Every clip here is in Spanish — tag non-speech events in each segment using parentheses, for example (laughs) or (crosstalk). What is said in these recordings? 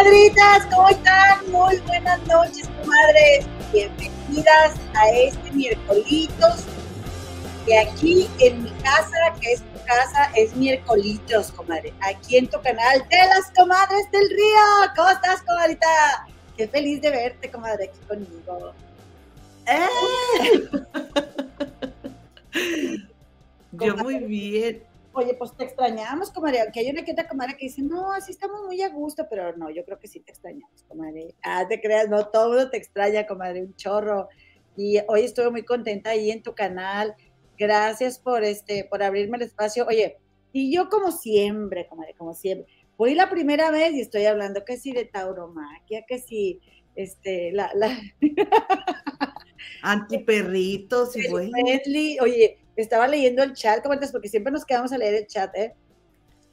comadritas, ¿cómo están? Muy buenas noches, comadres. Bienvenidas a este miércolitos, que aquí en mi casa, que es tu casa, es miércolitos, comadre. Aquí en tu canal de las comadres del río. ¿Cómo estás, comadrita? Qué feliz de verte, comadre, aquí conmigo. ¡Eh! (laughs) Yo muy bien. Oye, pues te extrañamos, comadre, aunque hay una que otra comadre que dice, no, así estamos muy a gusto, pero no, yo creo que sí te extrañamos, comadre. Ah, te creas, no, todo mundo te extraña, comadre, un chorro. Y hoy estuve muy contenta ahí en tu canal. Gracias por este, por abrirme el espacio. Oye, y yo como siempre, comadre, como siempre, voy la primera vez y estoy hablando que sí de tauromaquia, que sí, este, la, la... Antiperritos y bueno. Oye, estaba leyendo el chat, comadres, porque siempre nos quedamos a leer el chat, ¿eh?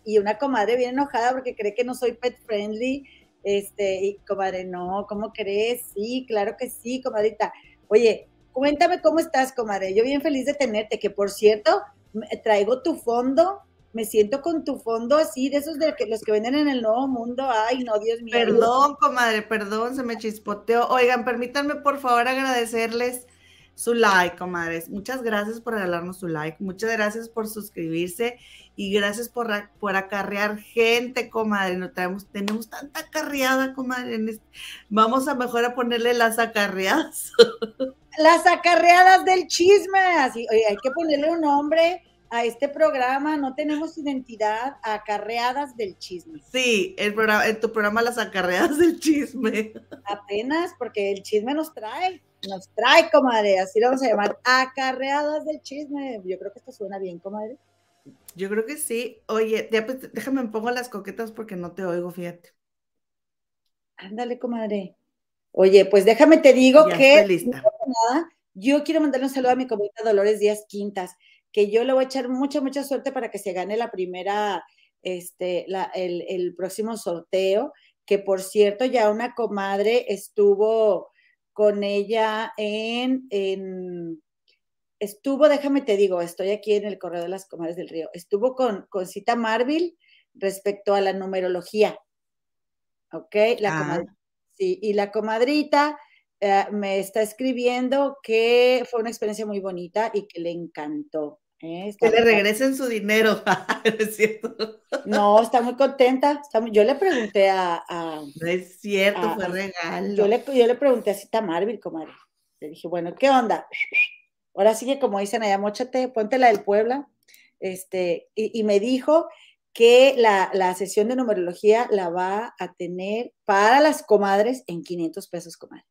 Y una comadre bien enojada porque cree que no soy pet friendly. Este, y comadre, no, ¿cómo crees? Sí, claro que sí, comadrita. Oye, cuéntame cómo estás, comadre. Yo bien feliz de tenerte, que por cierto, traigo tu fondo, me siento con tu fondo así, de esos de los que venden en el Nuevo Mundo. Ay, no, Dios mío. Perdón, comadre, perdón, se me chispoteó. Oigan, permítanme por favor agradecerles su like, comadres. Muchas gracias por regalarnos su like, muchas gracias por suscribirse y gracias por, por acarrear gente, comadre. No traemos, tenemos tanta acarreada, comadre. vamos a mejor a ponerle las acarreadas. (laughs) Las acarreadas del chisme. Así, oye, hay que ponerle un nombre a este programa. No tenemos identidad. Acarreadas del chisme. Sí, el programa, en tu programa las acarreadas del chisme. Apenas, porque el chisme nos trae nos trae, comadre, así lo vamos a llamar, acarreadas del chisme. Yo creo que esto suena bien, comadre. Yo creo que sí. Oye, ya pues, déjame me pongo las coquetas porque no te oigo, fíjate. Ándale, comadre. Oye, pues déjame te digo que nada, yo quiero mandarle un saludo a mi comadre Dolores Díaz Quintas, que yo le voy a echar mucha, mucha suerte para que se gane la primera, este, la, el, el próximo sorteo, que por cierto ya una comadre estuvo con ella en, en, estuvo, déjame te digo, estoy aquí en el Correo de las Comadres del Río, estuvo con, con Cita Marville respecto a la numerología. ¿Ok? La ah. sí, y la comadrita eh, me está escribiendo que fue una experiencia muy bonita y que le encantó. ¿Eh? que le regresen su dinero, (laughs) es cierto? No, está muy contenta. yo le pregunté a, No es cierto, fue regalo. Yo le, yo le pregunté a Cita Marvel, comadre. Le dije, bueno, ¿qué onda? Ahora sí que como dicen allá, mochate, ponte la del Puebla. Este, y, me dijo que la, la, sesión de numerología la va a tener para las comadres en 500 pesos, comadre.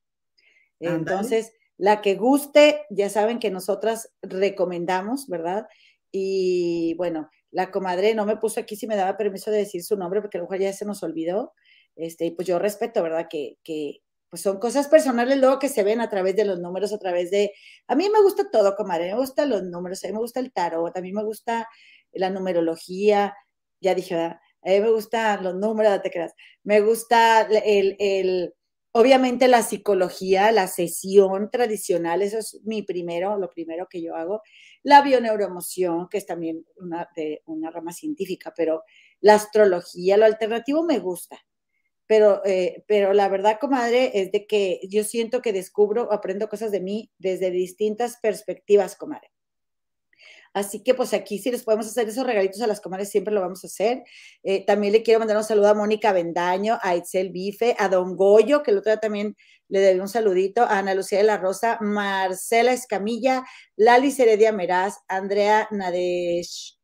Entonces, la que guste, ya saben que nosotras recomendamos, ¿verdad? Y bueno, la comadre no me puso aquí si me daba permiso de decir su nombre, porque a lo mejor ya se nos olvidó. Este, y pues yo respeto, ¿verdad? Que, que pues son cosas personales luego que se ven a través de los números, a través de... A mí me gusta todo, comadre, me gustan los números, a mí me gusta el tarot, a mí me gusta la numerología, ya dije, ¿verdad? a mí me gustan los números, no te creas, me gusta el, el Obviamente la psicología, la sesión tradicional, eso es mi primero, lo primero que yo hago. La bioneuroemoción, que es también una, de, una rama científica, pero la astrología, lo alternativo me gusta. Pero, eh, pero la verdad, comadre, es de que yo siento que descubro, aprendo cosas de mí desde distintas perspectivas, comadre. Así que pues aquí si les podemos hacer esos regalitos a las comadres, siempre lo vamos a hacer. Eh, también le quiero mandar un saludo a Mónica Bendaño, a Itzel Bife, a Don Goyo, que el otro día también le debí un saludito, a Ana Lucía de la Rosa, Marcela Escamilla, Lali Seredia Meraz, Andrea Nadesh,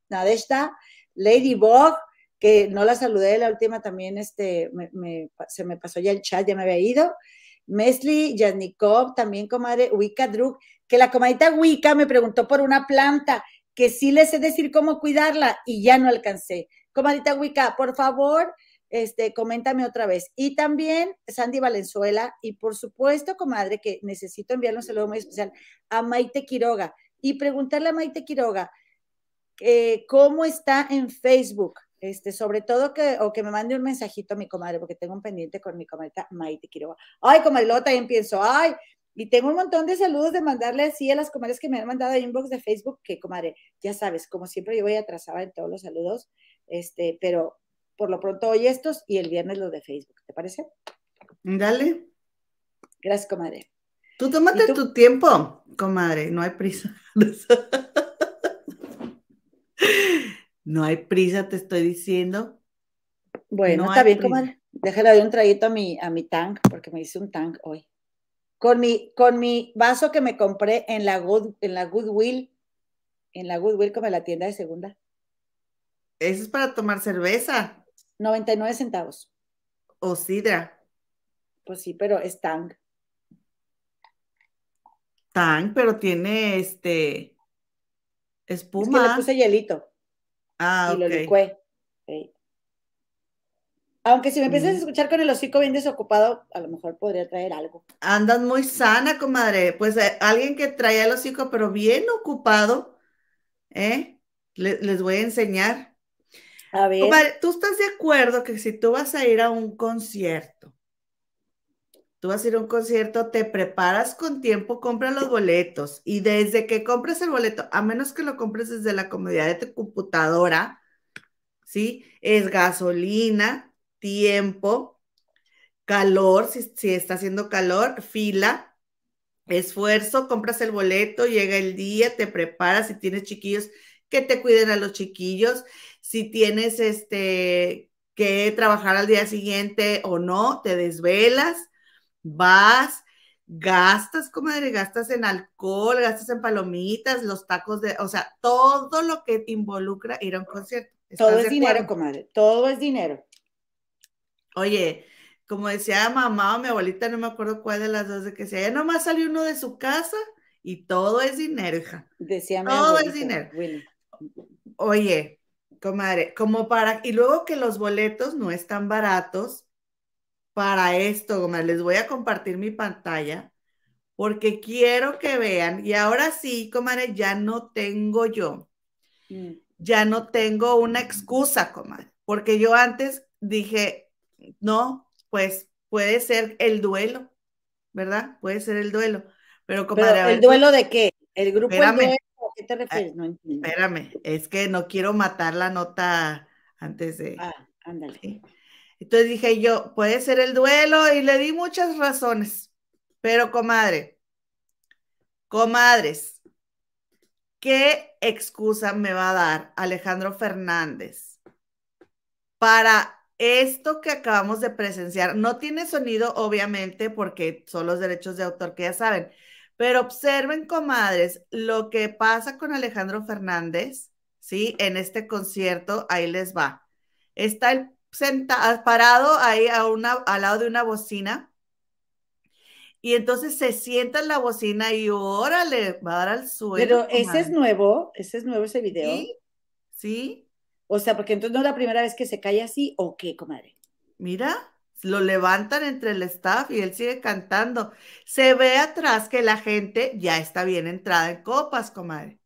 Lady Bog, que no la saludé, la última también este, se me pasó ya el chat, ya me había ido. Mesli Yasnikov, también comadre, Wicca Druk, que la comadita Wicca me preguntó por una planta que sí les sé decir cómo cuidarla y ya no alcancé. Comadita Wicca, por favor, este, coméntame otra vez. Y también Sandy Valenzuela, y por supuesto, comadre, que necesito enviarle un saludo muy especial a Maite Quiroga y preguntarle a Maite Quiroga eh, cómo está en Facebook. Este, sobre todo que, o que me mande un mensajito a mi comadre, porque tengo un pendiente con mi comadre Maite Quiroga. Ay, comadre, luego también pienso, ay, y tengo un montón de saludos de mandarle así a las comadres que me han mandado inbox de Facebook, que comadre, ya sabes, como siempre yo voy atrasada en todos los saludos, este, pero por lo pronto hoy estos y el viernes los de Facebook, ¿te parece? Dale. Gracias, comadre. Tú tómate tu tiempo, comadre, no hay prisa. (laughs) no hay prisa, te estoy diciendo. Bueno, está bien, comadre. Déjale de un traguito a mi, a mi tank, porque me hice un tank hoy. Con mi, con mi vaso que me compré en la, Good, en la Goodwill, en la Goodwill como en la tienda de segunda. Eso es para tomar cerveza. 99 centavos. O sidra. Pues sí, pero es tank. Tank, pero tiene este espuma. Es que le puse hielito. Ah, y lo licué. Aunque si me empiezas a escuchar con el hocico bien desocupado, a lo mejor podría traer algo. Andas muy sana, comadre. Pues eh, alguien que traía el hocico, pero bien ocupado, ¿eh? les voy a enseñar. A ver. Comadre, ¿tú estás de acuerdo que si tú vas a ir a un concierto, tú vas a ir a un concierto, te preparas con tiempo, compras los boletos y desde que compres el boleto, a menos que lo compres desde la comodidad de tu computadora, ¿sí? Es gasolina, tiempo, calor, si, está haciendo calor, fila, esfuerzo, compras el boleto, llega el día, te preparas, si tienes chiquillos, que te cuiden a los chiquillos, si tienes este que trabajar al día siguiente o no, te desvelas, vas, gastas, comadre, gastas en alcohol, gastas en palomitas, los tacos de, o sea, todo lo que involucra ir a un concierto. Todo es dinero, comadre, todo es dinero. Oye, como decía mamá o mi abuelita, no me acuerdo cuál de las dos, de que si ella nomás salió uno de su casa y todo es dinero, hija. Decía Todo es dinero. Oye, comadre, como para, y luego que los boletos no están baratos para esto, comadre, les voy a compartir mi pantalla porque quiero que vean, y ahora sí, comadre, ya no tengo yo, mm. ya no tengo una excusa, comadre, porque yo antes dije, no, pues puede ser el duelo, ¿verdad? Puede ser el duelo. Pero, comadre, ¿El duelo de qué? ¿El grupo espérame, duelo? ¿A qué te refieres? No entiendo. Espérame, es que no quiero matar la nota antes de. Ah, ándale. Entonces dije yo, puede ser el duelo y le di muchas razones. Pero, comadre, comadres, ¿qué excusa me va a dar Alejandro Fernández para esto que acabamos de presenciar no tiene sonido, obviamente, porque son los derechos de autor que ya saben, pero observen, comadres, lo que pasa con Alejandro Fernández, ¿sí? En este concierto, ahí les va. Está el sentado, parado ahí a una, al lado de una bocina. Y entonces se sienta en la bocina y órale, va a dar al suelo. Pero ese es nuevo, ese es nuevo ese video. Sí, sí. O sea, porque entonces no es la primera vez que se cae así, ¿o qué, comadre? Mira, lo levantan entre el staff y él sigue cantando. Se ve atrás que la gente ya está bien entrada en copas, comadre.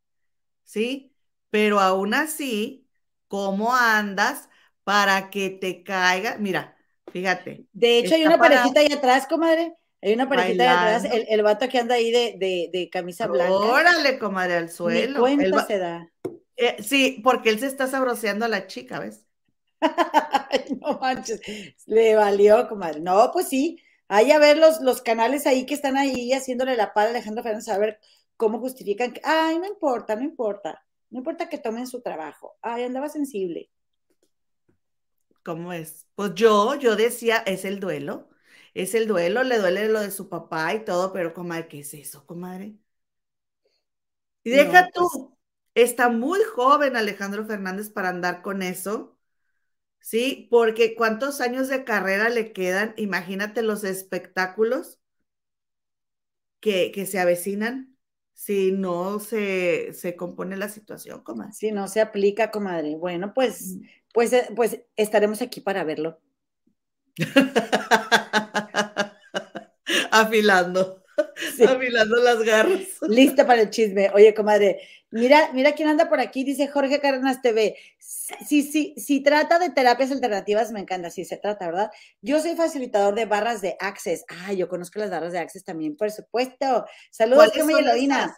¿Sí? Pero aún así, ¿cómo andas para que te caiga? Mira, fíjate. De hecho, hay una parejita ahí atrás, comadre. Hay una parejita ahí atrás, el, vato que anda ahí de, camisa blanca. Órale, comadre, al suelo. Ni cuenta se da. Eh, sí, porque él se está sabroseando a la chica, ¿ves? (laughs) no manches, le valió, comadre. No, pues sí, hay a ver los, los canales ahí que están ahí haciéndole la pala a Alejandro Fernández a ver cómo justifican que, ay, no importa, no importa, no importa que tomen su trabajo. Ay, andaba sensible. ¿Cómo es? Pues yo, yo decía, es el duelo, es el duelo, le duele lo de su papá y todo, pero comadre, ¿qué es eso, comadre? Y deja tú, pues Está muy joven Alejandro Fernández para andar con eso, ¿sí? Porque cuántos años de carrera le quedan, imagínate los espectáculos que, se avecinan si no se, compone la situación, comadre. Si no se aplica, comadre. Bueno, pues, pues, eh, pues estaremos aquí para verlo. (laughs) Afilando. Afilando las garras. Lista para el chisme. Oye, comadre, mira, mira quién anda por aquí, dice Jorge Cárdenas TV. Si, si, si trata de terapias alternativas, me encanta, si se trata, ¿verdad? Yo soy facilitador de barras de Access. Ah, yo conozco las barras de Access también, por supuesto. Saludos, Gemma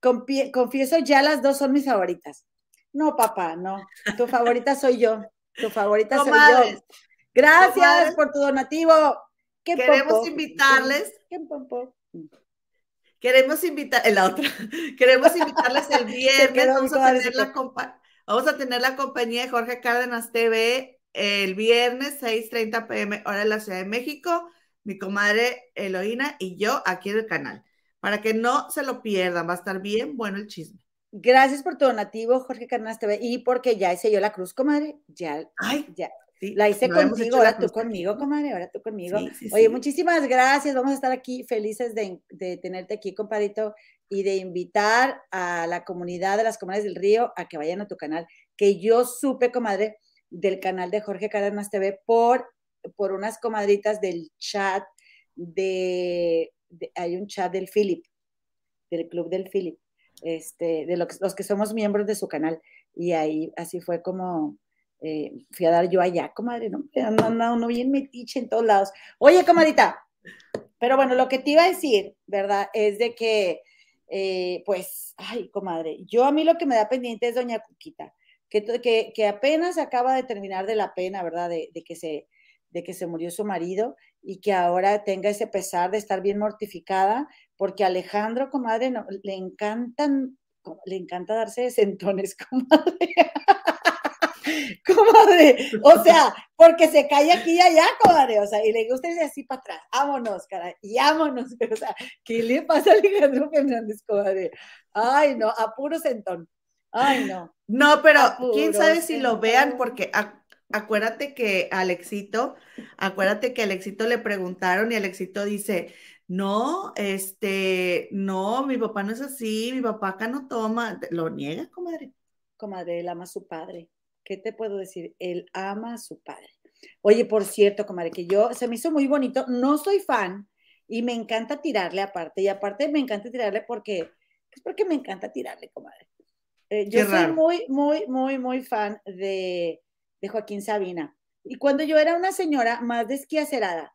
Confieso, ya las dos son mis favoritas. No, papá, no. Tu favorita soy yo. Tu favorita soy yo. Gracias por tu donativo. Queremos invitarles. Queremos invitar, la otra, (laughs) queremos invitarles el (laughs) viernes, vamos a, tener la vamos a tener la compañía de Jorge Cárdenas TV el viernes 6.30 pm hora de la Ciudad de México, mi comadre Eloína y yo aquí en el canal, para que no se lo pierdan, va a estar bien bueno el chisme. Gracias por tu donativo, Jorge Cárdenas TV, y porque ya hice yo la cruz, comadre, ya, Ay, ya, la hice contigo, ahora tú conmigo, comadre, ahora tú conmigo. Oye, muchísimas gracias. Vamos a estar aquí felices de, tenerte aquí, compadrito, y de invitar a la comunidad de las comadres del río a que vayan a tu canal, que yo supe, comadre, del canal de Jorge Cárdenas TV por, por unas comadritas del chat de, hay un chat del Philip, del club del Philip, este, de los, los que somos miembros de su canal. Y ahí así fue como, eh, fui a dar yo allá, comadre, no, no, no, no bien metiche en todos lados. Oye, comadita, pero bueno, lo que te iba a decir, ¿verdad? Es de que, eh, pues, ay, comadre, yo a mí lo que me da pendiente es doña Cuquita, que, que, que apenas acaba de terminar de la pena, ¿verdad? De, de, que se, de que se murió su marido y que ahora tenga ese pesar de estar bien mortificada, porque Alejandro, comadre, no, le encantan, le encanta darse sentones, (laughs) comadre. (laughs) comadre. O sea, porque se cae aquí y allá, comadre. O sea, y le gusta irse así para atrás. Vámonos, cara. Y vámonos. (laughs) O sea, ¿qué le pasa a Alejandro Fernández, comadre? Ay, no, a puro sentón. Ay, no. No, pero quién sabe si lo vean, porque acuérdate que Alexito, acuérdate que Alexito le preguntaron y Alexito dice, no, este, no, mi papá no es así, mi papá acá no toma, lo niega, comadre. Comadre, él ama a su padre. ¿Qué te puedo decir? Él ama a su padre. Oye, por cierto, comadre, que yo, se me hizo muy bonito, no soy fan y me encanta tirarle aparte, y aparte me encanta tirarle porque, es pues porque me encanta tirarle, comadre. Eh, yo soy muy, muy, muy, muy fan de, de Joaquín Sabina. Y cuando yo era una señora más desquiacerada,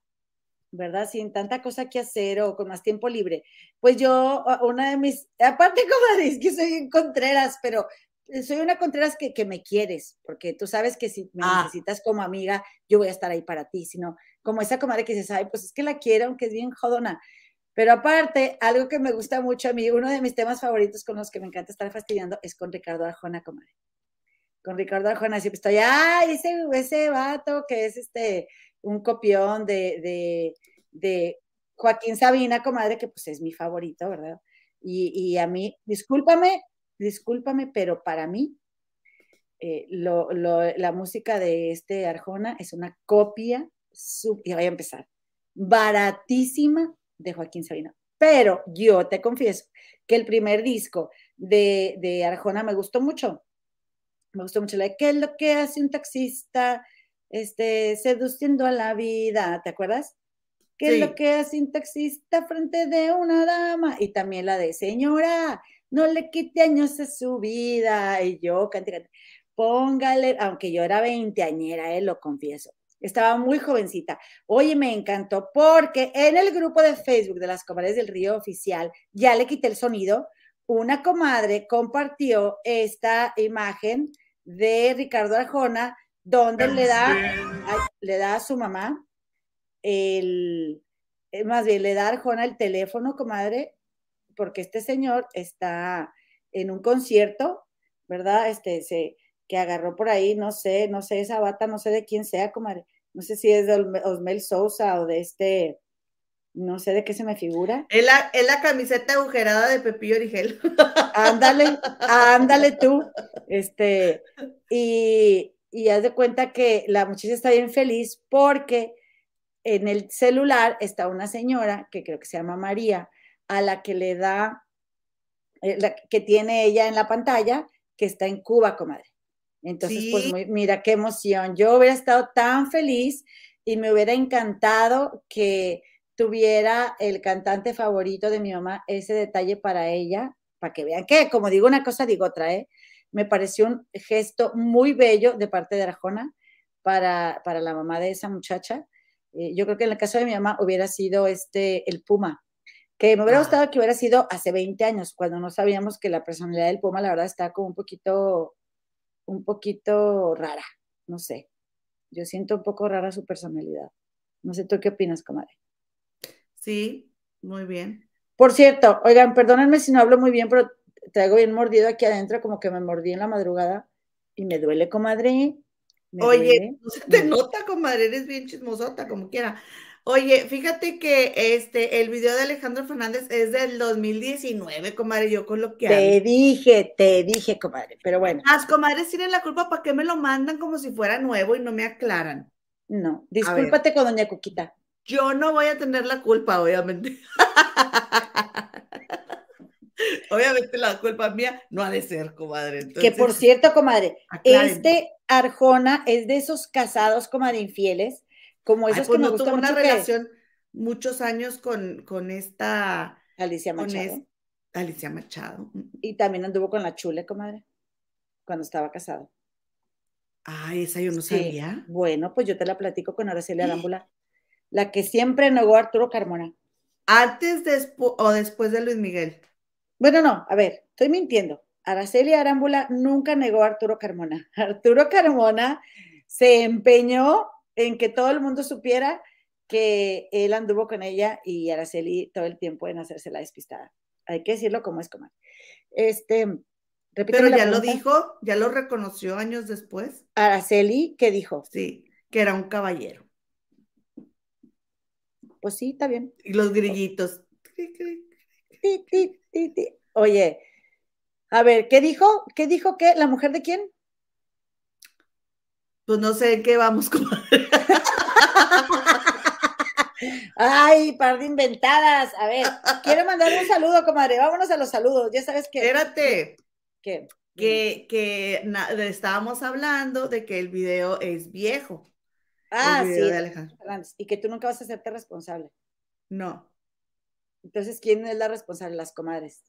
¿verdad? Sin tanta cosa que hacer o con más tiempo libre. Pues yo, una de mis, aparte como es que soy en Contreras, pero soy una Contreras que, que, me quieres, porque tú sabes que si me ah. necesitas como amiga, yo voy a estar ahí para ti, sino como esa comadre que dices, ay, pues es que la quiero, aunque es bien jodona. Pero aparte, algo que me gusta mucho a mí, uno de mis temas favoritos con los que me encanta estar fastidiando es con Ricardo Arjona, comadre. Con Ricardo Arjona siempre estoy, ay, ese, ese vato que es este, un copión de, de, de Joaquín Sabina, comadre, que pues es mi favorito, ¿verdad? Y, y a mí, discúlpame, discúlpame, pero para mí eh, la música de este Arjona es una copia, y voy a empezar, baratísima de Joaquín Sabina. Pero yo te confieso que el primer disco de, Arjona me gustó mucho. Me gustó mucho la de ¿Qué es lo que hace un taxista este, seduciendo a la vida? ¿Te acuerdas? ¿Qué es lo que hace un taxista frente de una dama? Y también la de Señora, no le quite años a su vida. Y yo, cante, póngale, aunque yo era veinteañera, eh, lo confieso. Estaba muy jovencita. Oye, me encantó porque en el grupo de Facebook de las comadres del río oficial, ya le quité el sonido, una comadre compartió esta imagen de Ricardo Arjona, donde le da, le da a su mamá el, eh, más bien le da a Arjona el teléfono, comadre, porque este señor está en un concierto, ¿verdad? Este, se, que agarró por ahí, no sé, no sé, esa bata, no sé de quién sea, comadre. No sé si es de Osmel Sousa o de este, no sé de qué se me figura. Es la, es la camiseta agujerada de Pepillo Origel. (laughs) Ándale, ándale tú. Este, y, y haz de cuenta que la muchacha está bien feliz porque en el celular está una señora que creo que se llama María, a la que le da, eh, que tiene ella en la pantalla, que está en Cuba, comadre. Entonces, pues mira qué emoción. Yo hubiera estado tan feliz y me hubiera encantado que tuviera el cantante favorito de mi mamá ese detalle para ella, para que vean que, como digo una cosa, digo otra, ¿eh? Me pareció un gesto muy bello de parte de Arjona para, para la mamá de esa muchacha. Eh, yo creo que en el caso de mi mamá hubiera sido este, el Puma, que me hubiera gustado que hubiera sido hace 20 años, cuando no sabíamos que la personalidad del Puma, la verdad, estaba como un poquito, un poquito rara, no sé. Yo siento un poco rara su personalidad. No sé, ¿tú qué opinas, comadre? Sí, muy bien. Por cierto, oigan, perdónenme si no hablo muy bien, pero traigo bien mordido aquí adentro, como que me mordí en la madrugada y me duele, comadre. Oye, no se te nota, comadre, eres bien chismosota, como quiera. Oye, fíjate que este, el video de Alejandro Fernández es del 2019, comadre, yo con lo que Te dije, te dije, comadre, pero bueno. Las comadres tienen la culpa, ¿para qué me lo mandan como si fuera nuevo y no me aclaran? No, discúlpate con doña Cuquita. Yo no voy a tener la culpa, obviamente. (laughs) obviamente la culpa mía no ha de ser, comadre. que por cierto, comadre, este Arjona es de esos casados, comadre, infieles, como esos pues que no tuvo una relación muchos años con, con esta Alicia Machado. Alicia Machado. Y también anduvo con la chule, comadre, cuando estaba casado. Ah, esa yo no sabía. Bueno, pues yo te la platico con Araceli (gasps) Arámbula, la que siempre negó a Arturo Carmona. ¿Antes o después de Luis Miguel? Bueno, no, a ver, estoy mintiendo. Araceli Arámbula nunca negó a Arturo Carmona. (laughs) Arturo Carmona se empeñó en que todo el mundo supiera que él anduvo con ella y Araceli todo el tiempo en hacerse la despistada. Hay que decirlo como es, como. Este, pero ya lo dijo, ya lo reconoció años después. Araceli, ¿qué dijo? Sí, que era un caballero. Pues sí, está bien. Y los grillitos. Oye, a ver, ¿qué dijo? ¿Qué dijo que la mujer de quién? Pues no sé en qué vamos, comadre. (laughs) Ay, par de inventadas. A ver, quiero mandar un saludo, comadre. Vámonos a los saludos. Ya sabes que. Espérate. ¿Qué? Que, que estábamos hablando de que el video es viejo. Ah, sí. Y que tú nunca vas a hacerte responsable. No. Entonces, ¿quién es la responsable? Las comadres.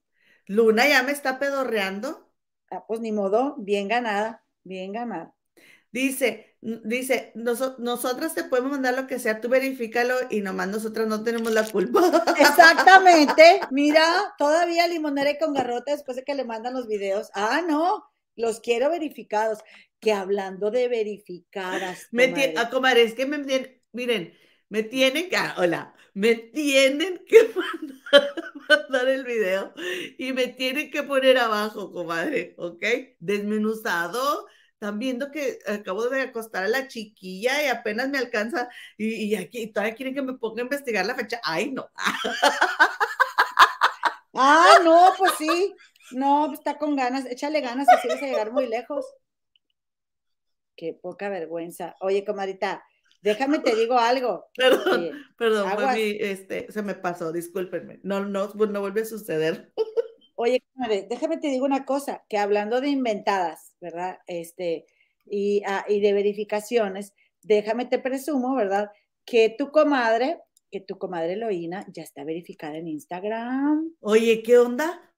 Luna ya me está pedorreando. Ah, pues ni modo, bien ganada, bien ganada. Dice, dice, nosotras te podemos mandar lo que sea, tú verifícalo y nomás nosotras no tenemos la culpa. (laughs) Exactamente, mira, todavía limonera con garrota después de que le mandan los videos. Ah, no, los quiero verificados. Que hablando de verificadas. Me tiene, ah, comadre, es que me miren, me tienen que, ah, hola, me tienen que (laughs) mandar, el video y me tienen que poner abajo, comadre, ¿ok? Desmenuzado. Están viendo que acabo de acostar a la chiquilla y apenas me alcanza y, aquí todavía quieren que me ponga a investigar la fecha. Ay, no. Ah, no, pues sí. No, está con ganas. Échale ganas, así vas a llegar muy lejos. Qué poca vergüenza. Oye, comadita, Déjame te digo algo. (laughs) Perdón, eh, perdón, este, se me pasó, discúlpenme. No, no, pues, no vuelve a suceder. Oye, déjame te digo una cosa, que hablando de inventadas, ¿verdad? Este, y, ah, y de verificaciones, déjame te presumo, ¿verdad? Que tu comadre, que tu comadre Loína ya está verificada en Instagram. Oye, ¿qué onda?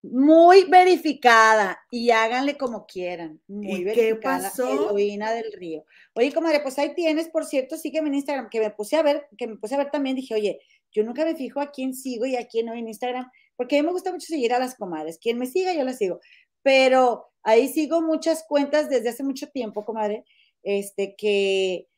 muy verificada y háganle como quieran. Muy ¿Y verificada. ¿Qué pasó? Eloína del Río. Oye, comadre, pues ahí tienes, por cierto, sígueme en Instagram, que me puse a ver, que me puse a ver también, dije, oye, yo nunca me fijo a quién sigo y a quién no en Instagram, porque a mí me gusta mucho seguir a las comadres. Quien me siga, yo la sigo. Pero ahí sigo muchas cuentas desde hace mucho tiempo, comadre, este, que,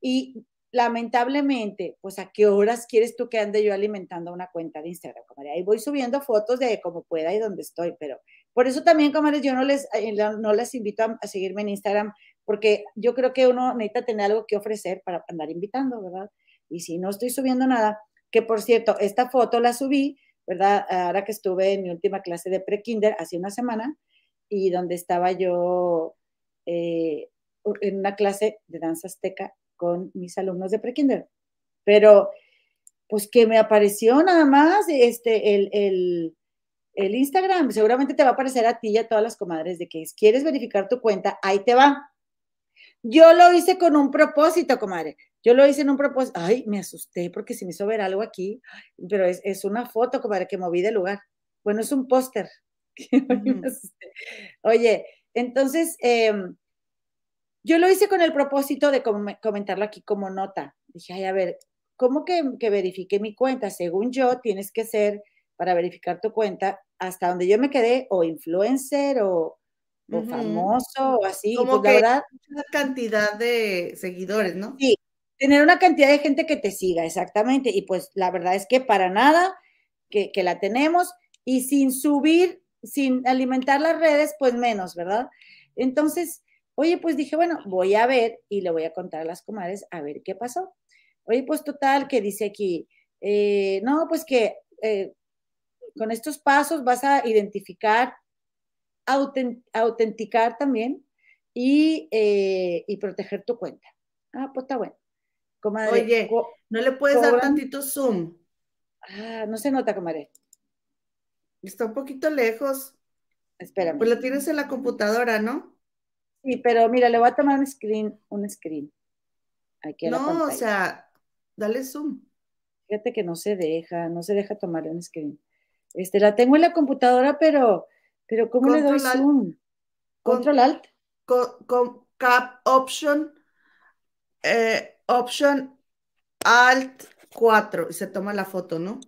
y lamentablemente, pues a qué horas quieres tú que ande yo alimentando una cuenta de Instagram, comadre. Ahí voy subiendo fotos de cómo pueda y donde estoy, pero por eso también, comadre, yo no les, eh, no les invito a, seguirme en Instagram, porque yo creo que uno necesita tener algo que ofrecer para andar invitando, ¿verdad? Y si no estoy subiendo nada, que por cierto, esta foto la subí, ¿verdad? Ahora que estuve en mi última clase de pre-kinder hace una semana, y donde estaba yo eh, en una clase de danza azteca con mis alumnos de prekinder. Pero, pues que me apareció nada más este, el, el, el, Instagram. Seguramente te va a aparecer a ti y a todas las comadres de que quieres verificar tu cuenta, ahí te va. Yo lo hice con un propósito, comadre. Yo lo hice en un propósito. Ay, me asusté porque se me hizo ver algo aquí, pero es, es una foto, comadre, que moví de lugar. Bueno, es un póster. (laughs) Oye, entonces, eh, yo lo hice con el propósito de comentarlo aquí como nota. Dije, ay, a ver, ¿cómo que, que verifique mi cuenta? Según yo, tienes que ser, para verificar tu cuenta, hasta donde yo me quedé, o influencer, o o famoso o así. Como pues, que la una cantidad de seguidores, ¿no? Sí, tener una cantidad de gente que te siga, exactamente. Y pues la verdad es que para nada que, que la tenemos y sin subir, sin alimentar las redes, pues menos, ¿verdad? Entonces, oye, pues dije, bueno, voy a ver y le voy a contar a las comadres a ver qué pasó. Oye, pues total, que dice aquí, eh, no, pues que eh, con estos pasos vas a identificar, autenticar también y, eh, y, proteger tu cuenta. Ah, pues está bueno. Comadre, Oye, ¿no le puedes dar tantito zoom? Ah, no se nota, comadre. Está un poquito lejos. Espérame. Pues lo tienes en la computadora, ¿no? Sí, pero mira, le voy a tomar un screen, un screen. Aquí no, o sea, dale zoom. Fíjate que no se deja, no se deja tomarle un screen. Este, la tengo en la computadora, pero, pero ¿cómo le doy zoom? Control Alt. Con, Cap Option, eh, Option Alt 4 y se toma la foto, ¿no?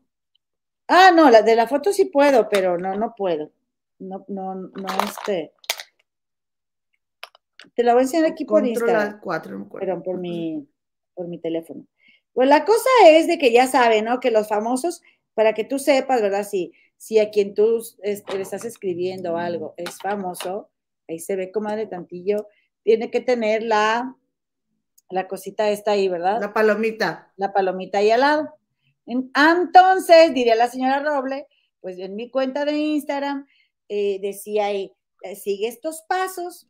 Ah, no, la de la foto sí puedo, pero no, no puedo. No, no, no, este. Te la voy a enseñar aquí por Instagram. 4, no Pero por mi, por mi teléfono. Pues la cosa es de que ya saben, ¿no? Que los famosos, para que tú sepas, ¿verdad? Si, si a quien tú este, le estás escribiendo algo es famoso, ahí se ve, comadre, tantillo, tiene que tener la, la cosita esta ahí, ¿verdad? La palomita. La palomita ahí al lado. Entonces, diría la señora Roble, pues en mi cuenta de Instagram eh, decía ahí, eh, sigue estos pasos,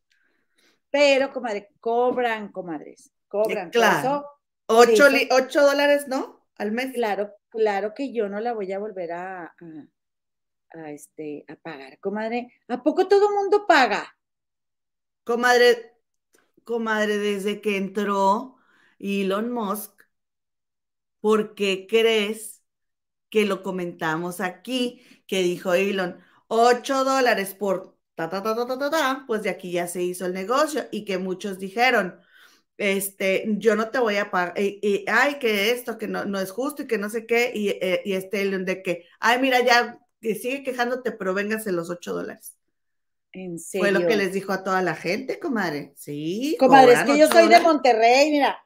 pero, comadre, cobran, comadres, cobran. Claro. Ocho, dólares, ¿no? Al mes. Claro, claro que yo no la voy a volver a, a, este, a pagar, comadre. ¿A poco todo mundo paga? Comadre, comadre, desde que entró Elon Musk, ¿por qué crees que lo comentamos aquí? Que dijo Elon, 8 dólares por ta, ta, ta, ta, ta, ta, pues de aquí ya se hizo el negocio y que muchos dijeron, este, yo no te voy a pagar, y, ay, que esto, que no, no, es justo y que no sé qué, y, eh, y este Elon de que, ay, mira, ya sigue quejándote, pero véngase los 8 dólares. ¿En serio? Fue lo que les dijo a toda la gente, comadre. Sí. Comadre, es que yo soy de Monterrey, mira.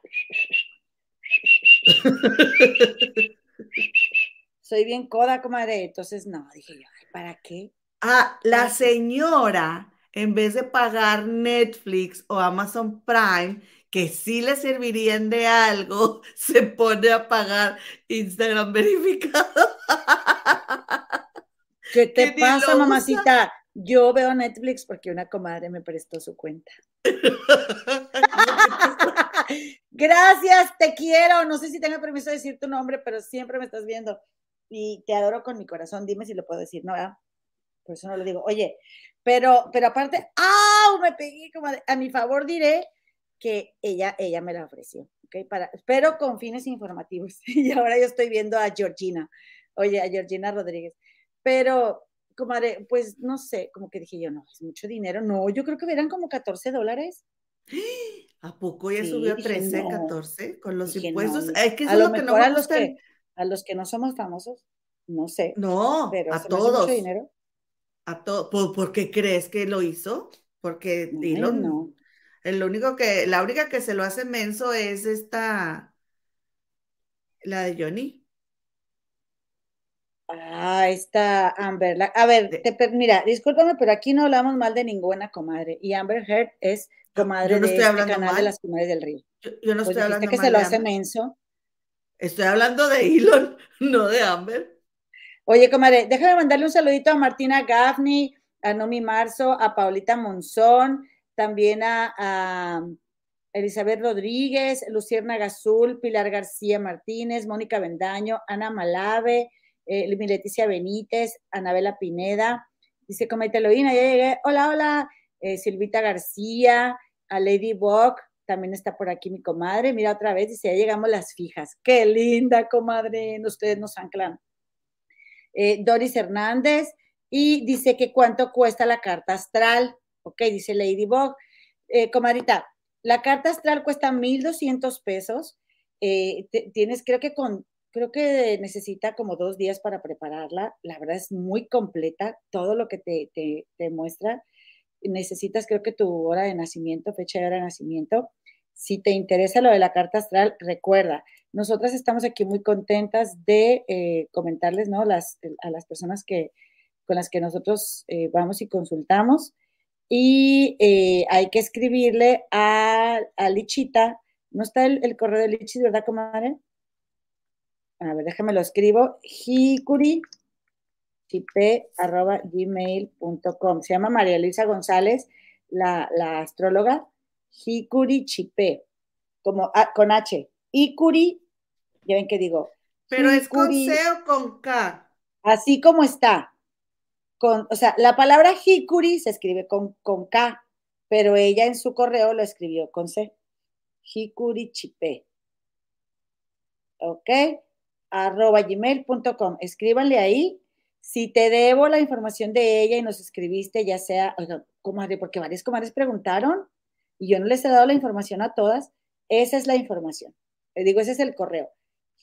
soy bien coda, comadre. Entonces, no, dije yo, ¿para qué? Ah, la señora, en vez de pagar Netflix o Amazon Prime, que sí le servirían de algo, (laughs) se pone a pagar Instagram (laughs) verificado. ¿Qué te pasa, mamacita? Yo veo Netflix porque una comadre me prestó su cuenta. (laughs) Gracias, te quiero. No sé si tengo permiso de decir tu nombre, pero siempre me estás viendo y te adoro con mi corazón. Dime si lo puedo decir, ¿no? Por eso no lo digo. Oye, pero, pero aparte, ¡ah! Me pegué como a mi favor diré que ella, ella me la ofreció, ¿ok? Para, pero con fines informativos. (laughs) y ahora yo estoy viendo a Georgina, oye, a Georgina Rodríguez. Pero, comadre, pues no sé, como que dije yo, no, es mucho dinero. No, yo creo que eran como 14 dólares. ¿A poco ya subió a 13, 14 con los impuestos? es que a lo, que no a los que, a los que no somos famosos, no sé. No, pero a todos. Mucho dinero. A todos. ¿Por, qué crees que lo hizo? Porque Dylan, no. El único que, la única que se lo hace menso es esta, la de Johnny. Ah, esta Amber. a ver, mira, discúlpame, pero aquí no hablamos mal de ninguna comadre. Y Amber Heard es comadre de este canal de las comadres del río. Yo, no pues estoy hablando que se lo hace menso. Estoy hablando de Elon, (laughs) no de Amber. Oye, comadre, déjame mandarle un saludito a Martina Gaffney, a Nomi Marzo, a Paulita Monzón, también a, Elizabeth Rodríguez, Lucierna Gazul, Pilar García Martínez, Mónica Bendaño, Ana Malave, eh, Leticia Benítez, Anabela Pineda. Dice, como Eloína, ya llegué. Hola, hola. Eh, Silvita García, a Lady Bock, también está por aquí mi comadre. Mira otra vez, dice, ya llegamos las fijas. Qué linda, comadre. Ustedes nos anclan. Eh, Doris Hernández, y dice que cuánto cuesta la carta astral. Ok, dice Ladybug. Eh, comadrita, la carta astral cuesta 1,200 pesos. Tienes, creo que con, creo que necesita como dos días para prepararla. La verdad es muy completa, todo lo que te, te, muestra. necesitas creo que tu hora de nacimiento, fecha de hora de nacimiento. Si te interesa lo de la carta astral, recuerda, nosotras estamos aquí muy contentas de eh, comentarles, ¿no? Las, a las personas que, con las que nosotros eh, vamos y consultamos. Y eh, hay que escribirle a, a Lichita. ¿No está el, correo de Lichita, verdad, comadre? A ver, déjame lo escribo. Hikuri gmail.com. Se llama María Luisa González, la, astróloga. Hikuri Chipe, como con H. Hikuri, ya ven que digo. Pero es con C o con K. Así como está. Con, o sea, la palabra Hikuri se escribe con, con K, pero ella en su correo lo escribió con C. Hikuri Chipe. ¿Ok? Arroba gmail.com. Escríbanle ahí. Si te debo la información de ella y nos escribiste, ya sea, oiga, comadre, porque varias comadres preguntaron y yo no les he dado la información a todas, esa es la información. Le digo, ese es el correo.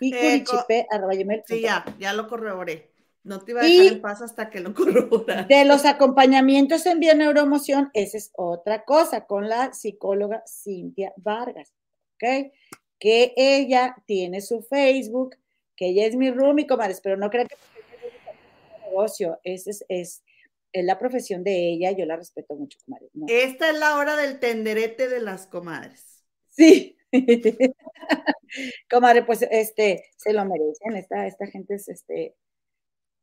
Eh, sí, ya, ya lo corroboré. No te iba a dejar en paz hasta que lo corroboras. De los acompañamientos en bioneuroemoción, esa es otra cosa, con la psicóloga Cintia Vargas, ¿ok? Que ella tiene su Facebook, que ella es mi roomie, comadres, pero no crean que es negocio, es, es, es, la profesión de ella, yo la respeto mucho, comadres. Esta es la hora del tenderete de las comadres. Sí. (laughs) comadre, pues este, se lo merecen, esta, esta gente es, este,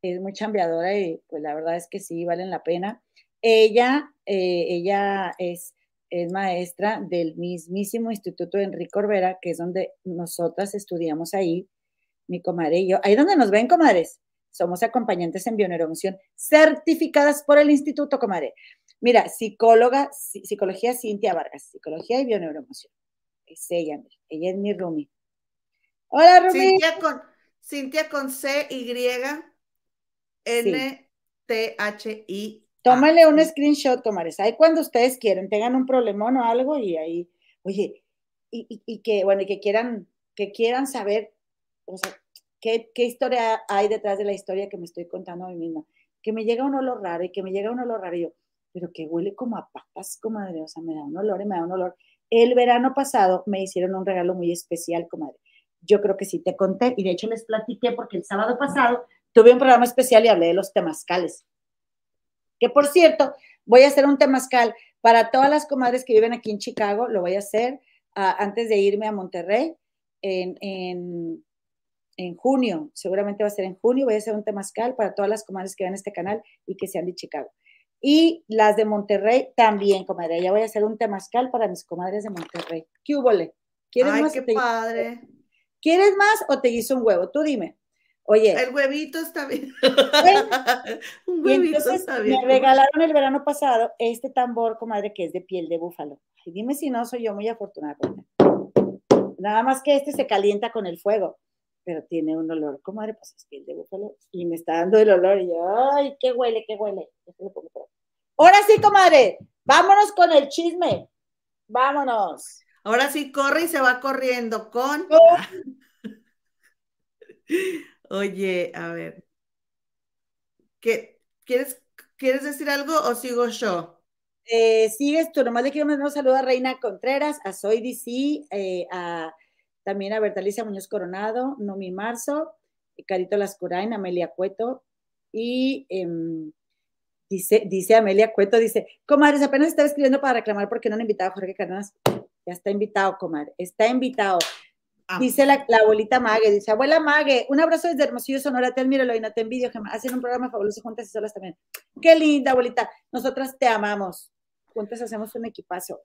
es muy chambeadora y pues la verdad es que sí, valen la pena. Ella, eh, ella es, es maestra del mismísimo Instituto Enrique Orbera, que es donde nosotras estudiamos ahí, mi comadre y yo. Ahí donde nos ven, comadres. Somos acompañantes en bioneuromoción certificadas por el Instituto, comadre. Mira, psicóloga, psicología Cintia Vargas, psicología y bioneuromoción. Es ella, ella es mi Rumi. Hola, Rumi. Cintia con, Cintia con C Y N T H I. Tómale un screenshot, comadres. Ahí cuando ustedes quieren, tengan un problemón o algo y ahí, oye, y, y que, bueno, y que quieran, que quieran saber o sea, ¿qué, historia hay detrás de la historia que me estoy contando a mí misma? Que me llega un olor raro y que me llega un olor raro y yo, pero que huele como a patas, comadre, o sea, me da un olor y me da un olor. El verano pasado me hicieron un regalo muy especial, comadre. Yo creo que sí te conté y de hecho les platiqué porque el sábado pasado tuve un programa especial y hablé de los temazcales. Que por cierto, voy a hacer un temazcal para todas las comadres que viven aquí en Chicago, lo voy a hacer ah, antes de irme a Monterrey en, en en junio, seguramente va a ser en junio, voy a hacer un temazcal para todas las comadres que vean este canal y que sean de Chicago. Y las de Monterrey también, comadre. Ya voy a hacer un temazcal para mis comadres de Monterrey. ¿Qué hubo? ¿Quieres más? qué padre. ¿Quieres más o te hizo un huevo? Tú dime. Oye. El huevito está bien. (laughs) un huevito está bien. Me regalaron el verano pasado este tambor, comadre, que es de piel de búfalo. Y dime si no soy yo muy afortunada. Nada más que este se calienta con el fuego pero tiene un olor, comadre, pues es piel de búfalo, y me está dando el olor, y yo, ay, qué huele, qué huele. Ahora sí, comadre, vámonos con el chisme, vámonos. Ahora sí, corre y se va corriendo con... (laughs) Oye, a ver, ¿qué, quieres, ¿quieres decir algo o sigo yo? Eh, sigues tú, nomás le quiero mandar un saludo a Reina Contreras, a Soy DC, eh, a también a Bertalicia Muñoz Coronado, Nomi Marzo, Carito Lascurain, Amelia Cueto y em, dice, dice Amelia Cueto, dice, comadres, apenas estaba escribiendo para reclamar porque no han invitado a Jorge Cárdenas. Ya está invitado, comadre, está invitado. Ah. Dice la, abuelita Mague, dice, abuela Mague, un abrazo desde Hermosillo, Sonora, te admiro, y no te envidio, hacen un programa fabuloso juntas y solas también. Qué linda, abuelita, nosotras te amamos. Juntas hacemos un equipazo.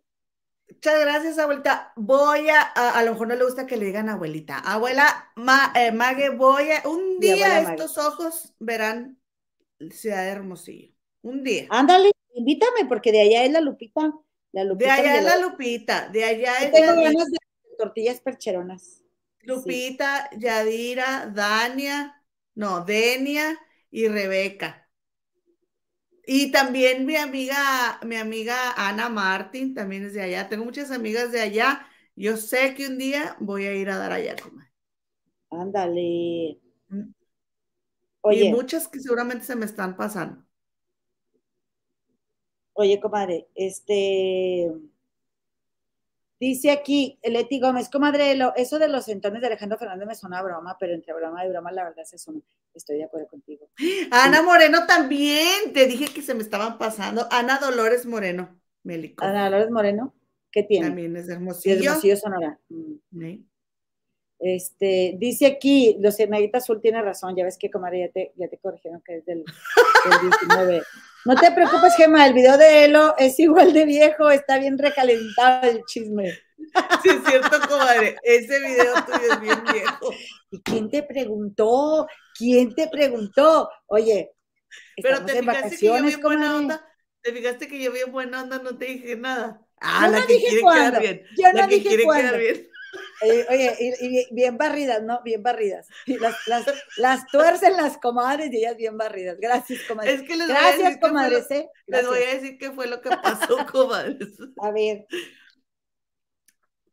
Muchas gracias, abuelita. Voy a, a, lo mejor no le gusta que le digan abuelita. Abuela Ma, eh, Mague, voy a, un día estos ojos verán Ciudad de Hermosillo. Un día. Ándale, invítame, porque de allá es la Lupita. La Lupita de allá es la Lupita, de allá es tengo ganas de tortillas percheronas. Lupita, Yadira, Dania, no, Denia y Rebeca. Y también mi amiga, mi amiga Ana Martín, también es de allá. Tengo muchas amigas de allá. Yo sé que un día voy a ir a dar allá, comadre. Ándale. Mm. Oye. Y muchas que seguramente se me están pasando. Oye, comadre, este. Dice aquí Leti Gómez, comadre, eso de los entones de Alejandro Fernández me suena a broma, pero entre broma y broma la verdad es eso. Estoy de acuerdo contigo. (gasps) Ana Moreno también, te dije que se me estaban pasando. Ana Dolores Moreno, Melico. Ana Dolores Moreno, ¿qué tiene? También es de Hermosillo. Es Hermosillo, Sonora. Mm. Este, dice aquí, los Negrita Azul tiene razón, ya ves que comadre ya te, ya te corrigieron que es del, del 19. No te preocupes, Gemma, el video de Elo es igual de viejo, está bien recalentado el chisme. Sí, es cierto, comadre. Ese video tuyo es bien viejo. ¿Y quién te preguntó? ¿Quién te preguntó? Oye, pero te fijaste que yo bien buena onda. Te fijaste que yo bien buena onda, no te dije nada. Ah, la que quiere quedar bien. Yo no la que dije quiere quedar bien. Eh, oye, y, bien barridas, ¿no? Bien barridas. Las, las, las, tuercen las comadres y ellas bien barridas. Gracias, comadres. Es que les Gracias, voy a decir comadres. ¿eh? Les voy a decir qué fue lo que pasó, (laughs) comadres. A ver.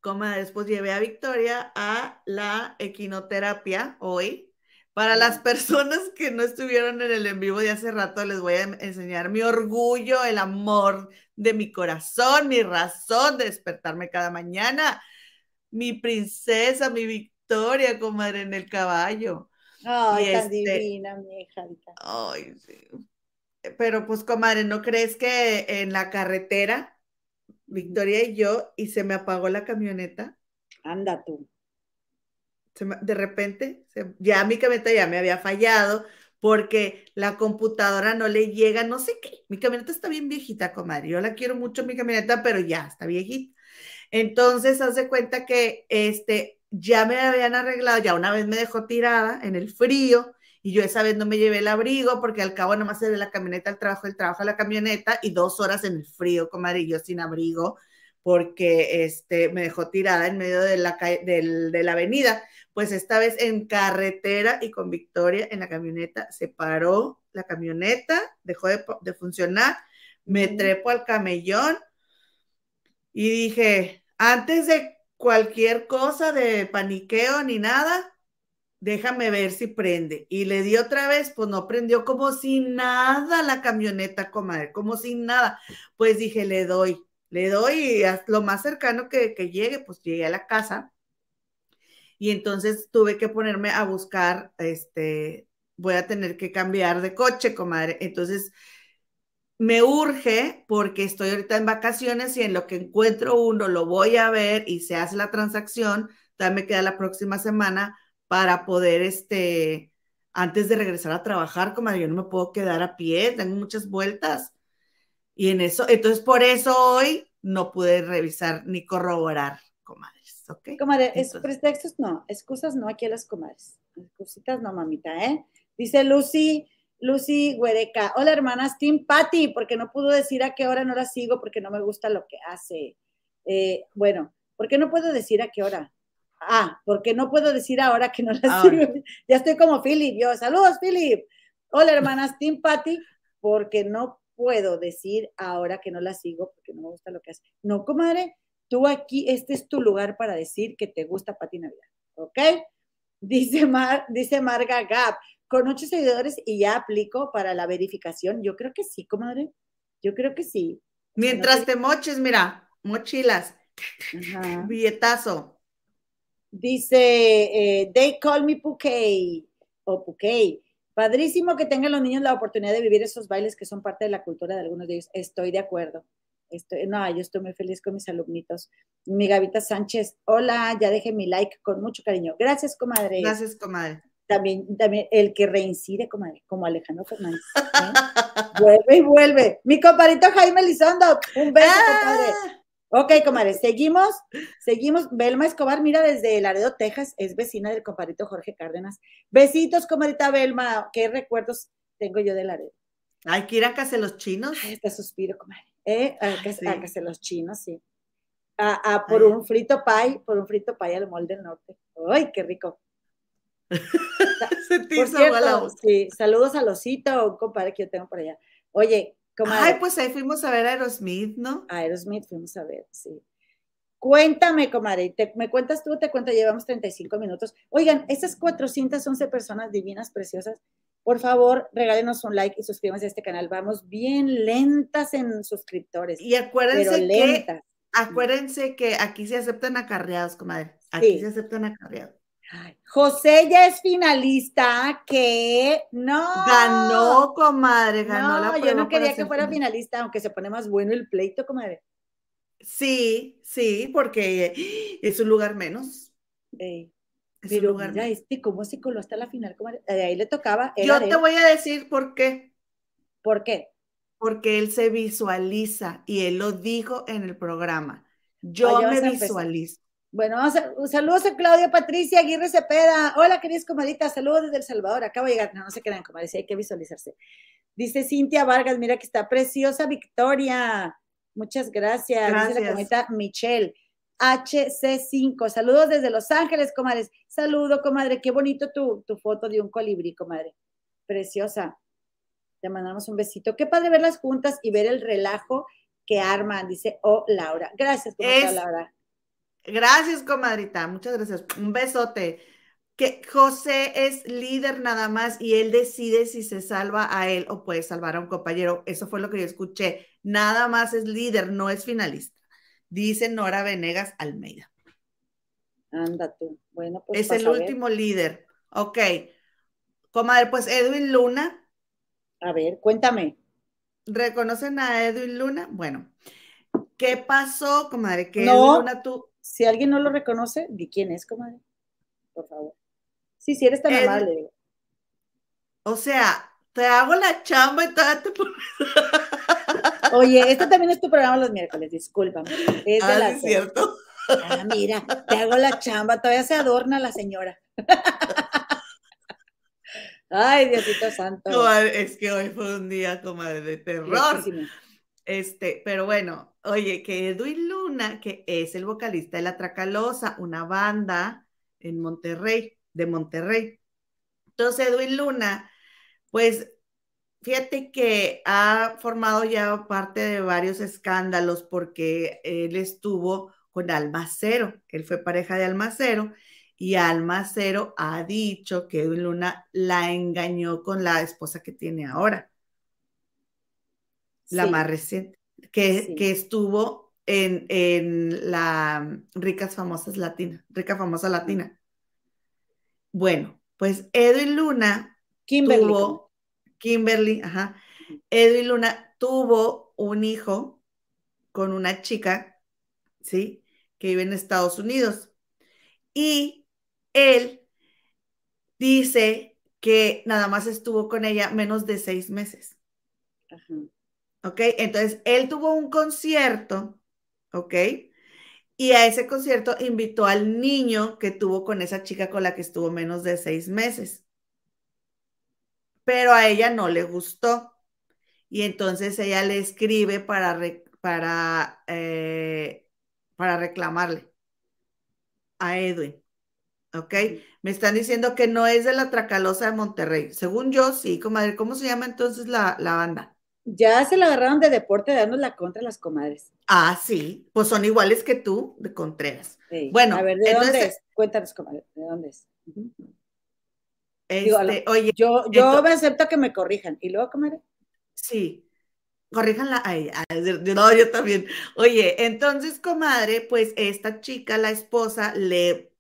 Comadres, pues llevé a Victoria a la equinoterapia hoy. Para las personas que no estuvieron en el en vivo de hace rato, les voy a enseñar mi orgullo, el amor de mi corazón, mi razón de despertarme cada mañana mi princesa, mi Victoria, comadre, en el caballo. Ay, tan este divina, mi hija. Ay, sí. Pero pues, comadre, ¿no crees que en la carretera, Victoria y yo, y se me apagó la camioneta? Anda tú. de repente, ya mi camioneta ya me había fallado porque la computadora no le llega, no sé qué. Mi camioneta está bien viejita, comadre. Yo la quiero mucho, mi camioneta, pero ya está viejita. Entonces, haz de cuenta que este, ya me habían arreglado, ya una vez me dejó tirada en el frío y yo esa vez no me llevé el abrigo porque al cabo nomás se de la camioneta al trabajo, el trabajo a la camioneta y dos horas en el frío, comadre, yo sin abrigo porque este, me dejó tirada en medio de la, de la avenida. Pues esta vez en carretera y con Victoria en la camioneta, se paró la camioneta, dejó de, de funcionar, me trepo al camellón y dije, antes de cualquier cosa de paniqueo ni nada, déjame ver si prende. Y le di otra vez, pues no prendió como si nada la camioneta, comadre, como si nada. Pues dije, le doy, le doy y lo más cercano que, que llegue, pues llegué a la casa. Y entonces tuve que ponerme a buscar, este, voy a tener que cambiar de coche, comadre. Entonces me urge porque estoy ahorita en vacaciones y en lo que encuentro uno lo voy a ver y se hace la transacción, también me queda la próxima semana para poder, este, antes de regresar a trabajar, como yo no me puedo quedar a pie, tengo muchas vueltas. Y en eso, entonces por eso hoy no pude revisar ni corroborar, comadres, ¿ok? Comadre, es pretextos no, excusas no aquí a las comadres, excusitas no, mamita, ¿eh? Dice Lucy, Lucy Huereca. Hola, hermanas, Team Patty, porque no pudo decir a qué hora no la sigo porque no me gusta lo que hace. Eh, bueno, ¿por qué no puedo decir a qué hora? Ah, porque no puedo decir ahora que no la sigo. (laughs) Ya estoy como Philip, yo. Saludos, Philip. Hola, hermanas, Team Patty, porque no puedo decir ahora que no la sigo porque no me gusta lo que hace. No, comadre, tú aquí, este es tu lugar para decir que te gusta Patty Navidad, ¿ok? Dice, Mar, dice Marga Gap con ocho seguidores y ya aplico para la verificación. Yo creo que sí, comadre. Yo creo que sí. Mientras te moches, mira, mochilas. Billetazo. Dice, eh, they call me Pukey o Pukey. Padrísimo que tengan los niños la oportunidad de vivir esos bailes que son parte de la cultura de algunos de ellos. Estoy de acuerdo. Estoy, no, yo estoy muy feliz con mis alumnitos. Mi Gavita Sánchez, hola, ya dejé mi like con mucho cariño. Gracias, comadre. Gracias, comadre también, también el que reincide como, como Alejandro Fernández. ¿eh? (laughs) vuelve y vuelve. Mi compadrito Jaime Lizondo, un beso, compadre. Ah. Ok, comadre, seguimos, seguimos. Belma Escobar, mira, desde Laredo, Texas, es vecina del compadrito Jorge Cárdenas. Besitos, comadrita Belma. ¿Qué recuerdos tengo yo de Laredo? Hay que ir a casa los chinos. Ay, te suspiro, comadre. ¿Eh? A, casa, los chinos, sí. A, por un frito pie, por un frito pie al molde del norte. ¡Ay, qué rico! (laughs) Sí, saludos a Osito, un compadre que yo tengo por allá. Oye, comadre. Ay, pues ahí fuimos a ver a Aerosmith, ¿no? A Aerosmith fuimos a ver, sí. Cuéntame, comadre, ¿me cuentas tú? Te cuento, llevamos 35 minutos. Oigan, esas 411 personas divinas, preciosas, Por favor, regálenos un like y suscríbanse a este canal. Vamos bien lentas en suscriptores. Y acuérdense que, acuérdense que aquí se aceptan acarreados, comadre. Aquí se aceptan acarreados. José ya es finalista, que no. Ganó, comadre, ganó no, Yo no quería que fuera finalista, aunque se pone más bueno el pleito, comadre. Sí, sí, porque es un lugar menos. Pero mira, este, ¿cómo se coló hasta la final? De ahí le tocaba. Yo te voy a decir por qué. ¿Por qué? Porque él se visualiza y él lo dijo en el programa. Yo me visualizo. Bueno, saludos a Claudia Patricia Aguirre Cepeda. Hola, queridas comaditas, saludos desde El Salvador. Acabo de llegar. No, no se crean, comadres, hay que visualizarse. Dice Cintia Vargas, mira que está preciosa Victoria. Muchas gracias. gracias. Dice la cometa Michelle. HC5. Saludos desde Los Ángeles, comadres. Saludo, comadre. Qué bonito tu, tu foto de un colibrí, comadre. Preciosa. Te mandamos un besito. Qué padre verlas juntas y ver el relajo que arman, dice Oh Laura. Gracias, comadre Laura. Gracias, comadrita. Muchas gracias. Un besote. Que José es líder nada más y él decide si se salva a él o puede salvar a un compañero. Eso fue lo que yo escuché. Nada más es líder, no es finalista dice Nora Venegas Almeida. Anda tú. Bueno, pues. Es el último líder. Ok. Comadre, pues Edwin Luna. A ver, cuéntame. ¿Reconocen a Edwin Luna? Bueno, ¿qué pasó, comadre? Que Edwin Luna tú. Si alguien no lo reconoce, di quién es, comadre. Por favor. Sí, si eres tan amable. O sea, te hago la chamba y te pones. (laughs) Oye, este también es tu programa los miércoles, discúlpame. Es de ah, es cierto. Ah, mira, te hago la chamba, todavía se adorna la señora. (laughs) Ay, Diosito Santo. es que hoy fue un día como de terror. Este, pero bueno, oye, que Edwin Luna, que es el vocalista de La Tracalosa, una banda en Monterrey, de Monterrey. Entonces, Edwin Luna, pues Fíjate que ha formado ya parte de varios escándalos porque él estuvo con Almacero, él fue pareja de Almacero y Almacero ha dicho que Edwin Luna la engañó con la esposa que tiene ahora, la más reciente, que, que estuvo en, en, la Ricas Famosas Latina, Rica Famosa Latina. Bueno, pues Edwin Luna tuvo Kimberly, ajá. Edwin Luna tuvo un hijo con una chica, ¿sí? Que vive en Estados Unidos. Y él dice que nada más estuvo con ella menos de seis meses. Ajá. ¿Ok? Entonces, él tuvo un concierto, ¿ok? Y a ese concierto invitó al niño que tuvo con esa chica con la que estuvo menos de seis meses pero a ella no le gustó. Y entonces ella le escribe para, para, eh, para reclamarle a Edwin. ¿Ok? Me están diciendo que no es de la Tracalosa de Monterrey. Según yo, sí, comadre. ¿Cómo se llama entonces la, banda? Ya se la agarraron de deporte dándonos la contra las comadres. Ah, sí. Pues son iguales que tú, de Contreras. Bueno, a ver, ¿de dónde es? Cuéntanos, comadre, ¿de dónde es? Este, oye, yo, yo me acepto que me corrijan. ¿Y luego comeré? Sí, corríjanla a ella. No, yo también. Oye, entonces, comadre, pues esta chica, la esposa, le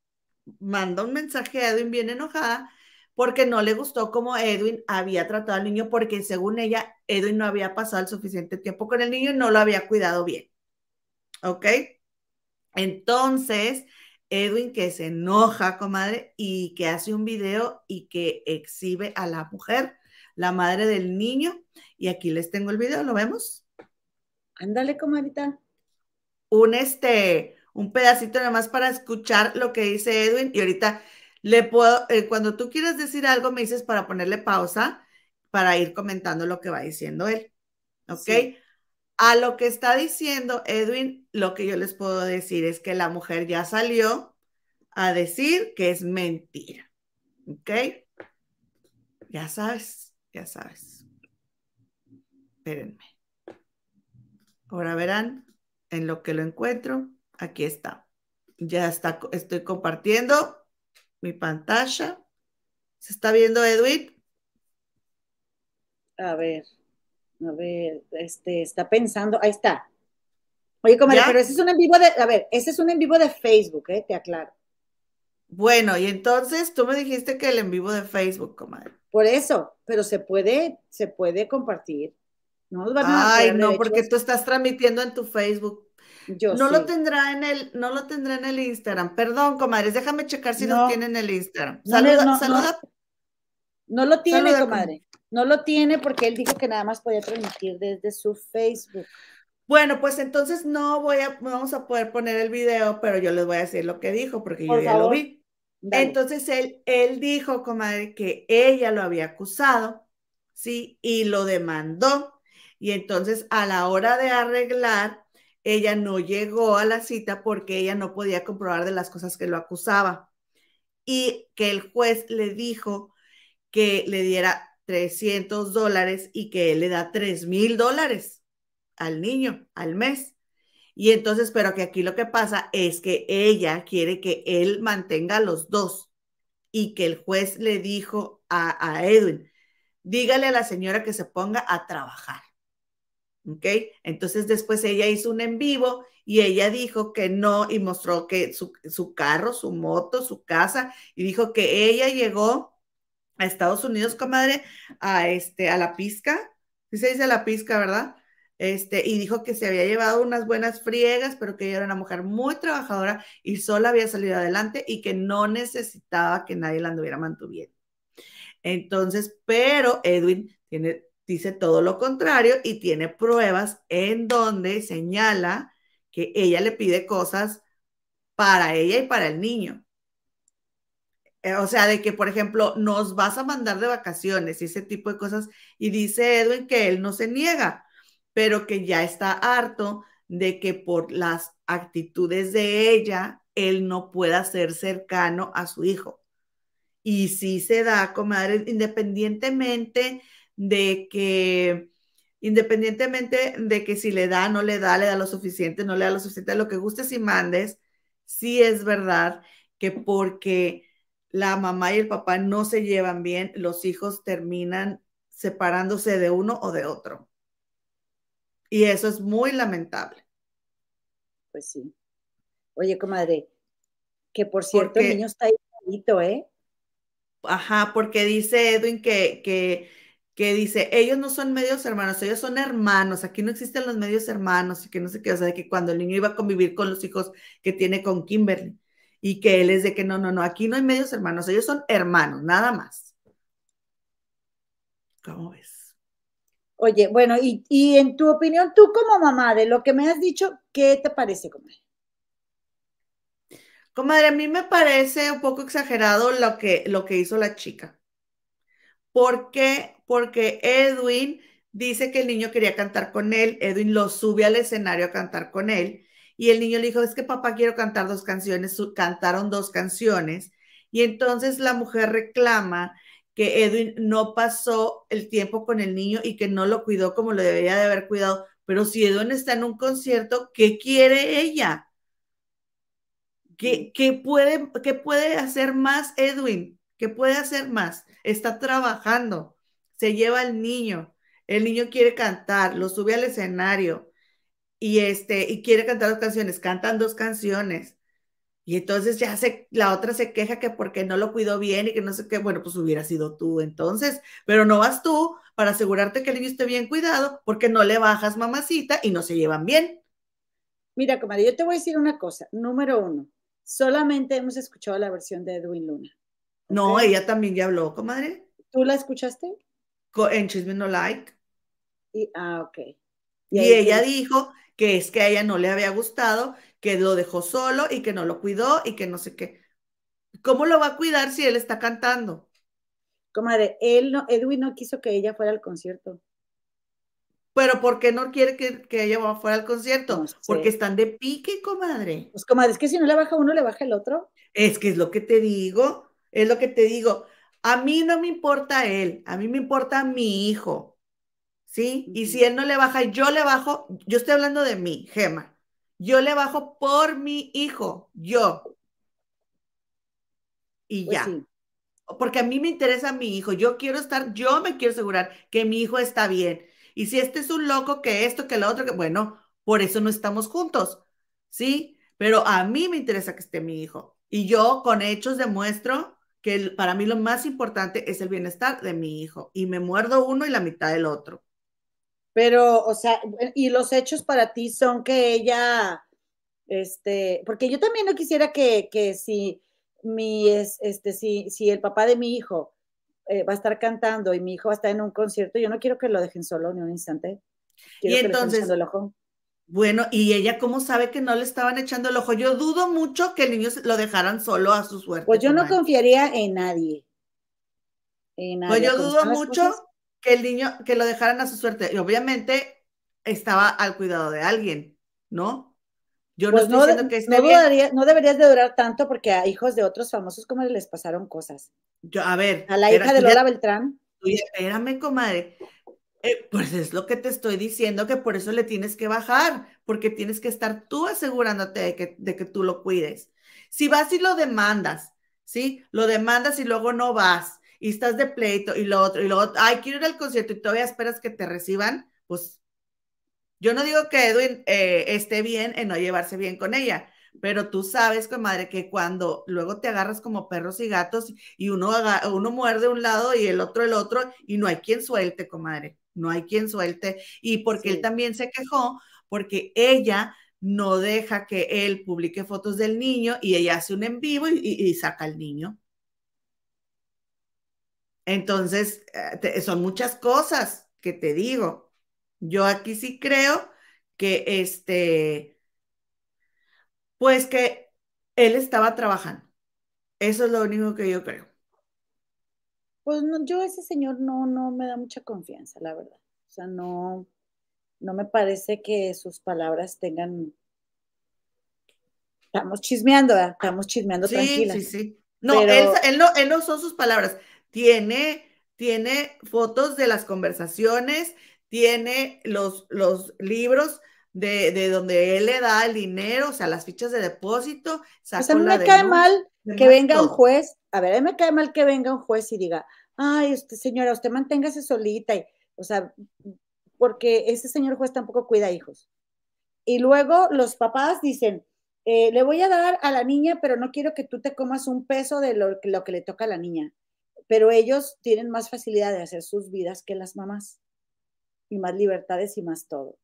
manda un mensaje a Edwin bien enojada porque no le gustó cómo Edwin había tratado al niño, porque según ella, Edwin no había pasado el suficiente tiempo con el niño y no lo había cuidado bien. ¿Ok? Entonces, Edwin que se enoja, comadre, y que hace un video y que exhibe a la mujer, la madre del niño. Y aquí les tengo el video, ¿lo vemos? Ándale, comadita. Un este, un pedacito nada más para escuchar lo que dice Edwin. Y ahorita le puedo, eh, cuando tú quieres decir algo, me dices para ponerle pausa para ir comentando lo que va diciendo él. ¿Ok? A lo que está diciendo Edwin, lo que yo les puedo decir es que la mujer ya salió a decir que es mentira. ¿Ok? Ya sabes, ya sabes. Espérenme. Ahora verán en lo que lo encuentro. Aquí está. Ya está, estoy compartiendo mi pantalla. ¿Se está viendo Edwin? A ver, a ver, este, está pensando, ahí está. Oye, comadre, pero ese es un en vivo de, a ver, ese es un en vivo de Facebook, ¿eh? Te aclaro. Bueno, y entonces tú me dijiste que el en vivo de Facebook, comadre. Por eso, pero se puede, se puede compartir. No Ay, no, porque tú estás transmitiendo en tu Facebook. Yo no lo tendrá en el, no lo tendrá en el Instagram. Perdón, comadres, déjame checar si lo tiene en el Instagram. Saluda, no, saluda. No, lo tiene, comadre. No lo tiene porque él dijo que nada más podía transmitir desde su Facebook. Bueno, pues entonces no voy a, vamos a poder poner el video, pero yo les voy a decir lo que dijo porque yo ya lo vi. Entonces él, él dijo, comadre, que ella lo había acusado, ¿sí? Y lo demandó. Y entonces a la hora de arreglar, ella no llegó a la cita porque ella no podía comprobar de las cosas que lo acusaba. Y que el juez le dijo que le diera 300 dólares y que él le da 3 mil dólares al niño al mes. Y entonces, pero que aquí lo que pasa es que ella quiere que él mantenga los dos y que el juez le dijo a, a Edwin, dígale a la señora que se ponga a trabajar. ¿Ok? Entonces después ella hizo un en vivo y ella dijo que no y mostró que su, su carro, su moto, su casa y dijo que ella llegó a Estados Unidos, comadre, a, este, a la pizca. Sí se dice la pizca, ¿verdad? Este, y dijo que se había llevado unas buenas friegas, pero que ella era una mujer muy trabajadora y sola había salido adelante y que no necesitaba que nadie la anduviera mantuviendo. Entonces, pero Edwin tiene, dice todo lo contrario y tiene pruebas en donde señala que ella le pide cosas para ella y para el niño. Eh, o sea, de que, por ejemplo, nos vas a mandar de vacaciones y ese tipo de cosas. Y dice Edwin que él no se niega, pero que ya está harto de que por las actitudes de ella, él no pueda ser cercano a su hijo. Y sí se da, comadre, independientemente de que, independientemente de que si le da, no le da, le da lo suficiente, no le da lo suficiente, lo que gustes y mandes, sí es verdad que porque la mamá y el papá no se llevan bien, los hijos terminan separándose de uno o de otro. Y eso es muy lamentable. Pues sí. Oye, comadre, que por cierto el niño está ahí ¿eh? Ajá, porque dice Edwin que, que, que, dice, ellos no son medios hermanos, ellos son hermanos, aquí no existen los medios hermanos y que no sé qué, o sea, de que cuando el niño iba a convivir con los hijos que tiene con Kimberly y que él es de que no, no, no, aquí no hay medios hermanos, ellos son hermanos, nada más. ¿Cómo ves? Oye, bueno, y, en tu opinión, tú como mamá, de lo que me has dicho, ¿qué te parece, comadre? Comadre, a mí me parece un poco exagerado lo que, lo que hizo la chica. ¿Por qué? Porque Edwin dice que el niño quería cantar con él, Edwin lo sube al escenario a cantar con él, y el niño le dijo, es que papá quiero cantar dos canciones, cantaron dos canciones, y entonces la mujer reclama que Edwin no pasó el tiempo con el niño y que no lo cuidó como lo debería de haber cuidado. Pero si Edwin está en un concierto, ¿qué quiere ella? ¿Qué, puede, qué puede hacer más Edwin? ¿Qué puede hacer más? Está trabajando, se lleva al niño, el niño quiere cantar, lo sube al escenario y, este, y quiere cantar dos canciones, cantan dos canciones y entonces ya se, la otra se queja que porque no lo cuidó bien y que no sé qué, bueno, pues hubiera sido tú entonces, pero no vas tú para asegurarte que el niño esté bien cuidado porque no le bajas mamacita y no se llevan bien. Mira, comadre, yo te voy a decir una cosa. Número uno, solamente hemos escuchado la versión de Edwin Luna. No, ella también ya habló, comadre. ¿Tú la escuchaste? En Chisme No Like. Y, ah, ok. Y, ella dijo que es que a ella no le había gustado que lo dejó solo y que no lo cuidó y que no sé qué. ¿Cómo lo va a cuidar si él está cantando? Comadre, él no, Edwin no quiso que ella fuera al concierto. Pero ¿por qué no quiere que, ella fuera al concierto? Porque están de pique, comadre. Pues comadre, es que si no le baja uno, le baja el otro. Es que es lo que te digo, es lo que te digo. A mí no me importa él, a mí me importa mi hijo. ¿Sí? Y si él no le baja, yo le bajo, yo estoy hablando de mí, Gema. Yo le bajo por mi hijo, yo. Y pues ya. porque a mí me interesa mi hijo, yo quiero estar, yo me quiero asegurar que mi hijo está bien. Y si este es un loco, que esto, que lo otro, que bueno, por eso no estamos juntos, ¿sí? Pero a mí me interesa que esté mi hijo. Y yo con hechos demuestro que para mí lo más importante es el bienestar de mi hijo. Y me muerdo uno y la mitad del otro. Pero, o sea, y los hechos para ti son que ella, este, porque yo también no quisiera que, que si mi, este, si, si el papá de mi hijo eh, va a estar cantando y mi hijo va a estar en un concierto, yo no quiero que lo dejen solo ni un instante. y entonces, el ojo. Bueno, ¿y ella cómo sabe que no le estaban echando el ojo? Yo dudo mucho que el niño lo dejaran solo a su suerte. Pues yo no confiaría en nadie. En nadie. Pues yo dudo mucho que el niño, que lo dejaran a su suerte. Y obviamente estaba al cuidado de alguien, ¿no? Yo no, pues estoy diciendo que esté no, deberías de durar tanto porque a hijos de otros famosos como les pasaron cosas. Yo, a ver. A la hija de Lola Beltrán. espérame, comadre. Eh, pues es lo que te estoy diciendo, que por eso le tienes que bajar, porque tienes que estar tú asegurándote de que, de que tú lo cuides. Si vas y lo demandas, ¿sí? Lo demandas y luego no vas, y estás de pleito y lo otro, y luego, ay, quiero ir al concierto y todavía esperas que te reciban, pues yo no digo que Edwin eh, esté bien en no llevarse bien con ella, pero tú sabes, comadre, que cuando luego te agarras como perros y gatos y uno, uno muerde un lado y el otro el otro y no hay quien suelte, comadre, no hay quien suelte. Y porque él también se quejó, porque ella no deja que él publique fotos del niño y ella hace un en vivo y, saca al niño. Entonces, eh, son muchas cosas que te digo. Yo aquí sí creo que este, pues que él estaba trabajando. Eso es lo único que yo creo. Pues no, yo ese señor no, no me da mucha confianza, la verdad. O sea, no, no me parece que sus palabras tengan. Estamos chismeando, estamos chismeando sí, Sí, sí, No, él, no, él no son sus palabras. Tiene, tiene fotos de las conversaciones, tiene los, los libros de, donde él le da el dinero, o sea, las fichas de depósito. Pues a mí me cae mal que venga un juez, a ver, a mí me cae mal que venga un juez y diga, ay, usted, señora, usted manténgase solita, o sea, porque ese señor juez tampoco cuida hijos. Y luego los papás dicen, eh, le voy a dar a la niña, pero no quiero que tú te comas un peso de lo, lo que le toca a la niña. Pero ellos tienen más facilidad de hacer sus vidas que las mamás y más libertades y más todo.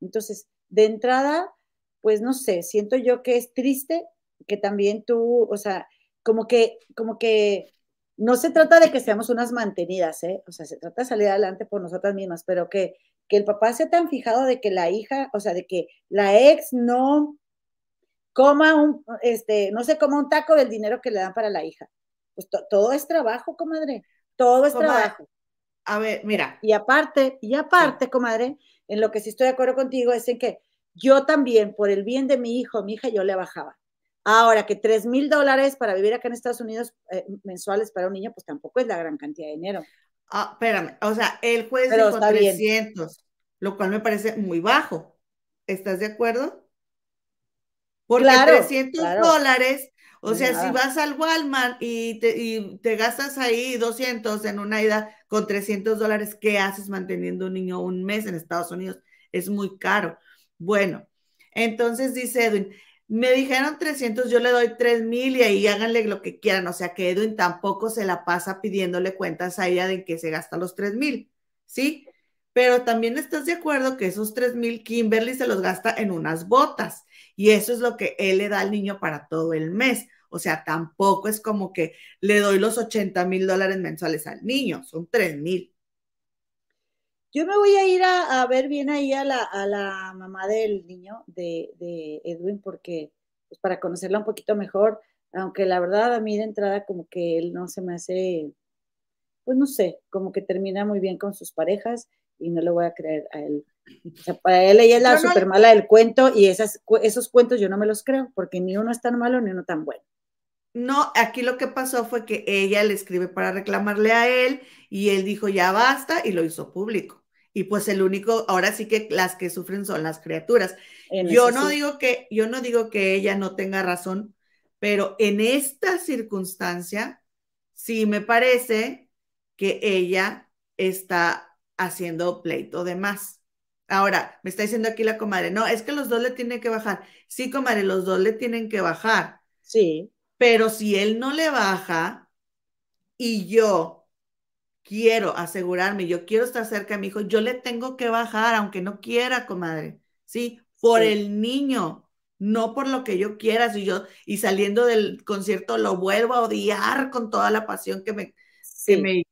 Entonces, de entrada, pues no sé, siento yo que es triste que también tú, o sea, como que, como que no se trata de que seamos unas mantenidas, ¿eh? O sea, se trata de salir adelante por nosotras mismas, pero que, que el papá sea tan fijado de que la hija, o sea, de que la ex no coma un, este, no se coma un taco del dinero que le dan para la hija. Pues todo es trabajo, comadre, todo es trabajo. A ver, mira. Y aparte, y aparte, comadre, en lo que sí estoy de acuerdo contigo es en que yo también, por el bien de mi hijo, mi hija, yo le bajaba. Ahora que 3 mil dólares para vivir acá en Estados Unidos eh, mensuales para un niño, pues tampoco es la gran cantidad de dinero. Ah, espérame, o sea, el juez dijo 300, lo cual me parece muy bajo. ¿Estás de acuerdo? Porque 300 dólares o sea, si vas al Walmart y te, te, gastas ahí 200 en una ida con 300 dólares, ¿qué haces manteniendo un niño un mes en Estados Unidos? Es muy caro. Bueno, entonces dice Edwin, me dijeron 300, yo le doy 3 mil y ahí háganle lo que quieran. O sea que Edwin tampoco se la pasa pidiéndole cuentas a ella de que se gasta los 3 mil, ¿sí? Pero también estás de acuerdo que esos 3 mil Kimberly se los gasta en unas botas y eso es lo que él le da al niño para todo el mes. O sea, tampoco es como que le doy los 80 mil dólares mensuales al niño, son 3 mil. Yo me voy a ir a, ver bien ahí a la, a la mamá del niño, de, de, Edwin, porque pues para conocerla un poquito mejor, aunque la verdad a mí de entrada como que él no se me hace, pues no sé, como que termina muy bien con sus parejas y no le voy a creer a él. O sea, para él ella es la super mala del cuento y esas, esos cuentos yo no me los creo porque ni uno es tan malo ni uno tan bueno. No, aquí lo que pasó fue que ella le escribe para reclamarle a él y él dijo ya basta y lo hizo público. Y pues el único, ahora sí que las que sufren son las criaturas. yo no digo que, yo no digo que ella no tenga razón, pero en esta circunstancia, sí me parece que ella está haciendo pleito de más. Ahora, me está diciendo aquí la comadre, no, es que los dos le tienen que bajar. Sí, comadre, los dos le tienen que bajar. Sí. Pero si él no le baja y yo quiero asegurarme, yo quiero estar cerca de mi hijo, yo le tengo que bajar, aunque no quiera, comadre. Sí, por el niño, no por lo que yo quiera. Si yo, y saliendo del concierto lo vuelvo a odiar con toda la pasión que me, que me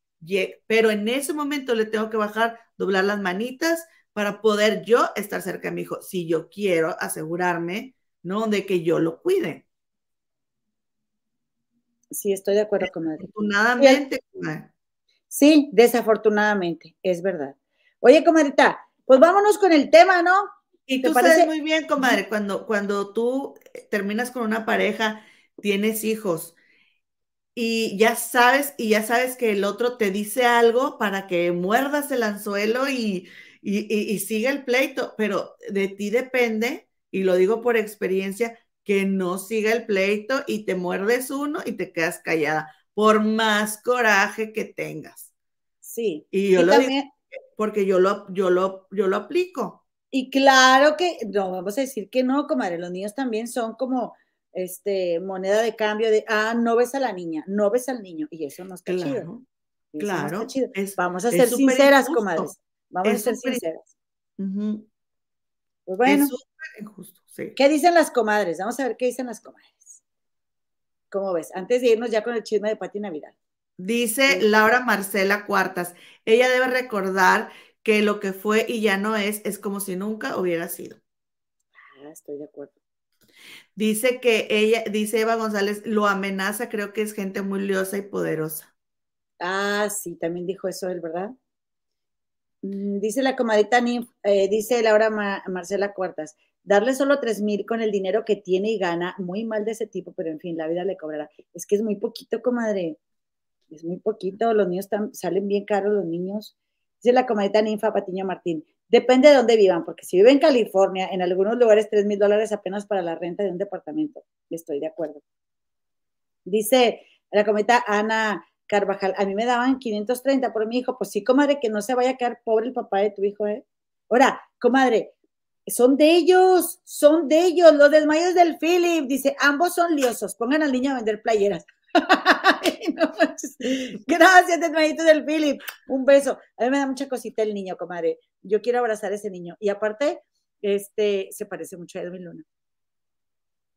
pero en ese momento le tengo que bajar, doblar las manitas para poder yo estar cerca de mi hijo, si yo quiero asegurarme, ¿no? De que yo lo cuide. Sí, estoy de acuerdo con Desafortunadamente. Sí, desafortunadamente, es verdad. Oye, comadrita, pues vámonos con el tema, ¿no? Y tú sabes muy bien, comadre, cuando, cuando tú terminas con una pareja, tienes hijos, y ya sabes, y ya sabes que el otro te dice algo para que muerdas el anzuelo y, y, siga el pleito, pero de ti depende, y lo digo por experiencia, que no siga el pleito y te muerdes uno y te quedas callada, por más coraje que tengas. Sí. Y yo lo digo porque yo lo, yo lo, yo lo aplico. Y claro que, no, vamos a decir que no, comadre, los niños también son como, este, moneda de cambio de, ah, no ves a la niña, no ves al niño, y eso no está chido. claro. Vamos a ser sinceras, comadres. Vamos a ser sinceras. Pues bueno. ¿Qué dicen las comadres? Vamos a ver qué dicen las comadres. ¿Cómo ves? Antes de irnos ya con el chisme de Pati Navidad. Dice Laura Marcela Cuartas, ella debe recordar que lo que fue y ya no es, es como si nunca hubiera sido. Ah, estoy de acuerdo. Dice que ella, dice Eva González, lo amenaza, creo que es gente muy liosa y poderosa. Ah, sí, también dijo eso él, ¿verdad? Mm, dice la comadita eh, dice Laura Marcela Cuartas, darle solo tres mil con el dinero que tiene y gana, muy mal de ese tipo, pero en fin, la vida le cobrará. Es que es muy poquito, comadre. Es muy poquito, los niños salen bien caros, los niños. Dice la comadita ninfa Patiño Martín, Depende de dónde vivan, porque si vive en California, en algunos lugares 3 mil dólares apenas para la renta de un departamento. Estoy de acuerdo. Dice la cometa Ana Carvajal, a mí me daban 530 por mi hijo. Pues sí, comadre, que no se vaya a quedar pobre el papá de tu hijo, ¿eh? Ahora, comadre, son de ellos, son de ellos, los desmayos del Philip. Dice, ambos son liosos, pongan al niño a vender playeras. (laughs) Gracias, desmayitos del Philip. Un beso. A mí me da mucha cosita el niño, comadre. Yo quiero abrazar a ese niño. Y aparte, este, se parece mucho a Edwin Luna.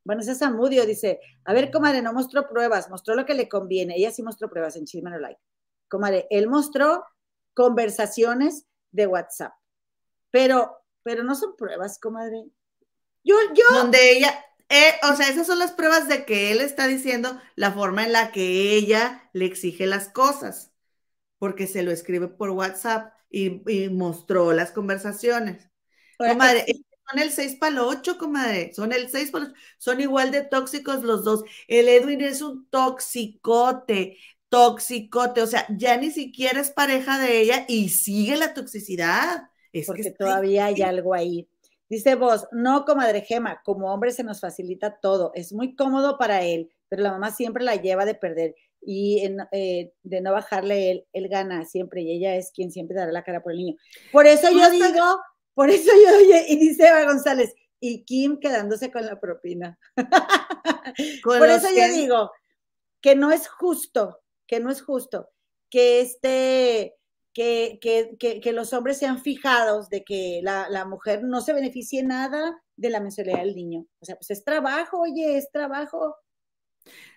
Bueno, Samudio dice, a ver, comadre, no mostró pruebas, mostró lo que le conviene. Ella sí mostró pruebas en Chisme. Comadre, él mostró conversaciones de WhatsApp. Pero, pero no son pruebas, comadre. Yo, yo. Donde ella, eh, o sea, esas son las pruebas de que él está diciendo la forma en la que ella le exige las cosas, porque se lo escribe por WhatsApp y, mostró las conversaciones. comadre, son el 6 para el 8, comadre, son el 6 para el 8, son igual de tóxicos los dos. El Edwin es un toxicote, toxicote, o sea, ya ni siquiera es pareja de ella y sigue la toxicidad. Es porque todavía hay algo ahí. Dice vos, no, comadre Gema, como hombre se nos facilita todo, es muy cómodo para él, pero la mamá siempre la lleva de perder y eh, de no bajarle él, él gana siempre y ella es quien siempre dará la cara por el niño. Por eso yo digo, por eso yo, (laughs) y dice Eva González, y Kim quedándose con la propina. (laughs) por eso yo digo que no es justo, que no es justo que este que, que, que, los hombres sean fijados de que la, la, mujer no se beneficie nada de la mensualidad del niño. O sea, pues es trabajo, oye, es trabajo.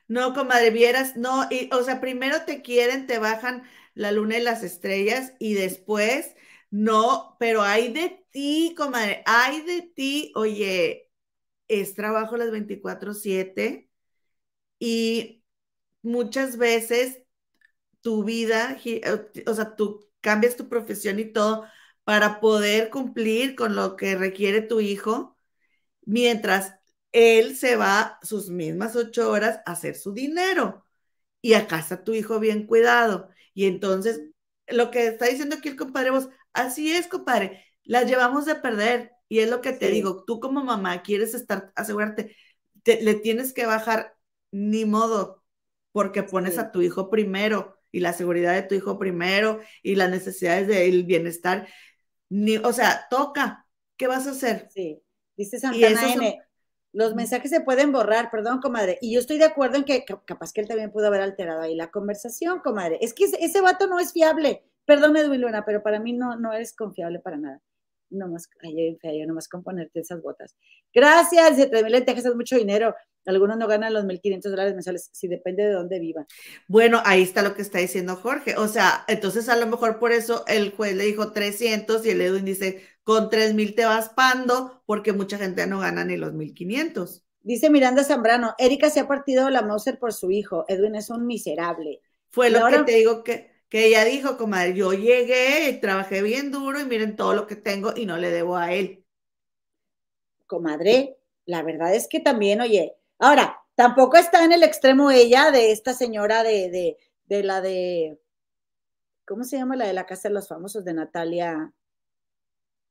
No, comadre, vieras, no, y, o sea, primero te quieren, te bajan la luna y las estrellas y después, no, pero hay de ti, comadre, hay de ti, oye, es trabajo las 24/7 y muchas veces tu vida, o sea, tu cambias tu profesión y todo para poder cumplir con lo que requiere tu hijo, mientras él se va sus mismas ocho horas a hacer su dinero. Y acá está tu hijo bien cuidado. Y entonces, lo que está diciendo aquí el compadre vos, así es, compadre, las llevamos de perder. Y es lo que te digo, tú como mamá quieres estar, asegurarte, le tienes que bajar ni modo, porque pones a tu hijo primero y la seguridad de tu hijo primero y las necesidades del bienestar. Ni, o sea, toca. ¿Qué vas a hacer? Sí. Dice Santana N. Los mensajes se pueden borrar, perdón, comadre. Y yo estoy de acuerdo en que capaz que él también pudo haber alterado ahí la conversación, comadre. Es que ese, vato no es fiable. Perdón, Edwin Luna, pero para mí no, no eres confiable para nada. No más, ay, no más con ponerte esas botas. Gracias, 7 mil lentejas es mucho dinero. Algunos no ganan los 1.500 dólares mensuales, si depende de dónde vivan. Bueno, ahí está lo que está diciendo Jorge. O sea, entonces a lo mejor por eso el juez le dijo 300 y el Edwin dice, con 3.000 te vas pando, porque mucha gente no gana ni los 1.500. Dice Miranda Zambrano, Erika se ha partido la Mauser por su hijo, Edwin es un miserable. Fue lo que te digo que, que ella dijo, comadre, yo llegué, y trabajé bien duro y miren todo lo que tengo y no le debo a él. Comadre, la verdad es que también, oye, Ahora, tampoco está en el extremo ella de esta señora de, de, de la de, ¿cómo se llama la de la Casa de los Famosos de Natalia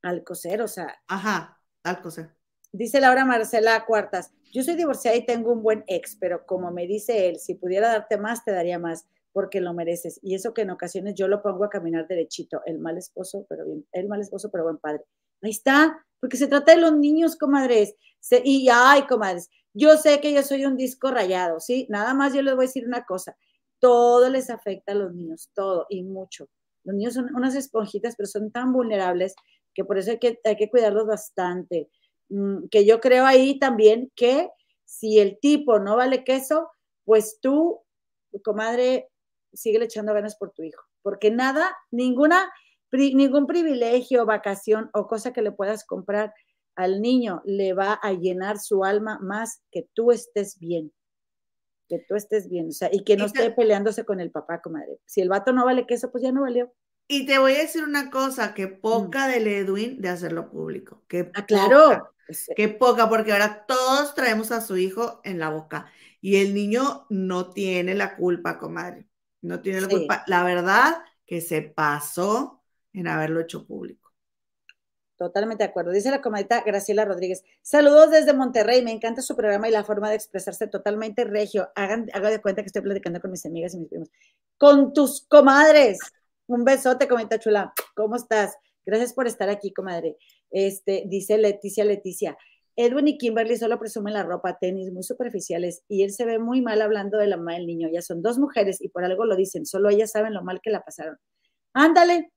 Alcocer? O sea. Ajá, Alcocer. Dice Laura Marcela Cuartas, yo soy divorciada y tengo un buen ex, pero como me dice él, si pudiera darte más, te daría más, porque lo mereces. Y eso que en ocasiones yo lo pongo a caminar derechito, el mal esposo, pero bien, el mal esposo, pero buen padre. Ahí está, porque se trata de los niños, comadres. y ay, comadres, yo sé que yo soy un disco rayado, ¿sí? Nada más yo les voy a decir una cosa. Todo les afecta a los niños, todo y mucho. Los niños son unas esponjitas, pero son tan vulnerables que por eso hay que, hay que cuidarlos bastante. Mm, que yo creo ahí también que si el tipo no vale queso, pues tú, comadre, sigue echando ganas por tu hijo. Porque nada, ninguna, ningún privilegio, vacación o cosa que le puedas comprar al niño le va a llenar su alma más que tú estés bien. Que tú estés bien, o sea, y que no esté peleándose con el papá, comadre. Si el vato no vale queso, pues ya no valió. Y te voy a decir una cosa, que poca mm. del Edwin de hacerlo público. Que ah, claro. Pues, que poca, porque ahora todos traemos a su hijo en la boca. Y el niño no tiene la culpa, comadre. No tiene la culpa. La verdad que se pasó en haberlo hecho público. Totalmente de acuerdo. Dice la comadita Graciela Rodríguez. Saludos desde Monterrey. Me encanta su programa y la forma de expresarse totalmente regio. Hagan, hagan de cuenta que estoy platicando con mis amigas y mis primos. Con tus comadres. Un besote, comenta chula. ¿Cómo estás? Gracias por estar aquí, comadre. Este, dice Leticia, Leticia. Edwin y Kimberly solo presumen la ropa, tenis muy superficiales y él se ve muy mal hablando de la mamá del niño. Ya son dos mujeres y por algo lo dicen. Solo ellas saben lo mal que la pasaron. Ándale.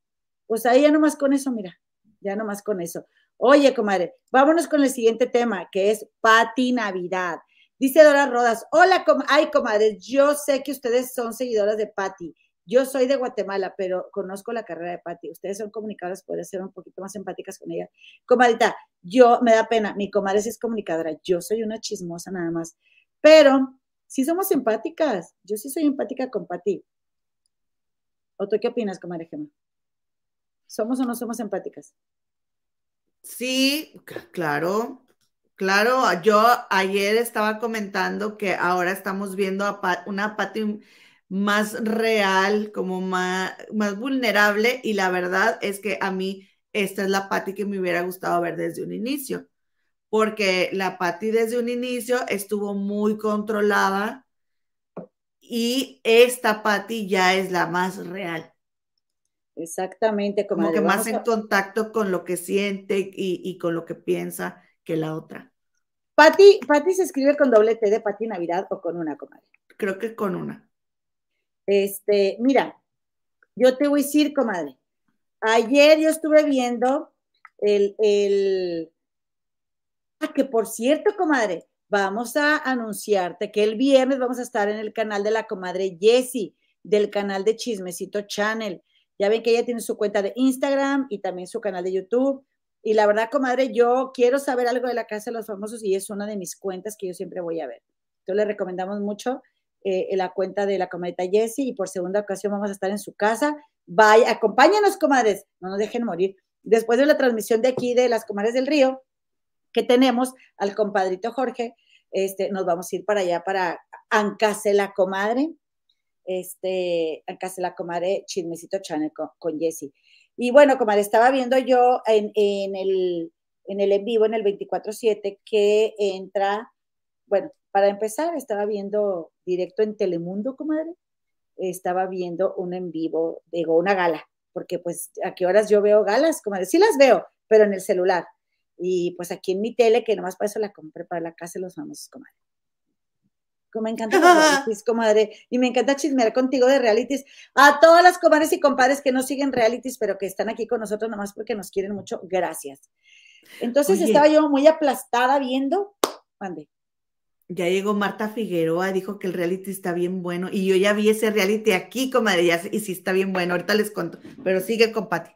Pues ahí ya nomás con eso, mira ya nomás con eso. Oye, comadre, vámonos con el siguiente tema, que es Pati Navidad. Dice Dora Rodas, hola, ay, comadre, yo sé que ustedes son seguidoras de Pati. Yo soy de Guatemala, pero conozco la carrera de Pati. Ustedes son comunicadoras, pueden ser un poquito más empáticas con ella. Comadita, yo me da pena, mi comadre sí es comunicadora, yo soy una chismosa nada más. Pero sí somos empáticas, yo sí soy empática con Pati. ¿O tú qué opinas, comadre Gemma? ¿Somos o no somos empáticas? Sí, claro, claro. Yo ayer estaba comentando que ahora estamos viendo una Patti más real, como más, más vulnerable, y la verdad es que a mí esta es la Patti que me hubiera gustado ver desde un inicio, porque la Patti desde un inicio estuvo muy controlada y esta Patti ya es la más real. Exactamente, como que más en contacto con lo que siente y, con lo que piensa que la otra. Pati, Pati se escribe con doble T de Pati Navidad o con una, comadre. Creo que con una. Este, mira, yo te voy a decir, comadre. Ayer yo estuve viendo el, el, ah, que por cierto, comadre, vamos a anunciarte que el viernes vamos a estar en el canal de la comadre Jessie, del canal de Chismecito Channel. Ya ven que ella tiene su cuenta de Instagram y también su canal de YouTube. Y la verdad, comadre, yo quiero saber algo de la Casa de los Famosos y es una de mis cuentas que yo siempre voy a ver. Entonces le recomendamos mucho eh, la cuenta de la comadita Jessie y por segunda ocasión vamos a estar en su casa. Vaya, acompáñanos, comadres, no nos dejen morir. Después de la transmisión de aquí de las comadres del río, que tenemos al compadrito Jorge, este, nos vamos a ir para allá, para Ancase la comadre, este, acá se la comadre Chismecito Channel con, con Jessie. Y bueno, comadre, estaba viendo yo en, el, en el en vivo, en el 24-7, que entra bueno, para empezar, estaba viendo directo en Telemundo, comadre, estaba viendo un en vivo, digo, una gala, porque pues a qué horas yo veo galas, comadre, sí las veo, pero en el celular. Y pues aquí en mi tele, que nomás para eso la compré para la casa de los famosos, comadre. Como me encanta realities, comadre, y me encanta chismear contigo de realities. A todas las comadres y compadres que no siguen realities, pero que están aquí con nosotros nomás porque nos quieren mucho, gracias. Entonces estaba yo muy aplastada viendo, mande. Ya llegó Marta Figueroa, dijo que el reality está bien bueno, y yo ya vi ese reality aquí, comadre, y sí está bien bueno, ahorita les cuento, pero sigue con Pati.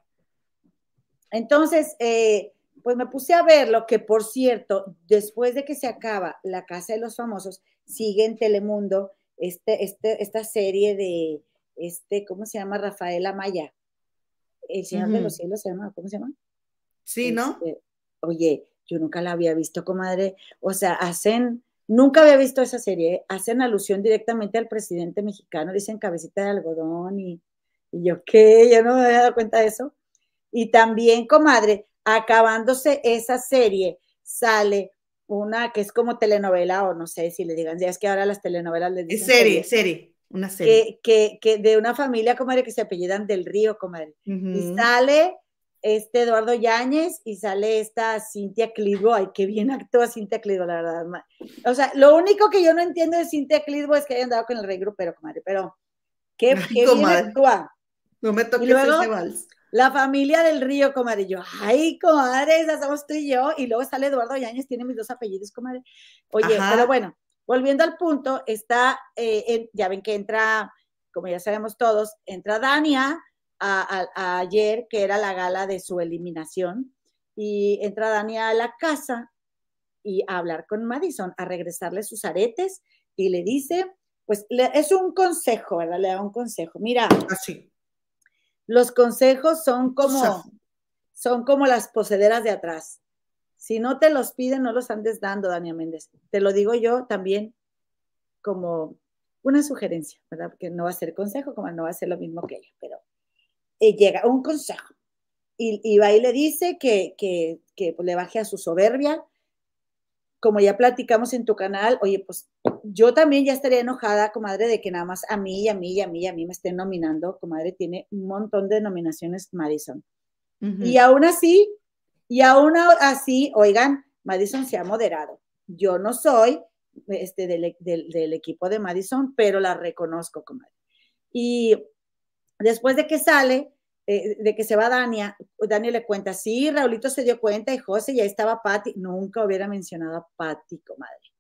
Entonces, eh, pues me puse a ver lo que, por cierto, después de que se acaba La Casa de los Famosos, sigue en Telemundo este, este, esta serie de, este, ¿cómo se llama? Rafael Amaya. El Señor de los Cielos se llama, ¿cómo se llama? Sí, ¿no? Este, oye, yo nunca la había visto, comadre. O sea, hacen, nunca había visto esa serie, hacen alusión directamente al presidente mexicano, dicen cabecita de algodón y, y yo, ¿qué? Yo no me había dado cuenta de eso. Y también, comadre, acabándose esa serie, sale una que es como telenovela, o no sé si le digan, ya es que ahora las telenovelas les dicen. Serie, serie, una serie. Que, que, de una familia, comadre, que se apellidan del río, comadre. Y sale este Eduardo Yáñez y sale esta Cintia Clitbo, ay, qué bien actúa Cintia Clitbo, la verdad. O sea, lo único que yo no entiendo de Cintia Clitbo es que haya andado con el rey grupero, comadre, pero qué, (laughs) qué bien actúa. No me toques ese vals. La familia del río, comadre. yo, ay, comadre, esa somos tú y yo. Y luego sale Eduardo Yáñez, tiene mis dos apellidos, comadre. Oye, pero bueno, volviendo al punto, está, eh, ya ven que entra, como ya sabemos todos, entra Dania a, ayer, que era la gala de su eliminación, y entra Dania a la casa y a hablar con Madison, a regresarle sus aretes, y le dice, pues es un consejo, ¿verdad? Le da un consejo. Mira, así. Los consejos son como, son como las posederas de atrás. Si no te los piden, no los andes dando, Dania Méndez. Te lo digo yo también como una sugerencia, ¿verdad? Porque no va a ser consejo, como no va a ser lo mismo que ella, pero eh, llega un consejo. Y, y, va y le dice que, que, que pues, le baje a su soberbia, como ya platicamos en tu canal, oye, pues yo también ya estaría enojada, comadre, de que nada más a mí y a mí y a mí y a mí me estén nominando, comadre, tiene un montón de nominaciones Madison. Y aún así, y aún así, oigan, Madison se ha moderado. Yo no soy este, del, del equipo de Madison, pero la reconozco, comadre. Y después de que sale, eh, de que se va Dania, Dania le cuenta, sí, Raulito se dio cuenta y José ya estaba Patti, nunca hubiera mencionado a Patti, comadre.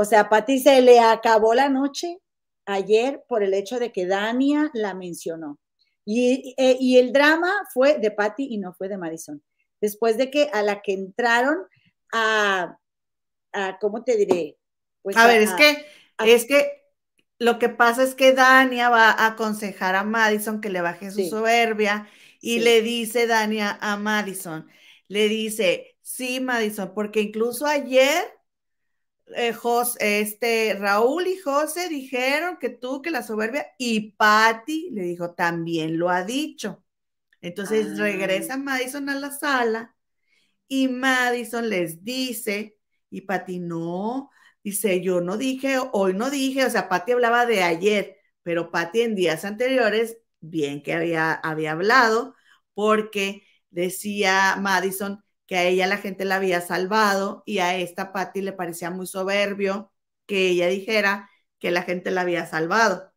O sea, a Patti se le acabó la noche ayer por el hecho de que Dania la mencionó. Y, eh, y el drama fue de Patti y no fue de Madison. Después de que a la que entraron a, a ¿cómo te diré? Pues a, ver, es que, es que lo que pasa es que Dania va a aconsejar a Madison que le baje su soberbia y le dice Dania a Madison, le dice, sí, Madison, porque incluso ayer eh, este, Raúl y José dijeron que tú, que la soberbia, y Patty le dijo, también lo ha dicho. Entonces ah. regresa Madison a la sala y Madison les dice, y Patty, no, Dice, yo no dije, hoy no dije, o sea, Patti hablaba de ayer, pero Patti en días anteriores, bien que había, había hablado, porque decía Madison que a ella la gente la había salvado y a esta Patti le parecía muy soberbio que ella dijera que la gente la había salvado,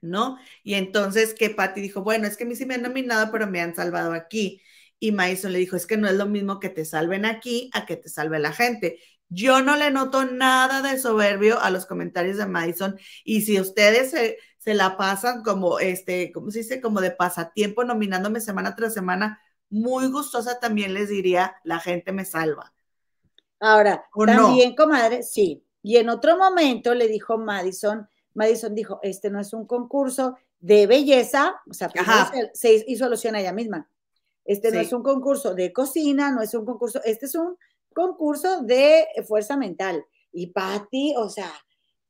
¿no? Y entonces que Patti dijo, bueno, es que a mí sí me han nominado, pero me han salvado aquí. Y Madison le dijo, es que no es lo mismo que te salven aquí a que te salve la gente. Yo no le noto nada de soberbio a los comentarios de Madison y si ustedes se, la pasan como, este, ¿cómo se dice? Como de pasatiempo nominándome semana tras semana, muy gustosa también les diría, la gente me salva. Ahora, también, comadre, sí. Y en otro momento le dijo Madison, Madison dijo, este no es un concurso de belleza, o sea, se, se, hizo alusión a ella misma. Este no es un concurso de cocina, no es un concurso, este es un concurso de fuerza mental. Y Patty, o sea,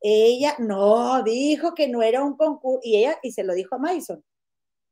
ella no dijo que no era un concurso, y ella, y se lo dijo a Madison.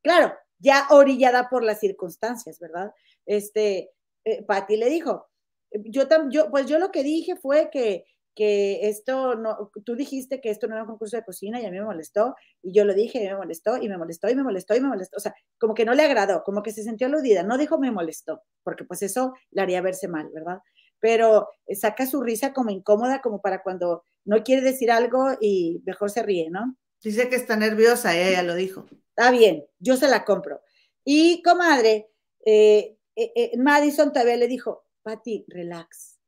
Claro, ya orillada por las circunstancias, ¿verdad? Este, eh, Patty le dijo, yo, yo, pues yo lo que dije fue que, que esto no, tú dijiste que esto no era un concurso de cocina y a mí me molestó, y yo lo dije y me molestó, y me molestó, y me molestó, y me molestó, o sea, como que no le agradó, como que se sintió aludida, no dijo me molestó, porque pues eso le haría verse mal, ¿verdad? Pero saca su risa como incómoda, como para cuando no quiere decir algo y mejor se ríe, ¿no? Dice que está nerviosa, ella lo dijo. Está bien, yo se la compro. Y comadre, eh, eh, eh, Madison todavía le dijo, Pati, relax.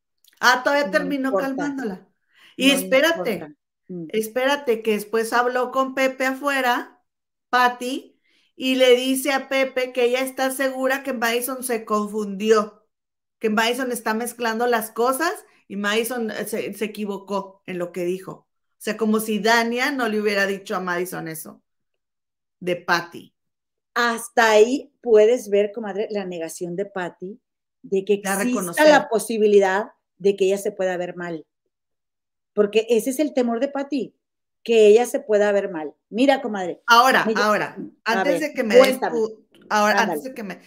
Ah, todavía terminó calmándola. Y espérate, mm. espérate, que después habló con Pepe afuera, Pati, y le dice a Pepe que ella está segura que Madison se confundió, que Madison está mezclando las cosas y Madison se, se equivocó en lo que dijo. O sea, como si Dania no le hubiera dicho a Madison eso de Patty. Hasta ahí puedes ver, comadre, la negación de Patty de que exista la posibilidad de que ella se pueda ver mal. Porque ese es el temor de Patty, que ella se pueda ver mal. Mira, comadre. Ahora, ahora, antes de que me ahora, antes de que me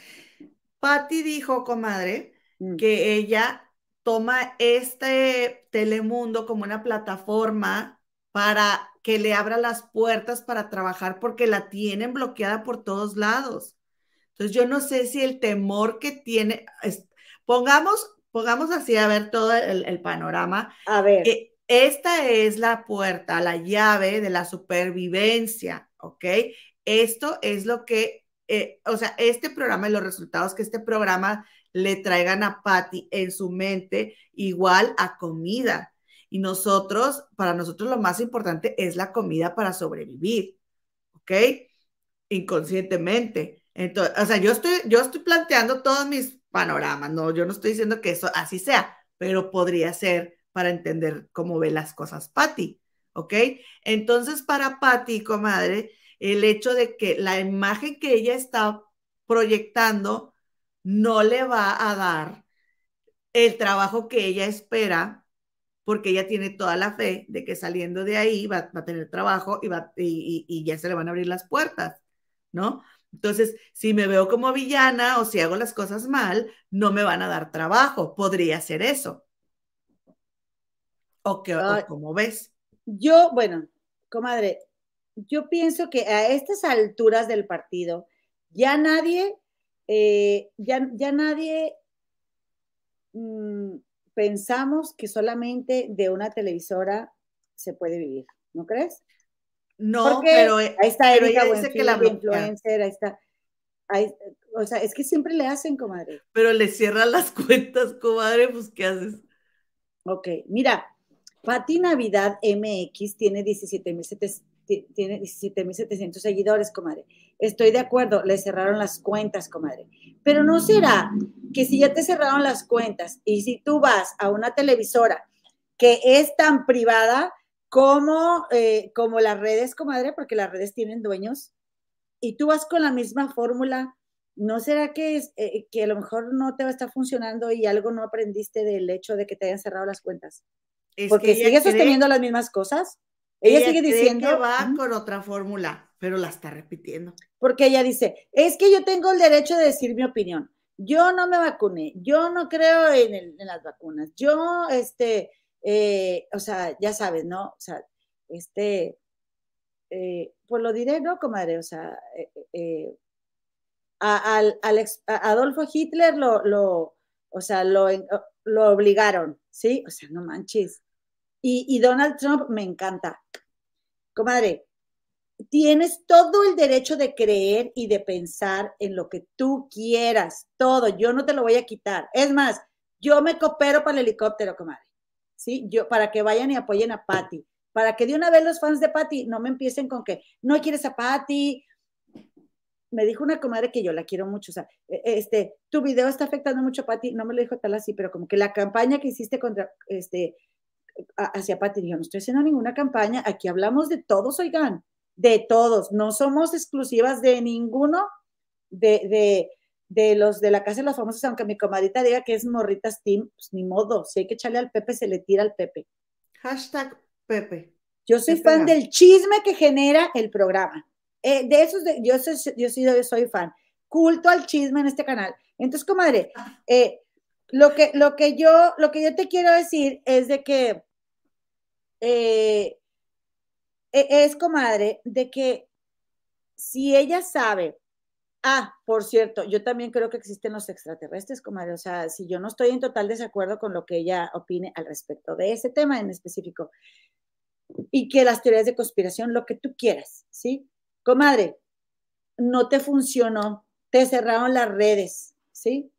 Patty dijo, comadre, mm. que ella toma este Telemundo como una plataforma para que le abra las puertas para trabajar porque la tienen bloqueada por todos lados. Entonces yo no sé si el temor que tiene, pongamos, pongamos así a ver todo el, panorama. A ver. esta es la puerta, la llave de la supervivencia, ¿ok? Esto es lo que, eh, o sea, este programa y los resultados que este programa le traigan a Patty en su mente, igual a comida. Y nosotros, para nosotros lo más importante es la comida para sobrevivir, ¿ok? Inconscientemente. Entonces, o sea, yo estoy, yo estoy planteando todos mis panoramas, no, yo no estoy diciendo que eso así sea, pero podría ser para entender cómo ve las cosas Patty, ¿ok? Entonces, para Patty, comadre, el hecho de que la imagen que ella está proyectando no le va a dar el trabajo que ella espera porque ella tiene toda la fe de que saliendo de ahí va, a tener trabajo y, va, y, ya se le van a abrir las puertas, ¿no? Entonces, si me veo como villana o si hago las cosas mal, no me van a dar trabajo. Podría ser eso. ¿O, cómo ves? Yo, bueno, comadre, yo pienso que a estas alturas del partido, ya nadie, eh, ya, ya nadie mm, pensamos que solamente de una televisora se puede vivir, ¿no crees? No, pero ahí está Erika dice que la influencer, ahí está. o sea, es que siempre le hacen, comadre. Pero le cierran las (laughs) cuentas, comadre, pues ¿qué haces? Ok, mira, Pati Navidad MX tiene 17.700 tiene 17.700 seguidores, comadre. Estoy de acuerdo, le cerraron las cuentas, comadre. Pero no será que si ya te cerraron las cuentas y si tú vas a una televisora que es tan privada como, eh, como las redes, comadre, porque las redes tienen dueños, y tú vas con la misma fórmula, ¿no será que, es, eh, que a lo mejor no te va a estar funcionando y algo no aprendiste del hecho de que te hayan cerrado las cuentas? porque sigues sosteniendo las mismas cosas. Ella, sigue diciendo que va con otra fórmula, pero la está repitiendo. Porque ella dice, es que yo tengo el derecho de decir mi opinión. Yo no me vacuné, yo no creo en, las vacunas. Yo, este, eh, o sea, ya sabes, ¿no? O sea, este, eh, pues lo diré, ¿no, comadre? O sea, eh, a, Adolfo Hitler lo, lo, o sea, lo, lo obligaron, ¿sí? O sea, no manches. Y, Donald Trump me encanta. Comadre, tienes todo el derecho de creer y de pensar en lo que tú quieras, todo, yo no te lo voy a quitar. Es más, yo me coopero para el helicóptero, comadre. ¿Sí? Yo, para que vayan y apoyen a Patty. Para que de una vez los fans de Patty no me empiecen con que no quieres a Patty. Me dijo una comadre que yo la quiero mucho, o sea, e, este, tu video está afectando mucho a Patty, no me lo dijo tal así, pero como que la campaña que hiciste contra, este, hacia Pati, yo no estoy haciendo ninguna campaña, aquí hablamos de todos, oigan, de todos, no somos exclusivas de ninguno de, de, los de la Casa de los Famosos, aunque mi comadita diga que es Morritas Team, pues ni modo, si hay que echarle al Pepe, se le tira al Pepe. Hashtag Pepe. Yo soy fan del chisme que genera el programa. Eh, de esos, de, yo, soy, yo, soy, yo soy fan. Culto al chisme en este canal. Entonces, comadre, eh, lo que, lo que yo, lo que yo te quiero decir es de que eh, e, es, comadre, de que si ella sabe, ah, por cierto, yo también creo que existen los extraterrestres, comadre, o sea, si yo no estoy en total desacuerdo con lo que ella opine al respecto de ese tema en específico, y que las teorías de conspiración, lo que tú quieras, ¿sí? Comadre, no te funcionó, te cerraron las redes, ¿sí?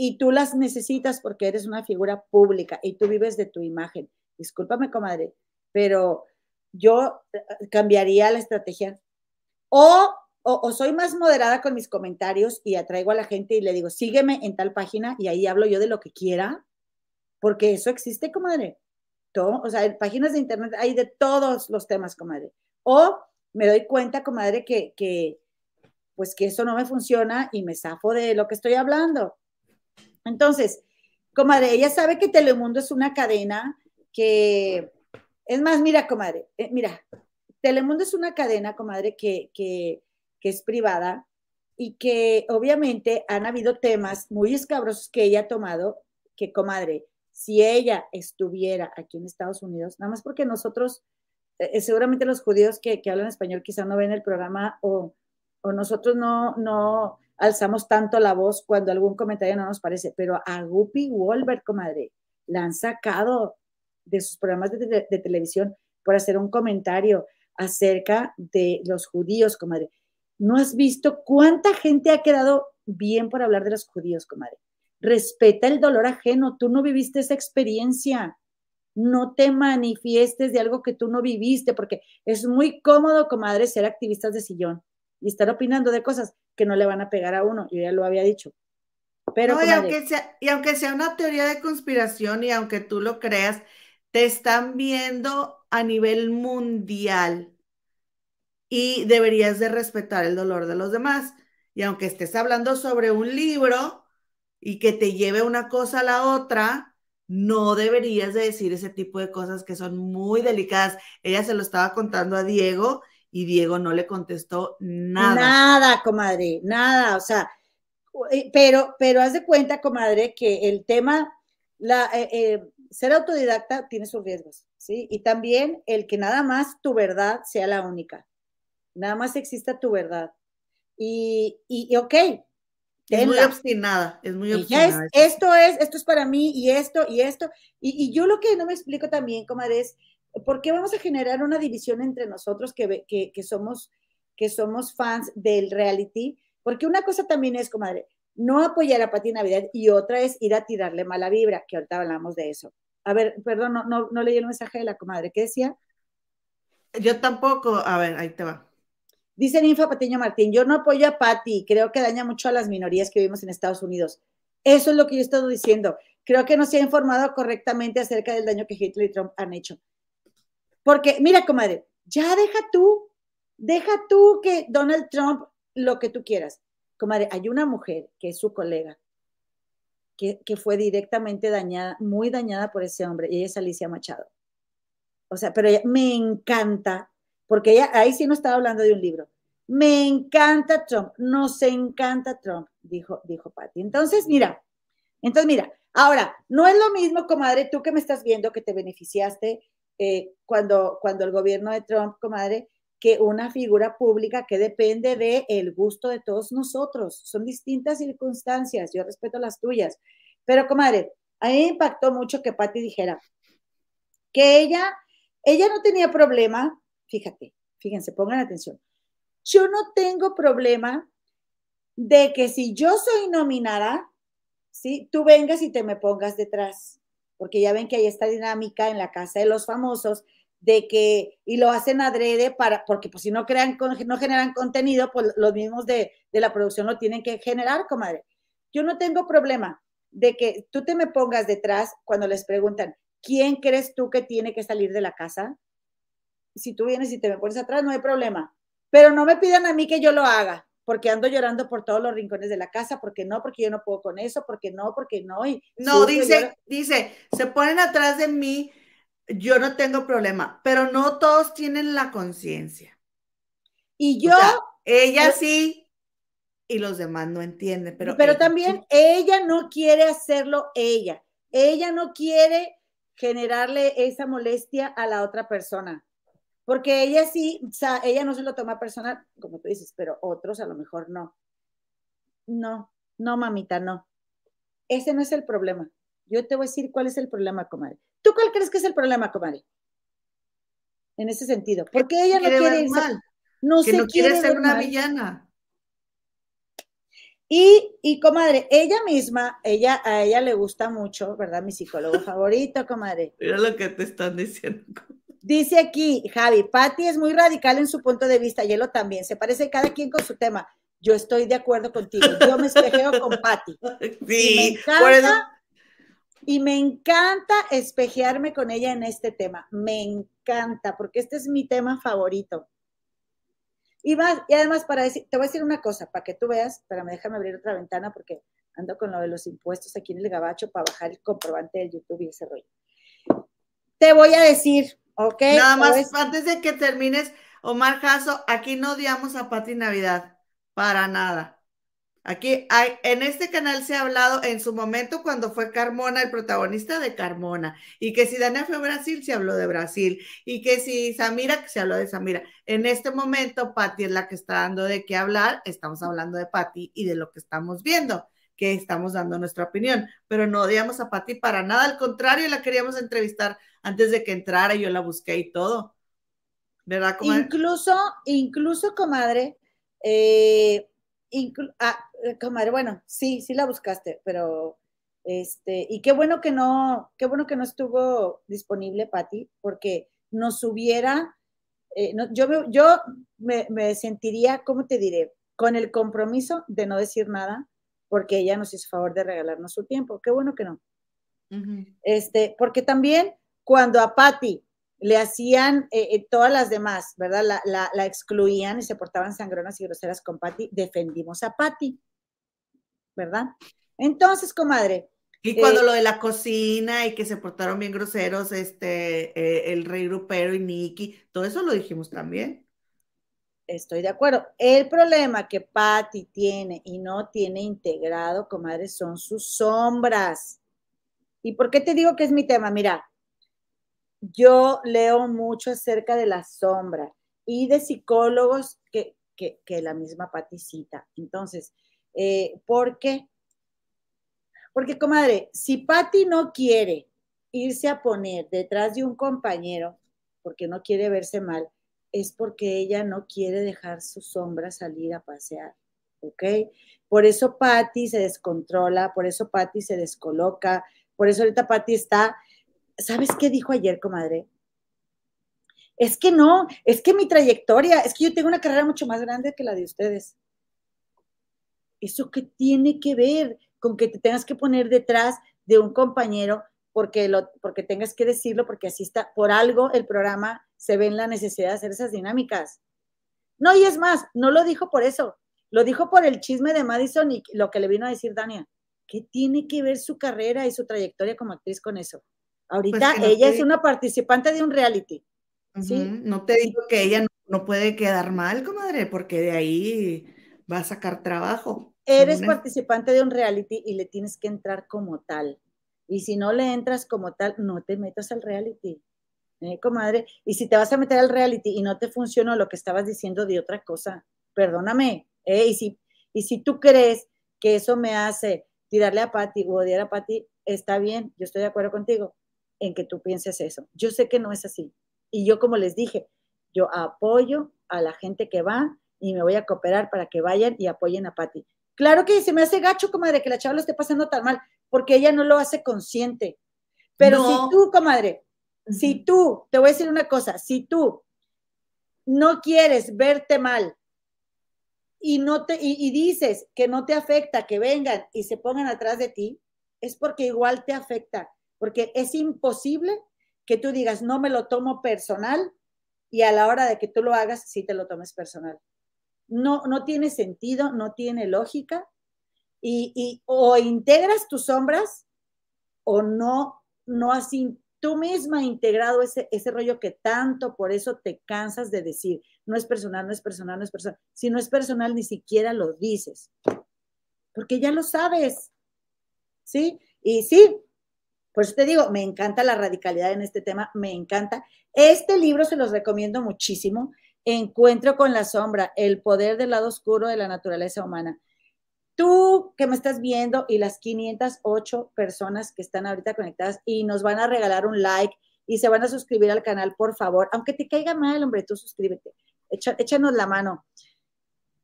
Y tú las necesitas porque eres una figura pública y tú vives de tu imagen. Discúlpame, comadre, pero yo eh, cambiaría la estrategia. O, o, soy más moderada con mis comentarios y atraigo a la gente y le digo, sígueme en tal página y ahí hablo yo de lo que quiera, porque eso existe, comadre. Todo, o sea, en páginas de internet hay de todos los temas, comadre. O me doy cuenta, comadre, que, que, pues que eso no me funciona y me zafo de lo que estoy hablando. Entonces, comadre, ella sabe que Telemundo es una cadena que, es más, mira, comadre, eh, mira, Telemundo es una cadena, comadre, que, que, que es privada y que obviamente han habido temas muy escabrosos que ella ha tomado, que, comadre, si ella estuviera aquí en Estados Unidos, nada más porque nosotros eh, eh, seguramente los judíos que, hablan español quizá no ven el programa o, nosotros no, no alzamos tanto la voz cuando algún comentario no nos parece, pero a Guppy Wolver, comadre, la han sacado de sus programas de, televisión por hacer un comentario acerca de los judíos, comadre. ¿No has visto cuánta gente ha quedado bien por hablar de los judíos, comadre? Respeta el dolor ajeno, tú no viviste esa experiencia no te manifiestes de algo que tú no viviste, porque es muy cómodo, comadre, ser activistas de sillón y estar opinando de cosas que no le van a pegar a uno. Yo ya lo había dicho. Pero, y, aunque sea, y aunque sea una teoría de conspiración y aunque tú lo creas, te están viendo a nivel mundial y deberías de respetar el dolor de los demás. Y aunque estés hablando sobre un libro y que te lleve una cosa a la otra, no deberías de decir ese tipo de cosas que son muy delicadas. Ella se lo estaba contando a Diego y Diego no le contestó nada. Nada, comadre, nada, o sea, eh, pero, pero haz de cuenta, comadre, que el tema, la, eh, eh, ser autodidacta tiene sus riesgos, ¿sí? Y también el que nada más tu verdad sea la única, nada más exista tu verdad. Y, y, y ok, es muy obstinada, es muy obstinada. esto es, esto es para mí y esto y esto. Y, yo lo que no me explico también, comadre, es por qué vamos a generar una división entre nosotros que, que, somos, que somos fans del reality. Porque una cosa también es, comadre, no apoyar a Pati Navidad y otra es ir a tirarle mala vibra, que ahorita hablamos de eso. A ver, perdón, no, no, no leí el mensaje de la comadre. ¿Qué decía? Yo tampoco, a ver, ahí te va. Dice Ninfa Patiño Martín, yo no apoyo a Patti, creo que daña mucho a las minorías que vivimos en Estados Unidos. Eso es lo que yo he estado diciendo. Creo que no se ha informado correctamente acerca del daño que Hitler y Trump han hecho. Porque, mira, comadre, ya deja tú, deja tú que Donald Trump lo que tú quieras. Comadre, hay una mujer que es su colega, que, que fue directamente dañada, muy dañada por ese hombre, y ella es Alicia Machado. O sea, pero ella, me encanta porque ahí sí no estaba hablando de un libro. Me encanta Trump, nos encanta Trump, dijo, dijo Patty. Entonces, mira, entonces, mira, ahora, no es lo mismo, comadre, tú que me estás viendo que te beneficiaste eh, cuando, cuando el gobierno de Trump, comadre, que una figura pública que depende del el gusto de todos nosotros. Son distintas circunstancias, yo respeto las tuyas. Pero, comadre, a mí me impactó mucho que Patty dijera que ella, ella no tenía problema Fíjate, fíjense, pongan atención. Yo no tengo problema de que si yo soy nominada, ¿sí? Tú vengas y te me pongas detrás, porque ya ven que hay esta dinámica en la casa de los famosos de que, y lo hacen adrede para, porque pues si no crean, no generan contenido, pues los mismos de, de la producción lo tienen que generar, comadre. Yo no tengo problema de que tú te me pongas detrás cuando les preguntan, ¿quién crees tú que tiene que salir de la casa? si tú vienes y te me pones atrás, no hay problema. Pero no me pidan a mí que yo lo haga, porque ando llorando por todos los rincones de la casa, porque no, porque yo no puedo con eso, porque no, porque no. Y no, dice, dice, se ponen atrás de mí, yo no tengo problema, pero no todos tienen la conciencia. Y yo... ella sí, y los demás no entienden, pero... Pero también ella no quiere hacerlo ella. Ella no quiere generarle esa molestia a la otra persona. Porque ella sí, o sea, ella no se lo toma personal, como tú dices, pero otros a lo mejor no. No, no, mamita, no. Ese no es el problema. Yo te voy a decir cuál es el problema, comadre. ¿Tú cuál crees que es el problema, comadre? En ese sentido. Porque ella no quiere ir mal. No que no quiere, ser una villana. Y, y, comadre, ella misma, ella, a ella le gusta mucho, ¿verdad? Mi psicólogo favorito, comadre. Mira lo que te están diciendo. Dice aquí, Javi, Patti es muy radical en su punto de vista, y él también, se parece cada quien con su tema. Yo estoy de acuerdo contigo, yo me espejeo con Patti. (laughs) Sí, y me encanta, y me encanta espejearme con ella en este tema, me encanta, porque este es mi tema favorito. Y, y además, para decir, te voy a decir una cosa, para que tú veas, pero me déjame abrir otra ventana porque ando con lo de los impuestos aquí en el gabacho para bajar el comprobante del YouTube y ese rollo. Te voy a decir, ¿ok? Nada más, antes de que termines, Omar Jasso, aquí no odiamos a Pati Navidad, para nada. Aquí hay, en este canal se ha hablado en su momento cuando fue Carmona el protagonista de Carmona, y que si Dania fue a Brasil, se habló de Brasil, y que si Samira, se habló de Samira. En este momento, Patti es la que está dando de qué hablar, estamos hablando de Patti y de lo que estamos viendo, que estamos dando nuestra opinión, pero no odiamos a Patti para nada, al contrario, la queríamos entrevistar antes de que entrara, yo la busqué y todo. ¿Verdad, comadre? Incluso, incluso, comadre, eh, ah, eh, comadre, bueno, sí, sí la buscaste, pero este, y qué bueno que no, qué bueno que no estuvo disponible, Patti, porque nos hubiera, eh, yo, me, yo me, sentiría, ¿cómo te diré? Con el compromiso de no decir nada, porque ella nos hizo favor de regalarnos su tiempo. Qué bueno que no. Este, porque también cuando a Patti le hacían eh, eh, todas las demás, ¿verdad? La, excluían y se portaban sangronas y groseras con Patti, defendimos a Patti, ¿verdad? Entonces, comadre. Y cuando eh, lo de la cocina y que se portaron bien groseros, este, el rey grupero y Nicky, todo eso lo dijimos también. Estoy de acuerdo. El problema que Patti tiene y no tiene integrado, comadre, son sus sombras. ¿Y por qué te digo que es mi tema? Mira, yo leo mucho acerca de la sombra y de psicólogos que, la misma paticita. Entonces, eh, ¿por qué? Porque, comadre, si Pati no quiere irse a poner detrás de un compañero porque no quiere verse mal, es porque ella no quiere dejar su sombra salir a pasear, ¿ok? Por eso Patti se descontrola, por eso Patti se descoloca, por eso ahorita Patti está ¿sabes qué dijo ayer, comadre? Es que no, es que mi trayectoria, es que yo tengo una carrera mucho más grande que la de ustedes. ¿Eso qué tiene que ver con que te tengas que poner detrás de un compañero porque, lo, porque tengas que decirlo, porque así está, por algo el programa se ve en la necesidad de hacer esas dinámicas? No, y es más, no lo dijo por eso, lo dijo por el chisme de Madison y lo que le vino a decir Dania. ¿Qué tiene que ver su carrera y su trayectoria como actriz con eso? Ahorita pues ella es una participante de un reality. ¿sí? No te digo que ella no, puede quedar mal, comadre, porque de ahí va a sacar trabajo. Eres participante de un reality y le tienes que entrar como tal. Y si no le entras como tal, no te metas al reality. ¿eh, comadre? Y si te vas a meter al reality y no te funcionó lo que estabas diciendo de otra cosa, perdóname. ¿eh? Y, si, y si tú crees que eso me hace tirarle a Patti o odiar a Patti, está bien, yo estoy de acuerdo contigo en que tú pienses eso. Yo sé que no es así. Y yo, como les dije, yo apoyo a la gente que va y me voy a cooperar para que vayan y apoyen a Patti. Claro que se me hace gacho, comadre, que la chava lo esté pasando tan mal, porque ella no lo hace consciente. Pero si tú, comadre, si tú, te voy a decir una cosa, si tú no quieres verte mal y, no te, y dices que no te afecta que vengan y se pongan atrás de ti, es porque igual te afecta porque es imposible que tú digas, no me lo tomo personal y a la hora de que tú lo hagas, sí te lo tomes personal. No, no tiene sentido, no tiene lógica y, o integras tus sombras o no, no has tú misma integrado ese, ese rollo que tanto por eso te cansas de decir, no es personal, no es personal, no es personal. Si no es personal, ni siquiera lo dices, porque ya lo sabes. ¿Sí? Y sí, Por eso te digo, me encanta la radicalidad en este tema, me encanta. Este libro se los recomiendo muchísimo. Encuentro con la sombra, el poder del lado oscuro de la naturaleza humana. Tú que me estás viendo y las 508 personas que están ahorita conectadas y nos van a regalar un like y se van a suscribir al canal, por favor, aunque te caiga mal, hombre, tú suscríbete, échanos la mano.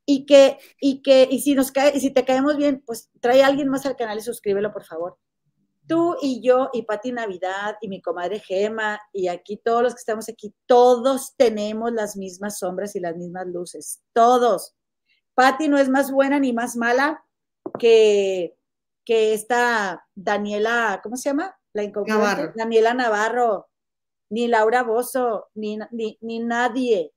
Y que, y que, y si nos cae, y si te caemos bien, pues trae a alguien más al canal y suscríbelo, por favor. Tú y yo y Pati Navidad y mi comadre Gema y aquí todos los que estamos aquí, todos tenemos las mismas sombras y las mismas luces, todos. Pati no es más buena ni más mala que, que esta Daniela, ¿cómo se llama? La Navarro. Daniela Navarro, ni Laura Bozo, ni, ni, nadie.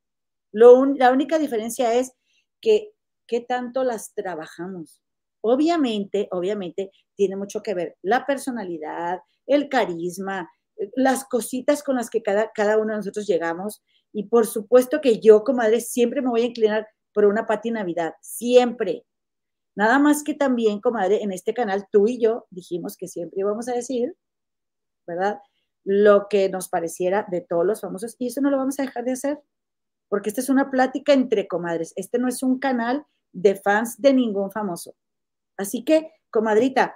Lo la única diferencia es que qué tanto las trabajamos. Obviamente, obviamente, tiene mucho que ver la personalidad, el carisma, las cositas con las que cada, cada uno de nosotros llegamos. Y por supuesto que yo, comadre, siempre me voy a inclinar por una Pati Navidad, siempre. Nada más que también, comadre, en este canal tú y yo dijimos que siempre íbamos a decir, ¿verdad? Lo que nos pareciera de todos los famosos y eso no lo vamos a dejar de hacer, porque esta es una plática entre comadres. Este no es un canal de fans de ningún famoso. Así que, comadrita,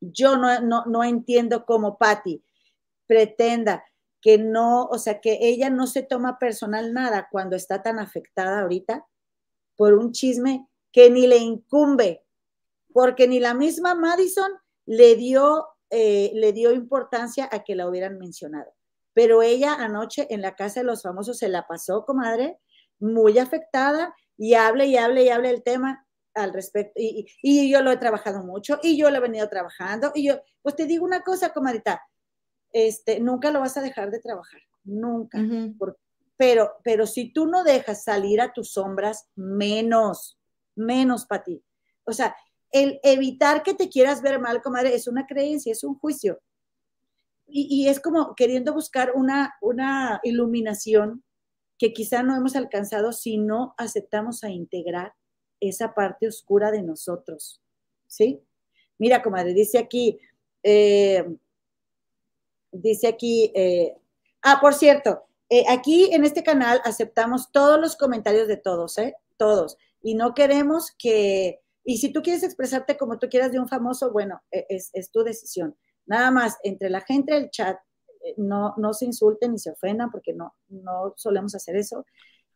yo no, no, no entiendo cómo Patti pretenda que no, o sea, que ella no se toma personal nada cuando está tan afectada ahorita por un chisme que ni le incumbe, porque ni la misma Madison le dio, eh, le dio importancia a que la hubieran mencionado. Pero ella anoche en la casa de los famosos se la pasó, comadre, muy afectada y hable y hable y hable el tema al respecto. Y, yo lo he trabajado mucho y yo lo he venido trabajando. Y yo, pues te digo una cosa, comadita, este, nunca lo vas a dejar de trabajar, nunca. pero, pero si tú no dejas salir a tus sombras, menos, menos para ti. O sea, el evitar que te quieras ver mal, comadre, es una creencia, es un juicio. Y, y es como queriendo buscar una, una iluminación que quizá no hemos alcanzado si no aceptamos a integrar esa parte oscura de nosotros. ¿Sí? Mira, comadre, dice aquí, eh, dice aquí, eh, ah, por cierto, eh, aquí en este canal aceptamos todos los comentarios de todos, ¿eh? Todos. Y no queremos que, y si tú quieres expresarte como tú quieras de un famoso, bueno, e, es, es tu decisión. Nada más, entre la gente del chat, no, no se insulten ni se ofendan porque no, no solemos hacer eso.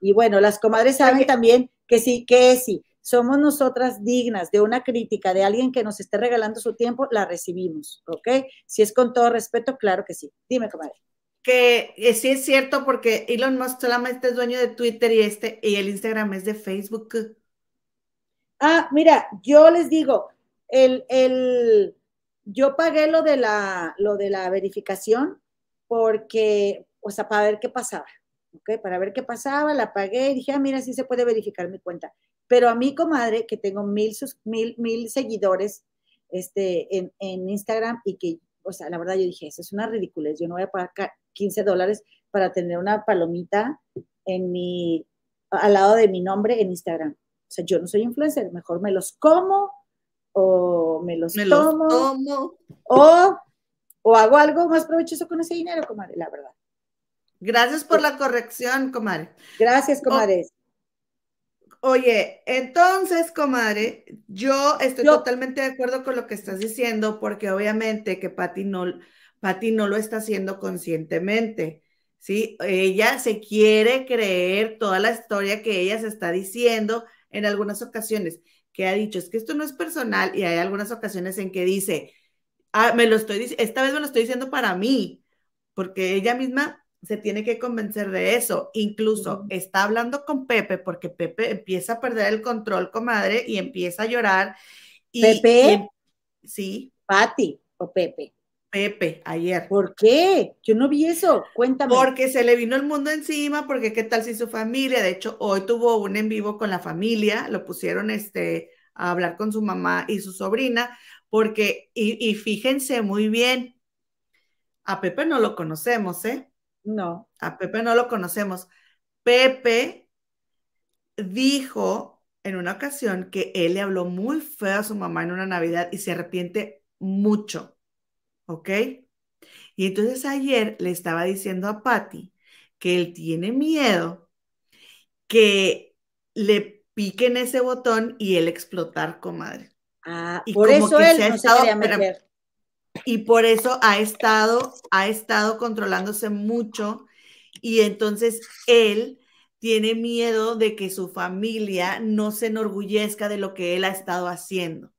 Y bueno, las comadres saben también que sí, que sí somos nosotras dignas de una crítica de alguien que nos esté regalando su tiempo, la recibimos, ¿ok? Si es con todo respeto, claro que sí. Dime, comadre. Que eh, sí es cierto porque Elon Musk solamente es dueño de Twitter y este y el Instagram es de Facebook. Ah, mira, yo les digo, el, el, yo pagué lo de la, lo de la verificación porque, o sea, para ver qué pasaba, ¿ok? Para ver qué pasaba, la pagué y dije, ah, mira, sí se puede verificar mi cuenta. Pero a mi comadre, que tengo mil, mil, mil seguidores este, en, en, Instagram y que, o sea, la verdad yo dije, eso es una ridiculez, yo no voy a pagar 15 dólares para tener una palomita en mi, al lado de mi nombre en Instagram. O sea, yo no soy influencer, mejor me los como o me los, tomo, O, o hago algo más provechoso con ese dinero, comadre, la verdad. Gracias por la corrección, comadre. Gracias, comadre. Oye, entonces, comadre, yo estoy totalmente de acuerdo con lo que estás diciendo, porque obviamente que Patti no, no lo está haciendo conscientemente, ¿sí? Ella se quiere creer toda la historia que ella se está diciendo en algunas ocasiones, que ha dicho, es que esto no es personal, y hay algunas ocasiones en que dice, ah, me lo estoy esta vez me lo estoy diciendo para mí, porque ella misma se tiene que convencer de eso. Incluso está hablando con Pepe porque Pepe empieza a perder el control, comadre, y empieza a llorar. Y, ¿Pepe? Em, sí. Pati o Pepe. Pepe, ayer. ¿Por qué? Yo no vi eso. Cuéntame. Porque se le vino el mundo encima, porque qué tal si su familia, de hecho, hoy tuvo un en vivo con la familia, lo pusieron este, a hablar con su mamá y su sobrina, porque, y, y fíjense muy bien, a Pepe no lo conocemos, ¿eh? No. A Pepe no lo conocemos. Pepe dijo en una ocasión que él le habló muy feo a su mamá en una Navidad y se arrepiente mucho. ¿Ok? Y entonces ayer le estaba diciendo a Patty que él tiene miedo que le piquen ese botón y él explotar, comadre. Ah, y por eso él no se quería meter. Y por eso ha estado, ha estado controlándose mucho y entonces él tiene miedo de que su familia no se enorgullezca de lo que él ha estado haciendo.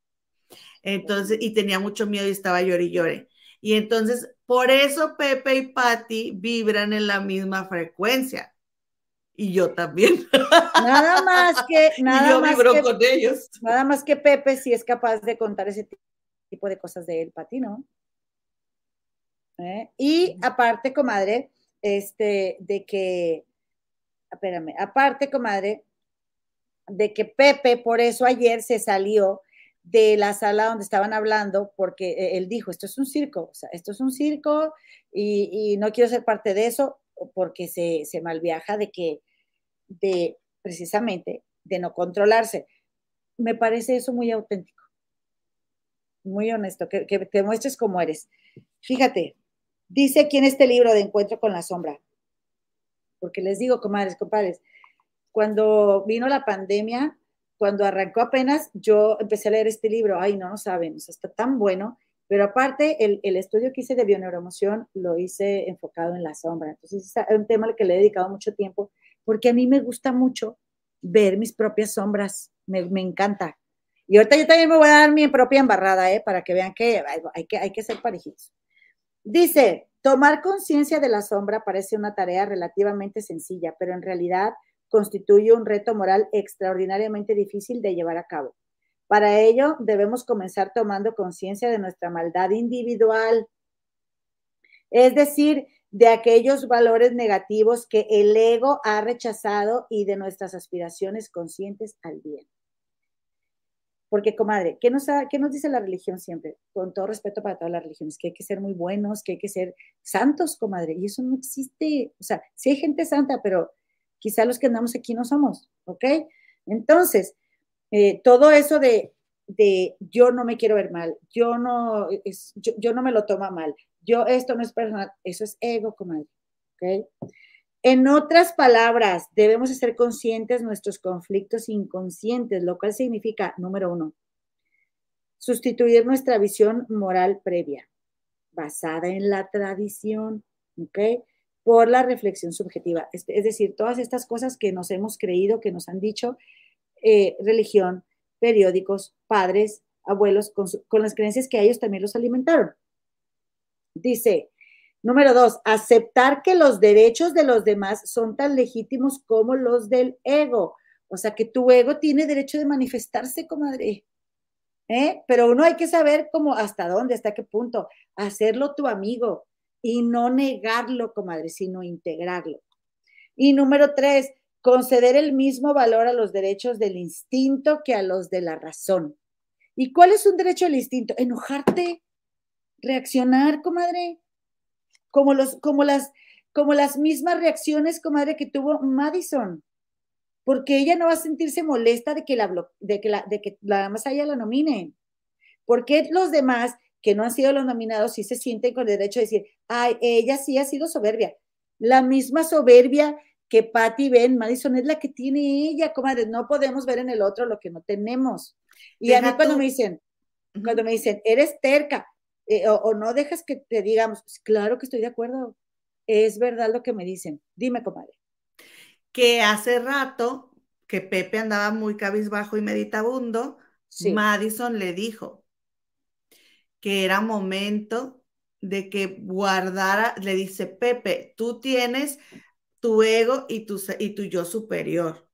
Entonces, y tenía mucho miedo y estaba llore y llore. Y entonces, por eso Pepe y Patty vibran en la misma frecuencia. Y yo también. Nada más que, (laughs) nada yo más vibro con ellos. Nada más que Pepe sí es capaz de contar ese tipo de cosas de él, Patty, ¿no? ¿Eh? Y aparte, comadre, este, de que, espérame, aparte, comadre, de que Pepe por eso ayer se salió de la sala donde estaban hablando, porque eh, él dijo, esto es un circo, o sea, esto es un circo y, no quiero ser parte de eso, porque se, se malviaja de que, de precisamente, de no controlarse. Me parece eso muy auténtico, muy honesto, que, que te muestres cómo eres. Fíjate, dice aquí en este libro de Encuentro con la Sombra, porque les digo, comadres, compadres, cuando vino la pandemia, cuando arrancó apenas, yo empecé a leer este libro, ay, no, no saben, o está tan bueno, pero aparte, el, el, estudio que hice de bioneuroemoción lo hice enfocado en la sombra, entonces es un tema al que le he dedicado mucho tiempo, porque a mí me gusta mucho ver mis propias sombras, me, me encanta. Y ahorita yo también me voy a dar mi propia embarrada, ¿eh? para que vean que hay, que hay que ser parejitos. Dice, tomar conciencia de la sombra parece una tarea relativamente sencilla, pero en realidad constituye un reto moral extraordinariamente difícil de llevar a cabo. Para ello, debemos comenzar tomando conciencia de nuestra maldad individual, es decir, de aquellos valores negativos que el ego ha rechazado y de nuestras aspiraciones conscientes al bien. Porque, comadre, ¿qué nos, ¿qué nos dice la religión siempre? Con todo respeto para todas las religiones, que hay que ser muy buenos, que hay que ser santos, comadre. Y eso no existe. O sea, sí hay gente santa, pero quizá los que andamos aquí no somos, ¿ok? Entonces, eh, todo eso de, de, yo no me quiero ver mal, yo no, yo, no me lo tomo mal, yo esto no es personal, eso es ego, comadre, ¿ok? En otras palabras, debemos ser conscientes nuestros conflictos inconscientes, lo cual significa, número uno, sustituir nuestra visión moral previa, basada en la tradición, ¿ok? por la reflexión subjetiva. Es, decir, todas estas cosas que nos hemos creído, que nos han dicho eh, religión, periódicos, padres, abuelos, con, con las creencias que ellos también los alimentaron. Dice, número dos, aceptar que los derechos de los demás son tan legítimos como los del ego. O sea, que tu ego tiene derecho de manifestarse, comadre. ¿Eh? Pero uno hay que saber cómo, hasta dónde, hasta qué punto. Hacerlo tu amigo, y no negarlo, comadre, sino integrarlo. Y número tres, conceder el mismo valor a los derechos del instinto que a los de la razón. ¿Y cuál es un derecho del instinto? Enojarte, reaccionar, comadre, como, los, como, las, como las mismas reacciones, comadre, que tuvo Madison, porque ella no va a sentirse molesta de que la, de que la, de que la más allá la nominen. Porque los demás que no han sido los nominados sí se sienten con el derecho de decir, ay, ella sí ha sido soberbia. La misma soberbia que Patty Ben Madison es la que tiene ella, comadre. No podemos ver en el otro lo que no tenemos. Y a mí cuando me dicen, cuando me dicen, eres terca, eh, o, no dejas que te digamos, claro que estoy de acuerdo. Es verdad lo que me dicen. Dime, comadre. Que hace rato que Pepe andaba muy cabizbajo y meditabundo, Madison le dijo, que era momento de que guardara, le dice, Pepe, tú tienes tu ego y tu, y tu yo superior.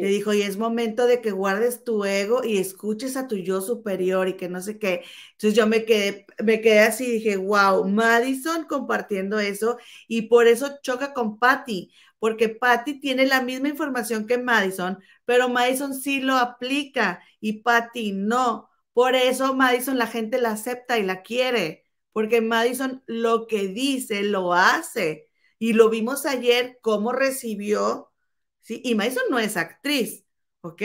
Le dijo, y es momento de que guardes tu ego y escuches a tu yo superior y que no sé qué. Entonces yo me quedé, me quedé así y dije, wow, Madison compartiendo eso y por eso choca con Patty, porque Patty tiene la misma información que Madison, pero Madison sí lo aplica y Patty no. Por eso Madison la gente la acepta y la quiere, porque Madison lo que dice lo hace. Y lo vimos ayer cómo recibió, ¿sí? Y Madison no es actriz, ¿ok?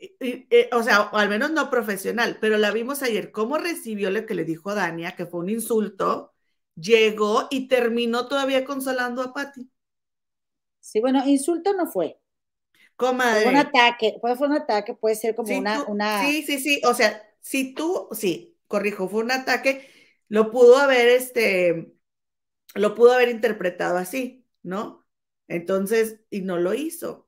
Eh, o sea, al menos no profesional, pero la vimos ayer, cómo recibió lo que le dijo Dania, que fue un insulto, llegó y terminó todavía consolando a Patti. Sí, bueno, insulto no fue. Comadre. Fue un ataque, fue, fue un ataque, puede ser como una, una. Sí, sí, sí. O sea, si tú, sí, corrijo, fue un ataque, lo pudo haber, este, lo pudo haber interpretado así, ¿no? Entonces, y no lo hizo.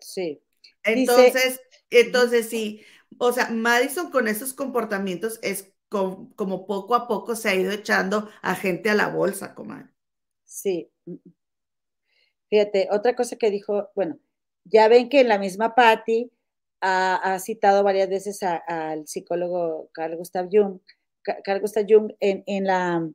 Sí. Entonces, entonces sí, o sea, Madison con esos comportamientos es como, poco a poco se ha ido echando a gente a la bolsa, comadre. Sí. Fíjate, otra cosa que dijo, bueno, ya ven que en la misma Patty ha, citado varias veces al psicólogo Carl Gustav Jung, Carl Gustav Jung en, en, la,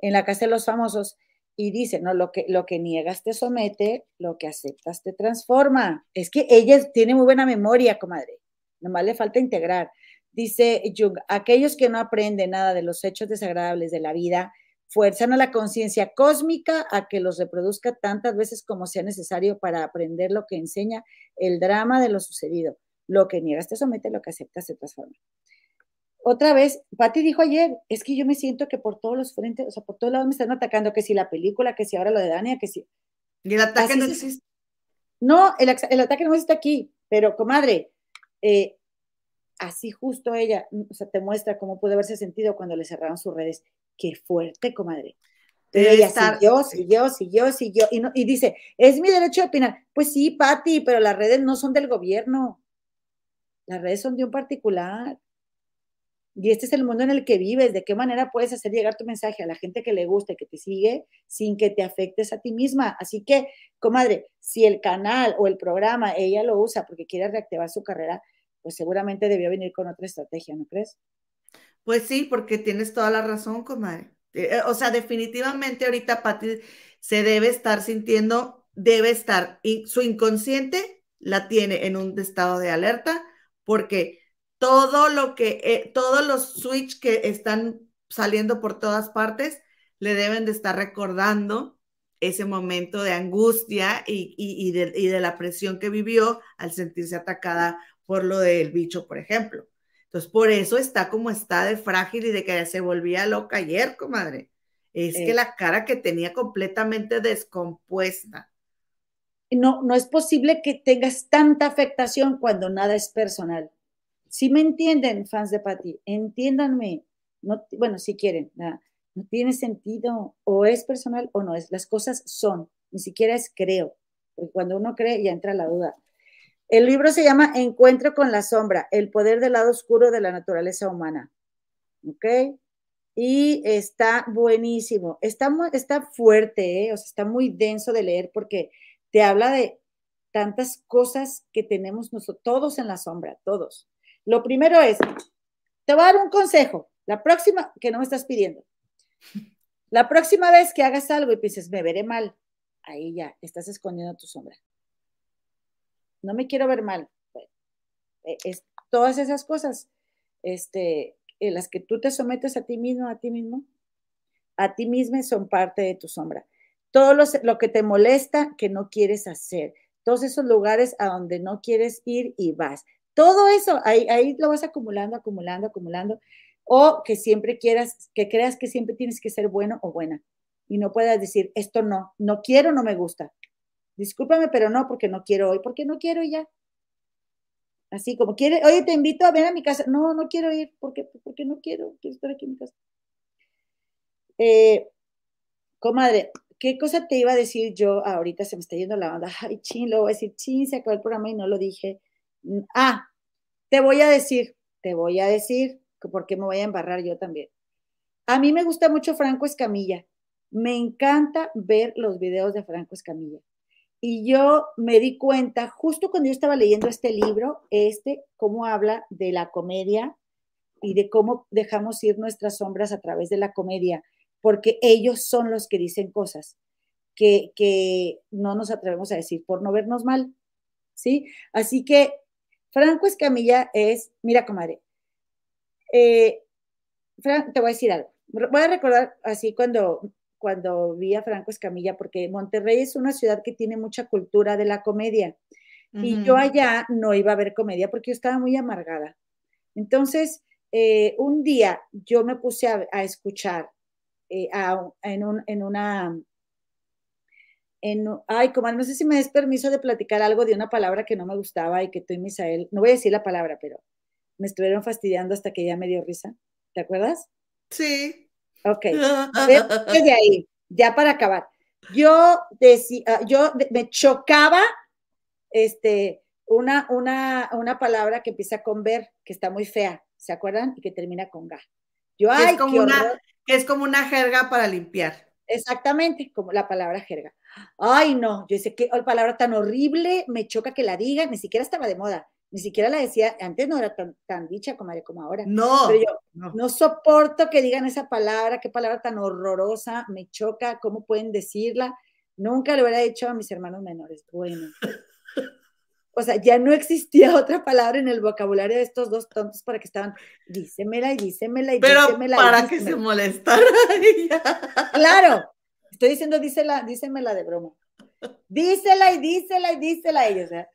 en la Casa de los Famosos, y dice, no, lo que, lo que niegas te somete, lo que aceptas te transforma. Es que ella tiene muy buena memoria, comadre. Nomás le falta integrar. Dice Jung, aquellos que no aprenden nada de los hechos desagradables de la vida, fuerzan a la conciencia cósmica a que los reproduzca tantas veces como sea necesario para aprender lo que enseña el drama de lo sucedido. Lo que niegas te somete, lo que aceptas se transforma otra vez, Patti dijo ayer, es que yo me siento que por todos los frentes, o sea, por todos lados me están atacando, que si la película, que si ahora lo de Dania, que si... Y el ataque no existe. No, el, ataque no está aquí, pero comadre, eh, así justo ella, o sea, te muestra cómo puede haberse sentido cuando le cerraron sus redes. Qué fuerte, comadre. Pero ella siguió, siguió, siguió, siguió, y, no, y dice, es mi derecho de opinar. Pues sí, Patti, pero las redes no son del gobierno. Las redes son de un particular. Y este es el mundo en el que vives. ¿De qué manera puedes hacer llegar tu mensaje a la gente que le gusta y que te sigue sin que te afectes a ti misma? Así que, comadre, si el canal o el programa ella lo usa porque quiere reactivar su carrera, pues seguramente debió venir con otra estrategia, ¿no crees? Pues sí, porque tienes toda la razón, comadre. Eh, eh, o sea, definitivamente ahorita Pati se debe estar sintiendo, debe estar, su inconsciente la tiene en un estado de alerta porque todo lo que, eh, todos los switch que están saliendo por todas partes le deben de estar recordando ese momento de angustia y, de, la presión que vivió al sentirse atacada por lo del bicho, por ejemplo. Entonces, por eso está como está de frágil y de que se volvía loca ayer, comadre. Es que la cara que tenía completamente descompuesta. No, no es posible que tengas tanta afectación cuando nada es personal. Si me entienden, fans de Patty, entiéndanme. No, bueno, si quieren, no tiene sentido, o es personal o no es. Las cosas son, ni siquiera es creo, porque cuando uno cree ya entra la duda. El libro se llama Encuentro con la sombra, el poder del lado oscuro de la naturaleza humana. ¿Ok? Y está buenísimo. Está, está fuerte, ¿eh? o sea, está muy denso de leer porque te habla de tantas cosas que tenemos nosotros, todos en la sombra, todos. Lo primero es, te voy a dar un consejo, la próxima, que no me estás pidiendo, la próxima vez que hagas algo y pienses, me veré mal, ahí ya, estás escondiendo tu sombra. No me quiero ver mal. E, es, todas esas cosas, este, en las que tú te sometes a ti mismo, a ti mismo, a ti misma son parte de tu sombra. Todo lo que te molesta que no quieres hacer, todos esos lugares a donde no quieres ir y vas. Todo eso, ahí, ahí lo vas acumulando, acumulando, acumulando. O que siempre quieras, que creas que siempre tienes que ser bueno o buena. Y no puedas decir, esto no, no quiero, no me gusta. Discúlpame, pero no, porque no quiero hoy, porque no quiero ya. Así como quiere, oye, te invito a ver a mi casa. No, no quiero ir, porque, porque no quiero, quiero estar aquí en mi casa. Eh, comadre, ¿qué cosa te iba a decir yo ahorita? Se me está yendo la banda. Ay, chin, lo voy a decir, chin, se acabó el programa y no lo dije. Ah, te voy a decir, te voy a decir, porque me voy a embarrar yo también. A mí me gusta mucho Franco Escamilla. Me encanta ver los videos de Franco Escamilla. Y yo me di cuenta, justo cuando yo estaba leyendo este libro, este, cómo habla de la comedia y de cómo dejamos ir nuestras sombras a través de la comedia, porque ellos son los que dicen cosas que, que no nos atrevemos a decir por no vernos mal. ¿Sí? Así que Franco Escamilla es, mira, comadre, eh, te voy a decir algo. Voy a recordar así cuando, cuando vi a Franco Escamilla, porque Monterrey es una ciudad que tiene mucha cultura de la comedia. Y yo allá no iba a ver comedia porque yo estaba muy amargada. Entonces, eh, un día yo me puse a, escuchar eh, en, un, en, una... En, ay, como no sé si me des permiso de platicar algo de una palabra que no me gustaba y que tú y Misael, no voy a decir la palabra, pero me estuvieron fastidiando hasta que ya me dio risa. ¿Te acuerdas? Sí. Ok. (laughs) Desde ahí, ya para acabar. Yo decía, ah, yo me chocaba este, una, una, una palabra que empieza con ver, que está muy fea, ¿se acuerdan? Y que termina con ga. Yo, ay, una, es como una jerga para limpiar. Exactamente, como la palabra jerga. Ay, no, yo sé qué palabra tan horrible, me choca que la digan, ni siquiera estaba de moda, ni siquiera la decía, antes no era tan, dicha como, como ahora. No, pero yo no. no. soporto que digan esa palabra, qué palabra tan horrorosa, me choca, cómo pueden decirla. Nunca lo hubiera dicho a mis hermanos menores. Bueno, o sea, ya no existía (laughs) otra palabra en el vocabulario de estos dos tontos para que estaban, dísemela y dísemela y Pero dísemela. para que se molestara (laughs) Claro, estoy diciendo dísela, dísemela de broma. Dísela y dísela y dísela a ellos. ¿eh?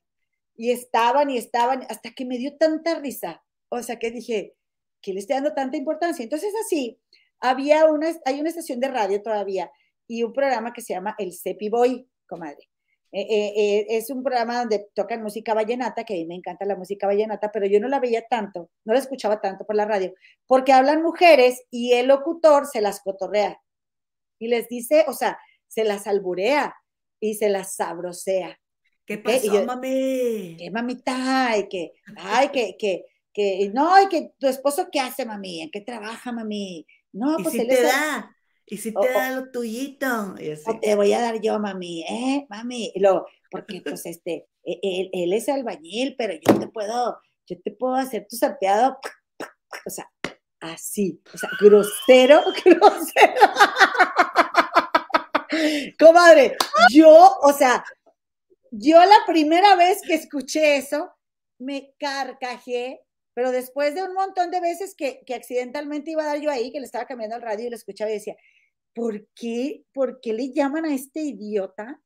Y estaban y estaban, hasta que me dio tanta risa. O sea, que dije, que le estoy dando tanta importancia? Entonces, así, había una, hay una estación de radio todavía y un programa que se llama El Cepi Boy, comadre. Eh, eh, es un programa donde tocan música vallenata, que a mí me encanta la música vallenata, pero yo no la veía tanto, no la escuchaba tanto por la radio, porque hablan mujeres y el locutor se las cotorrea y les dice, o sea, se las alburea y se las sabrosea. ¿Qué pasó, mami? ¿Qué mamita? Ay, que, ay, que, que, que, no, y que tu esposo, ¿qué hace, mami? ¿En qué trabaja, mami? No, pues él te da? Y si te da lo tuyito. te voy a dar yo, mami, ¿eh? Mami. Lo, porque, pues, este, e, e, él, es albañil, pero yo te puedo, yo te puedo hacer tu salteado, o sea, así, o sea, grosero, (laughs) grosero. Comadre, yo, o sea, yo la primera vez que escuché eso, me carcajé, pero después de un montón de veces que, que accidentalmente iba a dar yo ahí, que le estaba cambiando el radio y lo escuchaba y decía, ¿por qué, por qué le llaman a este idiota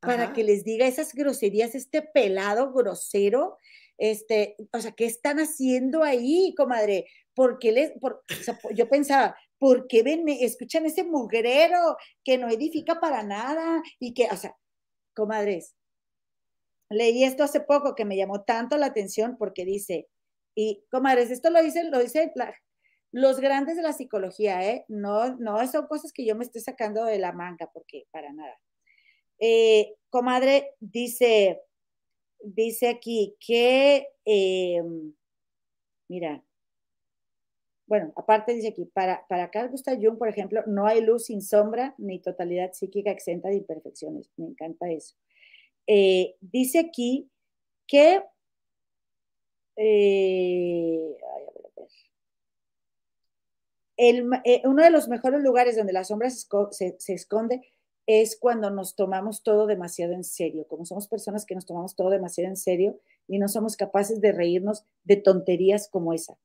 para que les diga esas groserías, este pelado grosero? Este, o sea, ¿qué están haciendo ahí, comadre? ¿Por qué les, por, yo pensaba, ¿por qué ven, escuchan ese mugrero que no edifica para nada? Y que, o sea, comadres, leí esto hace poco que me llamó tanto la atención porque dice, y comadres, esto lo dice, lo dice la, los grandes de la psicología, ¿eh? No, no son cosas que yo me estoy sacando de la manga, porque para nada. Eh, comadre, dice, dice aquí que, eh, mira, bueno, aparte dice aquí, para, para Carl Gustav Jung, por ejemplo, no hay luz sin sombra ni totalidad psíquica exenta de imperfecciones. Me encanta eso. Eh, dice aquí que, uno de los mejores lugares donde la sombra se, esconde es cuando nos tomamos todo demasiado en serio, como somos personas que nos tomamos todo demasiado en serio y no somos capaces de reírnos de tonterías como esa.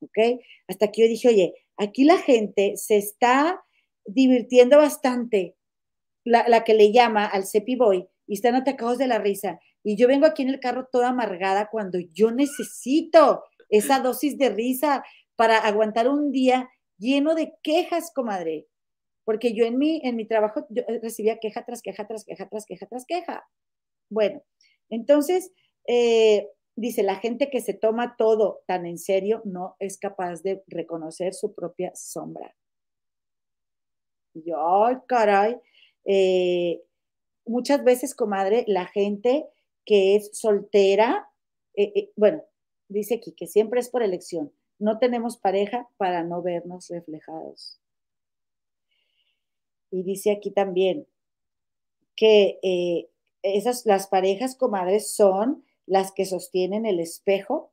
¿Ok? Hasta aquí yo dije, oye, aquí la gente se está divirtiendo bastante, la, que le llama al Cepi Boy, y están atacados de la risa. Y yo vengo aquí en el carro toda amargada cuando yo necesito esa dosis de risa para aguantar un día lleno de quejas, comadre. Porque yo en mi, en mi trabajo eh, recibía queja tras queja, tras queja, tras queja, tras queja. Bueno, entonces, eh, dice, la gente que se toma todo tan en serio no es capaz de reconocer su propia sombra. yo, ay, caray. Eh, muchas veces, comadre, la gente que es soltera, bueno, dice aquí que siempre es por elección, no tenemos pareja para no vernos reflejados. Y dice aquí también que eh, esas, las parejas comadres son las que sostienen el espejo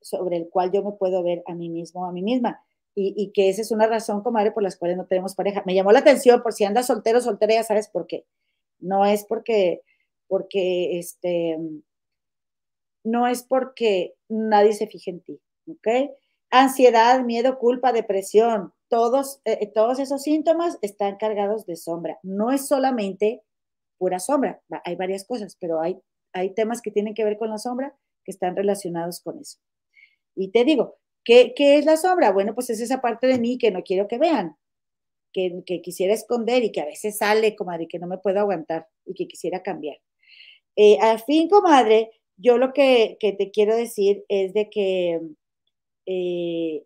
sobre el cual yo me puedo ver a mí mismo, a mí misma. Y, que esa es una razón, comadre, por las cuales no tenemos pareja. Me llamó la atención, por si andas soltero, soltera, ya sabes por qué. No es porque, porque, este, no es porque nadie se fije en ti, ¿ok? Ansiedad, miedo, culpa, depresión, todos, eh, todos esos síntomas están cargados de sombra. No es solamente pura sombra, hay varias cosas, pero hay, hay temas que tienen que ver con la sombra que están relacionados con eso. Y te digo, ¿qué, ¿qué es la sombra? Bueno, pues es esa parte de mí que no quiero que vean. que, quisiera esconder y que a veces sale, comadre, que no me puedo aguantar y que quisiera cambiar. Eh, al fin, comadre, yo lo que, te quiero decir es de que eh,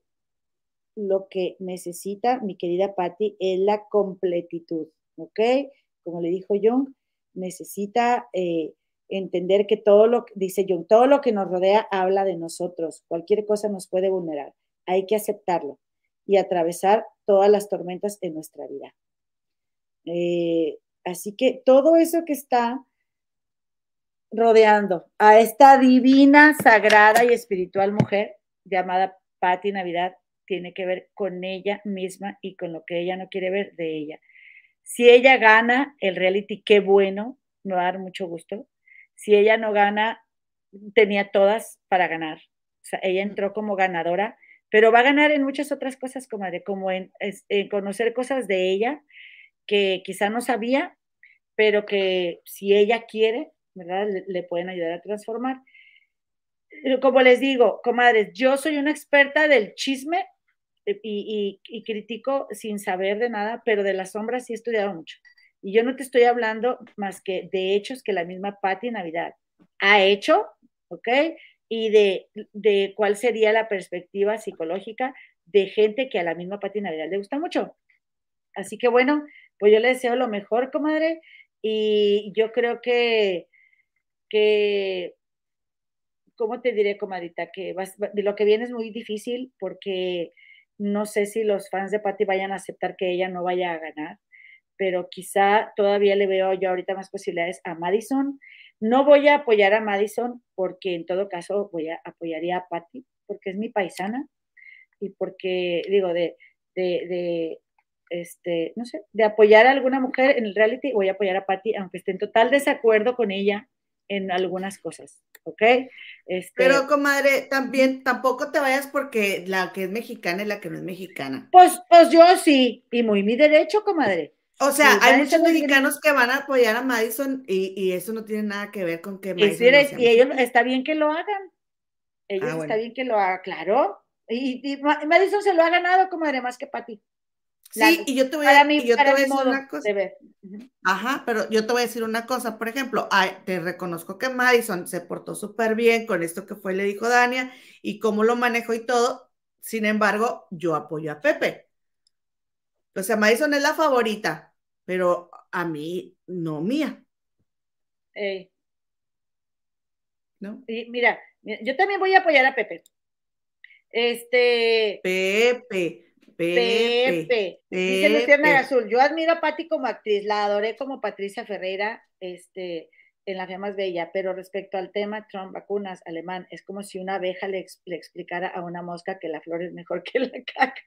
lo que necesita mi querida Patty es la completitud, ¿ok? Como le dijo Jung, necesita eh, entender que todo lo, dice Jung, todo lo que nos rodea habla de nosotros, cualquier cosa nos puede vulnerar, hay que aceptarlo y atravesar todas las tormentas de nuestra vida. Eh, así que todo eso que está rodeando a esta divina, sagrada y espiritual mujer llamada Patti Navidad tiene que ver con ella misma y con lo que ella no quiere ver de ella. Si ella gana el reality, qué bueno, me va a dar mucho gusto. Si ella no gana, tenía todas para ganar. O sea, ella entró como ganadora pero va a ganar en muchas otras cosas, como, de, como en, conocer cosas de ella que quizá no sabía, pero que si ella quiere, ¿verdad? Le, pueden ayudar a transformar. Como les digo, comadres, yo soy una experta del chisme y, y, critico sin saber de nada, pero de las sombras sí he estudiado mucho. Y yo no te estoy hablando más que de hechos que la misma Patti Navidad ha hecho, ¿ok? y de, cuál sería la perspectiva psicológica de gente que a la misma Pati Navidad le gusta mucho. Así que bueno, pues yo le deseo lo mejor, comadre, y yo creo que, que ¿cómo te diré, comadita? Que lo que viene es muy difícil porque no sé si los fans de Patti vayan a aceptar que ella no vaya a ganar, pero quizá todavía le veo yo ahorita más posibilidades a Madison no voy a apoyar a Madison porque en todo caso voy a apoyaría a Patty porque es mi paisana y porque digo de, de, este, no sé, de apoyar a alguna mujer en el reality, voy a apoyar a Patty aunque esté en total desacuerdo con ella en algunas cosas, ¿ok? Este, Pero, comadre, también tampoco te vayas porque la que es mexicana es la que no es mexicana. Pues, pues yo sí, y muy mi derecho, comadre. O sea, hay muchos mexicanos que van a apoyar a Madison y, eso no tiene nada que ver con que Madison. y ellos está bien que lo hagan. Ellos ah, está bien que lo hagan, claro. Y, Madison se lo ha ganado como más que Pati. Sí, y yo te voy a, yo te voy a decir una cosa. Ajá, pero yo te voy a decir una cosa. Por ejemplo, te reconozco que Madison se portó súper bien con esto que fue, le dijo Dania, y cómo lo manejo y todo. Sin embargo, yo apoyo a Pepe. O sea, Madison es la favorita, pero a mí no mía. ¿No? Y mira, yo también voy a apoyar a Pepe. Este. Pepe. Pepe. Pepe. Dice Luciana Azul. Yo admiro a Patti como actriz, la adoré como Patricia Ferreira, este, en La Fe Más Bella, pero respecto al tema Trump, vacunas, alemán, es como si una abeja le, le explicara a una mosca que la flor es mejor que la caca.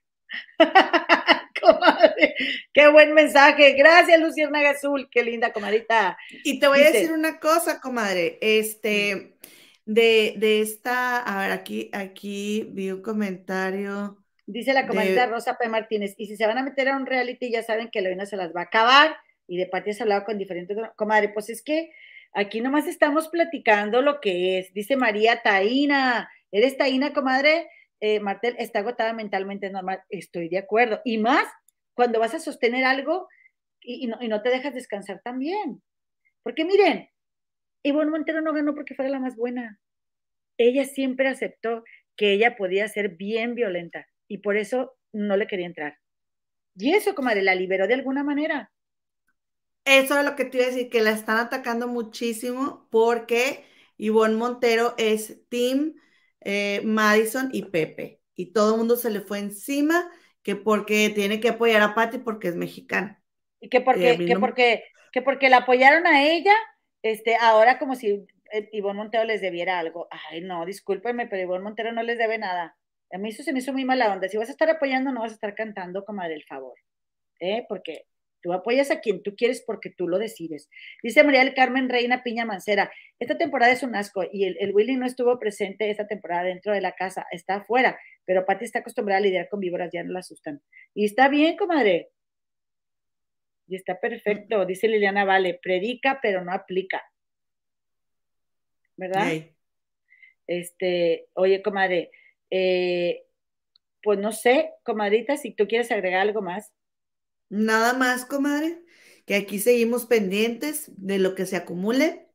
(laughs) comadre. Qué buen mensaje. Gracias, Luciana Azul. Qué linda, comadita. Y te voy a decir una cosa, comadre. Este, de, de esta, a ver, aquí, aquí vi un comentario. Dice la comadita Rosa P. Martínez, y si se van a meter a un reality, ya saben que Leona se las va a acabar. Y de Pati has hablado con diferentes. Comadre, pues es que aquí nomás estamos platicando lo que es. Dice María Taína. ¿Eres Taína, comadre? eh, Martel, está agotada mentalmente, normal. Estoy de acuerdo. Y más cuando vas a sostener algo y, no, te dejas descansar también. Porque miren, Ivonne Montero no ganó porque fuera la más buena. Ella siempre aceptó que ella podía ser bien violenta y por eso no le quería entrar. Y eso, comadre, la liberó de alguna manera. Eso es lo que te iba a decir, que la están atacando muchísimo porque Ivonne Montero es team eh, Madison y Pepe. Y todo el mundo se le fue encima que porque tiene que apoyar a Patty porque es mexicana. Y que porque, que porque, que porque la apoyaron a ella, este, ahora como si eh, Ivonne Montero les debiera algo. Ay, no, discúlpenme, pero Ivonne Montero no les debe nada. A mí eso se me hizo muy mala onda. Si vas a estar apoyando, no vas a estar cantando como del favor. ¿eh? Porque Tú apoyas a quien tú quieres porque tú lo decides. Dice María del Carmen Reina Piña Mancera, esta temporada es un asco y el, Willy no estuvo presente esta temporada dentro de la casa, está afuera, pero Pati está acostumbrada a lidiar con víboras, ya no la asustan. Y está bien, comadre. Y está perfecto, dice Liliana Vale, predica pero no aplica. ¿Verdad? Este, oye, comadre, eh, pues no sé, comadrita, si tú quieres agregar algo más. Nada más, comadre, que aquí seguimos pendientes de lo que se acumule.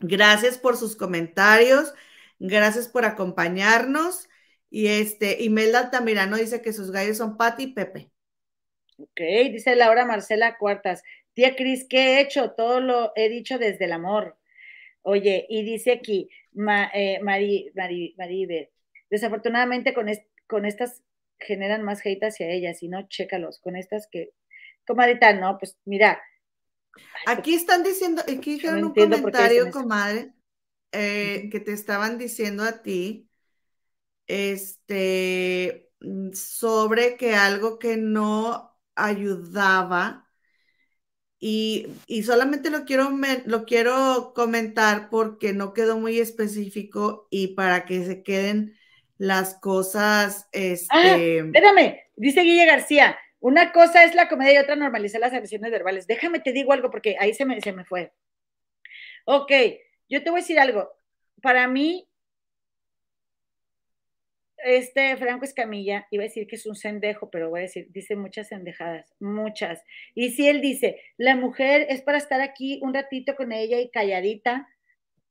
Gracias por sus comentarios, gracias por acompañarnos. Y este, Imelda Altamirano dice que sus gallos son Pati y Pepe. Ok, dice Laura Marcela Cuartas. Tía Cris, ¿qué he hecho? Todo lo he dicho desde el amor. Oye, y dice aquí, ma, eh, Mari, desafortunadamente con, con estas generan más hate hacia ellas, y no, chécalos, con estas que, comadita, no, pues mira. Aquí están diciendo, aquí dijeron un comentario, comadre, eh, que te estaban diciendo a ti, este, mm, sobre que algo que no ayudaba, y, solamente lo quiero, lo quiero comentar porque no quedó muy específico y para que se queden las cosas. Ah, este... espérame, dice Guille García. Una cosa es la comedia y otra normalizar las agresiones verbales. Déjame te digo algo porque ahí se me, se me fue. Ok, yo te voy a decir algo. Para mí, este Franco Escamilla, iba a decir que es un sendejo, pero voy a decir, dice muchas sendejadas, muchas. Y si él dice, la mujer es para estar aquí un ratito con ella y calladita,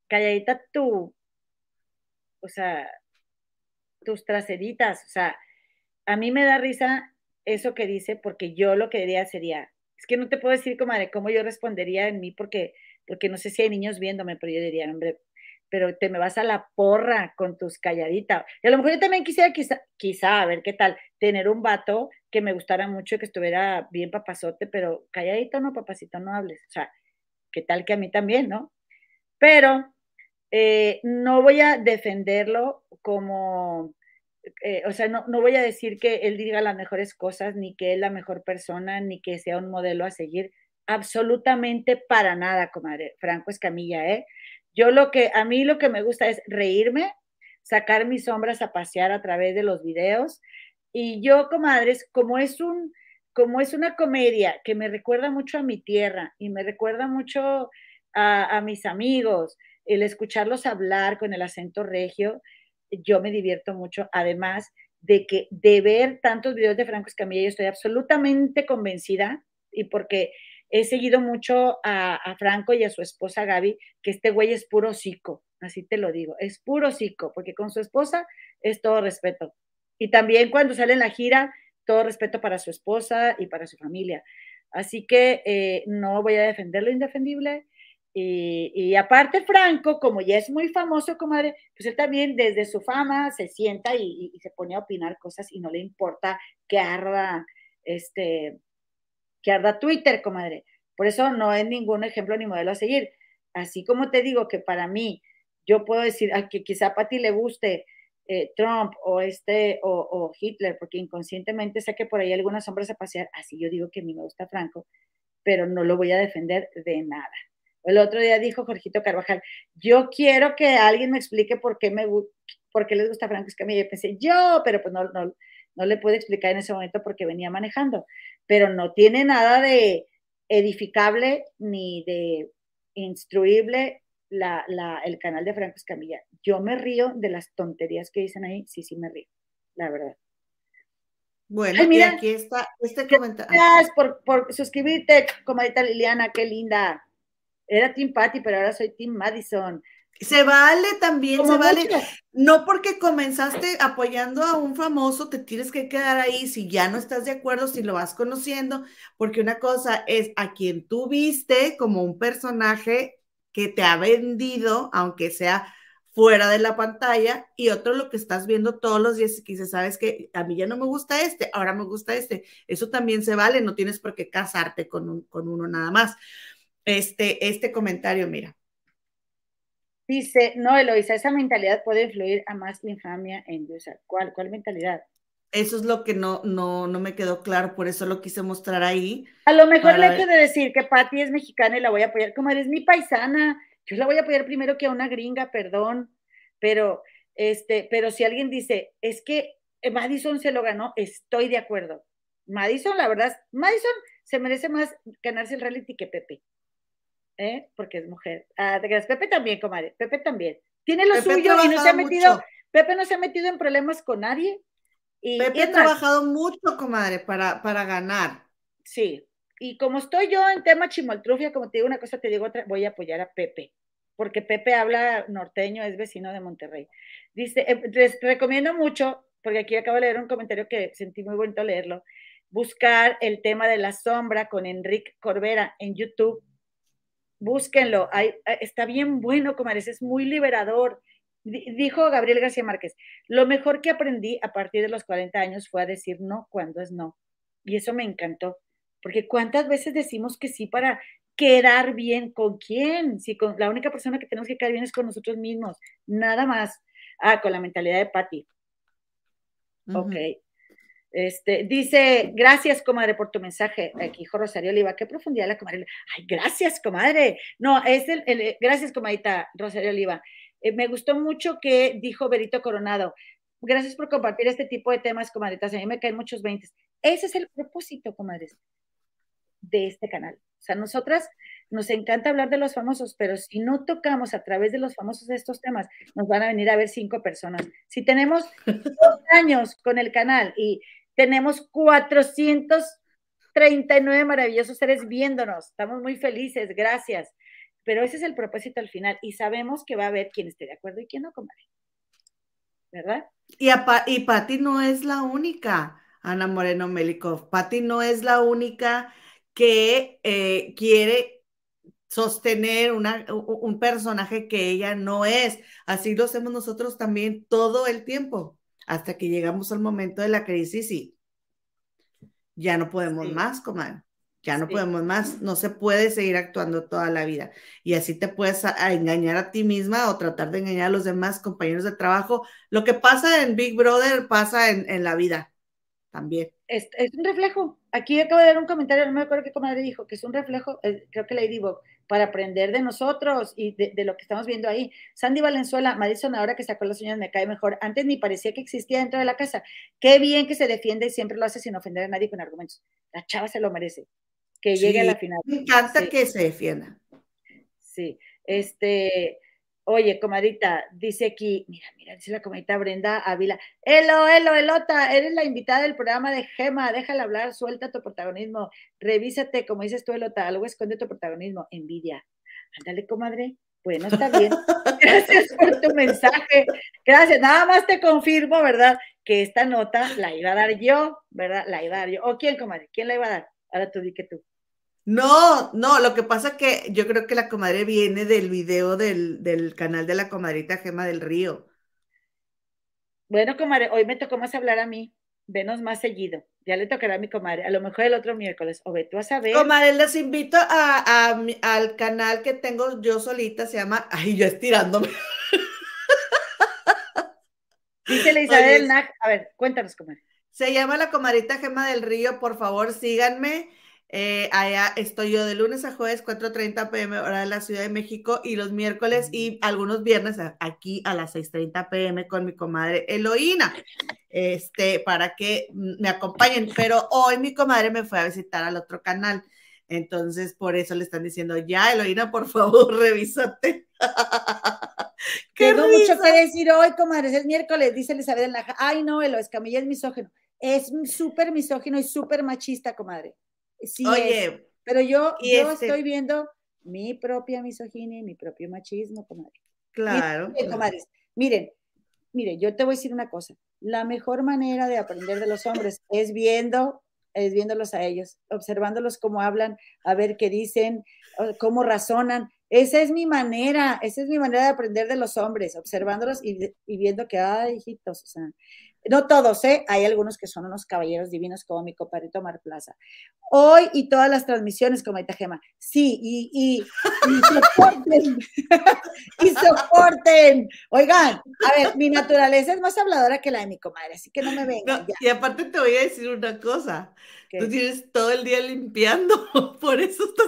calladita tú, o sea, tus traseritas, o sea, a mí me da risa eso que dice, porque yo lo que diría sería, es que no te puedo decir, comadre, cómo yo respondería en mí, porque, porque no sé si hay niños viéndome, pero yo diría, hombre, pero te me vas a la porra con tus calladitas. Y a lo mejor yo también quisiera, quizá, quizá, a ver qué tal, tener un vato que me gustara mucho y que estuviera bien papazote, pero calladito no, papacito, no hables. O sea, qué tal que a mí también, ¿no? Pero eh, no voy a defenderlo como, eh, o sea, no, no voy a decir que él diga las mejores cosas, ni que es la mejor persona, ni que sea un modelo a seguir. Absolutamente para nada, comadre. Franco Escamilla, ¿eh? Yo lo que, a mí lo que me gusta es reírme, sacar mis sombras a pasear a través de los videos. Y yo, comadres, como es un, como es una comedia que me recuerda mucho a mi tierra y me recuerda mucho a, a mis amigos, el escucharlos hablar con el acento regio, yo me divierto mucho. Además de que de ver tantos videos de Franco Escamilla, yo estoy absolutamente convencida y porque he seguido mucho a, Franco y a su esposa Gaby, que este güey es puro psico, así te lo digo, es puro psico, porque con su esposa es todo respeto. Y también cuando sale en la gira, todo respeto para su esposa y para su familia. Así que eh, no voy a defender lo indefendible. Y, aparte, Franco, como ya es muy famoso, comadre, pues él también desde su fama se sienta y, se pone a opinar cosas y no le importa que arda este, que arda Twitter, comadre. Por eso no es ningún ejemplo ni modelo a seguir. Así como te digo que para mí, yo puedo decir a que quizá para ti le guste eh, Trump o este o, Hitler, porque inconscientemente sé que por ahí algunas hombres a pasear, así yo digo que a mí me gusta Franco, pero no lo voy a defender de nada. El otro día dijo Jorgito Carvajal, yo quiero que alguien me explique por qué me por qué les gusta Franco Escamilla. Y pensé, yo, pero pues no, no, no le pude explicar en ese momento porque venía manejando, pero no tiene nada de edificable ni de instruible la, el canal de Franco Escamilla. Yo me río de las tonterías que dicen ahí, sí, sí me río, la verdad. Bueno, mira, aquí está este comentario. Gracias por, por suscribirte, comadita Liliana, qué linda. Era Team Patty, pero ahora soy Team Madison. Se vale también, se vale. No porque comenzaste apoyando a un famoso, te tienes que quedar ahí si ya no estás de acuerdo, si lo vas conociendo, porque una cosa es a quien tú viste como un personaje que te ha vendido, aunque sea fuera de la pantalla, y otro lo que estás viendo todos los días y que dices, sabes que a mí ya no me gusta este, ahora me gusta este. Eso también se vale, no tienes por qué casarte con, con uno nada más. Este, este comentario, mira. Dice, no, Eloisa, esa mentalidad puede influir a más infamia en Dios. ¿Cuál, ¿Cuál mentalidad? Eso es lo que no, no, no me quedó claro, por eso lo quise mostrar ahí. A lo mejor el hecho de decir que Patti es mexicana y la voy a apoyar, como eres mi paisana, yo la voy a apoyar primero que a una gringa, perdón, pero, este, pero si alguien dice, es que Madison se lo ganó, estoy de acuerdo. Madison, la verdad, Madison se merece más ganarse el reality que Pepe. ¿Eh? porque es mujer. Ah, Pepe también, comadre. Pepe también. Tiene lo suyo y no se ha metido. Pepe no se ha metido en problemas con nadie. Y, Pepe ha trabajado mucho, comadre, para, para ganar. Sí, y como estoy yo en tema chimoltrufia, como te digo una cosa, te digo otra, voy a apoyar a Pepe, porque Pepe habla norteño, es vecino de Monterrey. Dice, eh, les recomiendo mucho, porque aquí acabo de leer un comentario que sentí muy bonito leerlo, buscar el tema de la sombra con Enrique Corbera en YouTube. Búsquenlo, eh, está bien bueno, comadres, es muy liberador. Dijo Gabriel García Márquez, lo mejor que aprendí a partir de los 40 años fue a decir no cuando es no. Y eso me encantó, porque cuántas veces decimos que sí para quedar bien con quién, si con la única persona que tenemos que quedar bien es con nosotros mismos, nada más. Ah, con la mentalidad de Patty. Ok. Este, dice, gracias, comadre, por tu mensaje. Aquí Rosario Oliva, qué profundidad la comadre. Ay, gracias, comadre. No, es el, el gracias, comadita Rosario Oliva. Eh, me gustó mucho que dijo Berito Coronado. Gracias por compartir este tipo de temas, comadritas. A mí me caen muchos veintes. Ese es el propósito, comadres, de este canal. O sea, nosotras nos encanta hablar de los famosos, pero si no tocamos a través de los famosos estos temas, nos van a venir a ver cinco personas. Si tenemos (laughs) dos años con el canal y tenemos 439 maravillosos seres viéndonos, estamos muy felices, gracias. Pero ese es el propósito al final y sabemos que va a haber quien esté de acuerdo y quien no, comadre. ¿Verdad? Y, y Patti no es la única, Ana Moreno Melikov. Patti no es la única que eh, quiere sostener un personaje que ella no es. Así lo hacemos nosotros también todo el tiempo, hasta que llegamos al momento de la crisis y ya no podemos más, comadre. Ya no podemos más, no se puede seguir actuando toda la vida. Y así te puedes engañar a ti misma o tratar de engañar a los demás compañeros de trabajo. Lo que pasa en Big Brother pasa en, la vida también. Es, un reflejo. Aquí acabo de dar un comentario, no me acuerdo qué comadre dijo, que es un reflejo, eh, creo que Ladybug, para aprender de nosotros y de, lo que estamos viendo ahí. Sandy Valenzuela, Madison, ahora que sacó las uñas me cae mejor. Antes ni parecía que existía dentro de la casa. Qué bien que se defiende y siempre lo hace sin ofender a nadie con argumentos. La chava se lo merece que llegue a la final. Me encanta que se defienda. Sí, este, oye, comadita, dice aquí, mira, mira, dice la comadita Brenda Ávila, Elo, Elo, Elota, eres la invitada del programa de Gema, déjala hablar, suelta tu protagonismo, revísate, como dices tú, Elota, algo esconde tu protagonismo, envidia. Ándale, comadre, bueno, está bien. (laughs) Gracias por tu mensaje. Gracias. Nada más te confirmo, ¿verdad? Que esta nota la iba a dar yo, ¿verdad? La iba a dar yo. ¿O quién, comadre? ¿Quién la iba a dar? Ahora tú di que tú. No, no, lo que pasa es que yo creo que la comadre viene del video del, canal de la comadrita Gema del Río. Bueno, comadre, hoy me tocó más hablar a mí. Venos más seguido. Ya le tocará a mi comadre. A lo mejor el otro miércoles. O ve tú a saber. Comadre, les invito a, al canal que tengo yo solita. Se llama. Ay, yo estirándome. (laughs) Dice Isabel Nag. A ver, cuéntanos, comadre. Se llama la comadrita Gema del Río. Por favor, síganme. Eh, allá estoy yo de lunes a jueves, 4.30 pm, hora de la Ciudad de México, y los miércoles y algunos viernes aquí a las 6.30 pm con mi comadre Eloína, este, para que me acompañen. Pero hoy mi comadre me fue a visitar al otro canal. Entonces, por eso le están diciendo, ya, Eloína, por favor, (laughs) revísate. (laughs) Tengo mucho que decir hoy, comadre, es miércoles, dice Elizabeth Laja. Ay, no, Elo, Escamilla es misógino. Es súper misógino y súper machista, comadre. Sí, Oye, pero yo, yo este estoy viendo mi propia misoginia y mi propio machismo, comadre. Claro. Miren, miren, yo te voy a decir una cosa. La mejor manera de aprender de los hombres es viendo, es viéndolos a ellos, observándolos cómo hablan, a ver qué dicen, cómo razonan. Esa es mi manera, esa es mi manera de aprender de los hombres, observándolos y, y viendo que, ay, hijitos, o sea, no todos, ¿eh? Hay algunos que son unos caballeros divinos como mi compadrito Mar Plaza. Hoy y todas las transmisiones, como Gema. Sí, y, y, y soporten. (laughs) y soporten. Oigan, a ver, mi naturaleza es más habladora que la de mi comadre, así que no me vengan. y aparte te voy a decir una cosa. Tú tienes todo el día limpiando, (laughs) por eso estás...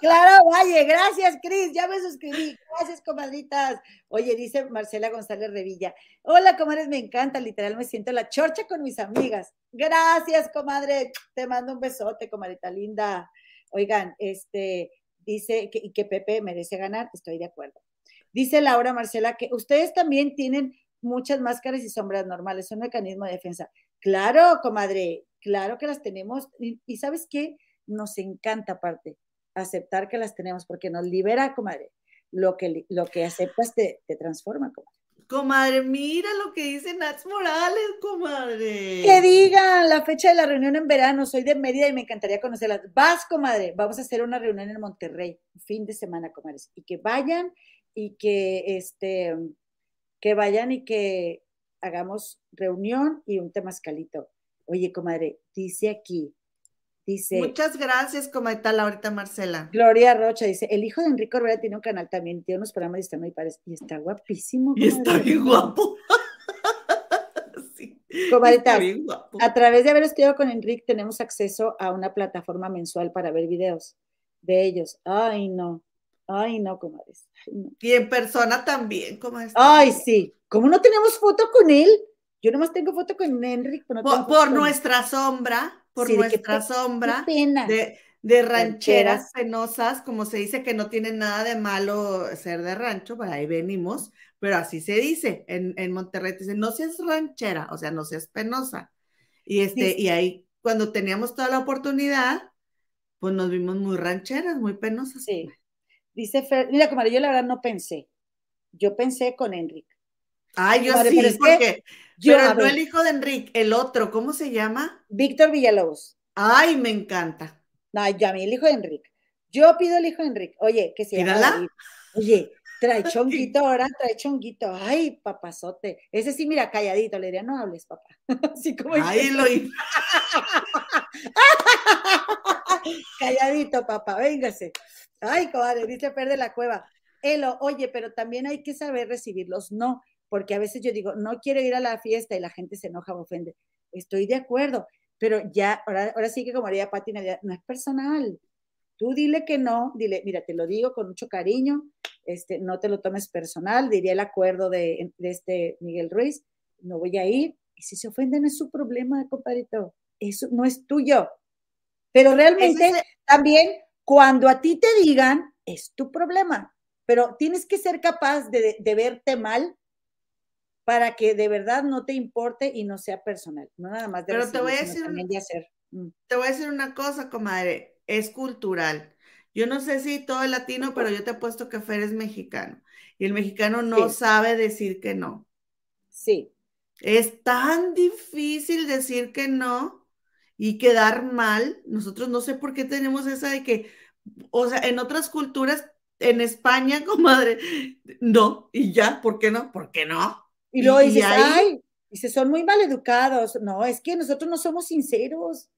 claro, Valle, gracias, Cris, ya me suscribí. Gracias, comadritas. Oye, dice Marcela González Revilla. Hola, comadres, me encanta, literal, me siento la chorcha con mis amigas. Gracias, comadre. Te mando un besote, comadrita linda. Oigan, este, dice que, y que Pepe merece ganar, estoy de acuerdo. Dice Laura Marcela que ustedes también tienen muchas máscaras y sombras normales, un mecanismo de defensa. Claro, comadre, claro que las tenemos. Y, ¿sabes qué? Nos encanta aparte aceptar que las tenemos porque nos libera, comadre. Lo que, lo que aceptas te, te transforma, comadre. Comadre, mira lo que dice Nats Morales, comadre. Que digan la fecha de la reunión en verano. Soy de Mérida y me encantaría conocerlas. Vas, comadre. Vamos a hacer una reunión en Monterrey, fin de semana, comadres. Y que vayan y que, este, que vayan y que hagamos reunión y un temascalito. Oye, comadre, dice aquí, dice. Muchas gracias, comadre ahorita Marcela. Gloria Rocha dice: el hijo de Enrique Orbera tiene un canal también, tiene unos programas de stand y parece, y está guapísimo. Y está bien guapo. (laughs) sí, Comadita, a través de haber estudiado con Enrique, tenemos acceso a una plataforma mensual para ver videos de ellos. Ay, no. Ay, no, comadres. Y en persona también, comadres. Ay, sí. ¿Cómo no tenemos foto con él? Yo nomás tengo foto con Enrique. por, nuestra sombra, por nuestra sombra De, de rancheras penosas, como se dice que no tiene nada de malo ser de rancho, pues ahí venimos, pero así se dice en, en Monterrey, dice, no seas ranchera, o sea, no seas penosa. Y, este, y ahí, cuando teníamos toda la oportunidad, pues nos vimos muy rancheras, muy penosas. Sí. Dice Fer, mira, comadre, yo la verdad no pensé. Yo pensé con Enrique. Ay, yo sí, pero porque, yo, pero no el hijo de Enrique, el otro, ¿cómo se llama? Víctor Villalobos. Ay, me encanta. No, ya a mí el hijo de Enrique. Yo pido el hijo de Enrique. Oye, que se llama Oye, trae (laughs) chonguito ahora, trae chonguito. Ay, papazote. Ese sí, mira, calladito. Le diría, no hables, papá. (laughs) Así como. Ay, lo (laughs) Calladito, papá, véngase. Ay, comadre, dice Fer de la Cueva. Elo, oye, pero también hay que saber recibirlos, no, porque a veces yo digo, no quiero ir a la fiesta y la gente se enoja o ofende. Estoy de acuerdo, pero ya, ahora, ahora sí que como haría Pati no es personal. Tú dile que no, dile, mira, te lo digo con mucho cariño, este, no te lo tomes personal, diría el acuerdo de, de este Miguel Ruiz, no voy a ir, y si se ofenden es su problema, compadrito, eso no es tuyo. Pero realmente también cuando a ti te digan, es tu problema, pero tienes que ser capaz de, verte mal para que de verdad no te importe y no sea personal, no nada más de Pero te voy a decir, hacer. Mm. Te voy a decir una cosa, comadre, es cultural. Yo no sé si todo es latino, pero yo te he puesto que Fer es mexicano y el mexicano no sabe decir que no. Sí. Es tan difícil decir que no y quedar mal. Nosotros no sé por qué tenemos esa de que, o sea, en otras culturas, en España, (laughs) comadre, no, y ya, ¿por qué no? ¿Por qué no? Y luego dices, ay, dice, son muy mal educados. No, es que nosotros no somos sinceros.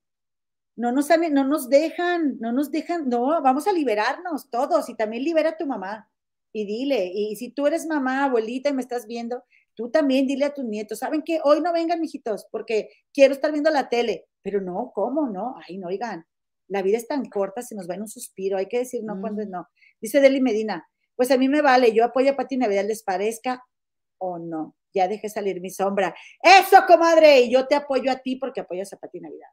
No nos, no nos dejan, no nos dejan, no, vamos a liberarnos todos y también libera a tu mamá y dile, y si tú eres mamá, abuelita y me estás viendo, tú también dile a tus nietos, ¿saben qué? Hoy no vengan, mijitos, porque quiero estar viendo la tele. Pero no, ¿cómo no? Ay, no, oigan, la vida es tan corta, se nos va en un suspiro, hay que decir no cuando mm. no. Dice Deli Medina, pues a mí me vale, yo apoyo a Pati Navidad, ¿les parezca o no? Ya dejé salir mi sombra. Eso, comadre, y yo te apoyo a ti porque apoyas a Pati Navidad.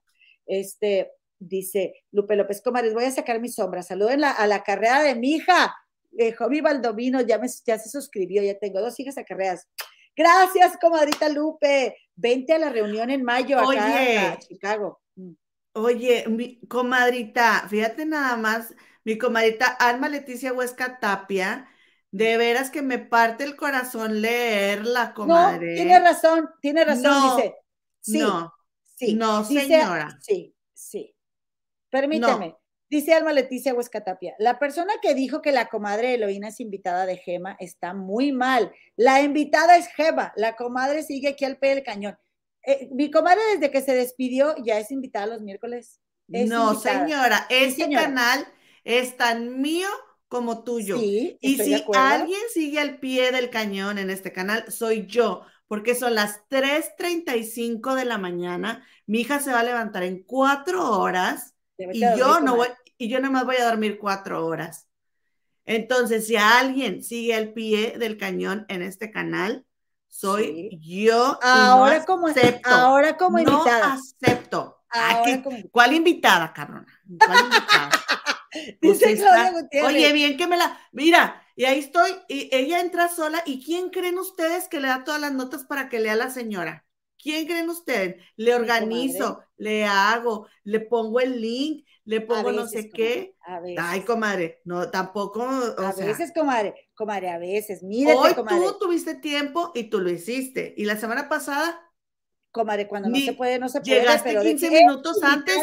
Este, dice Lupe López, comadre, voy a sacar mi sombra. Saluden a la carrera de mi hija. Eh, Jovi Valdomino ya, me, ya se suscribió, ya tengo dos hijas acarreadas. Gracias, comadrita Lupe. Vente a la reunión en mayo acá en Chicago. Mm. Oye, mi comadrita, fíjate nada más, mi comadrita Alma Leticia Huesca Tapia, de veras que me parte el corazón leerla, comadre. No, tiene razón, tiene razón, dice. Sí, no, sí. No, señora. Sí, sí. Permíteme. Dice Alma Leticia Huescatapia, la persona que dijo que la comadre Eloína es invitada de Gema está muy mal. La invitada es Gema, la comadre sigue aquí al pie del cañón. Eh, mi comadre desde que se despidió ya es invitada los miércoles. no, señora, este canal es tan mío como tuyo. Sí, y si alguien sigue al pie del cañón en este canal, soy yo, porque son las 3.35 de la mañana. Mi hija se va a levantar en cuatro horas y yo no voy, y yo nada más voy a dormir cuatro horas. Entonces, si alguien sigue al pie del cañón en este canal, soy yo. Ahora, como, acepto, ahora como invitada. No acepto. ¿Cuál invitada, cabrona? ¿Cuál invitada? (laughs) (laughs) Dice pues Oye, bien que me la. Mira, y ahí estoy, y ella entra sola. ¿Y quién creen ustedes que le da todas las notas para que lea la señora? ¿Quién creen ustedes? Le organizo, le hago, le pongo el link, le pongo no sé qué. Ay, comadre, no, tampoco. a veces, comadre, comadre, a veces. Mírate, hoy tú tuviste tiempo y tú lo hiciste. Y la semana pasada. Comadre, cuando no se puede, no se puede. Llegaste 15 minutos antes.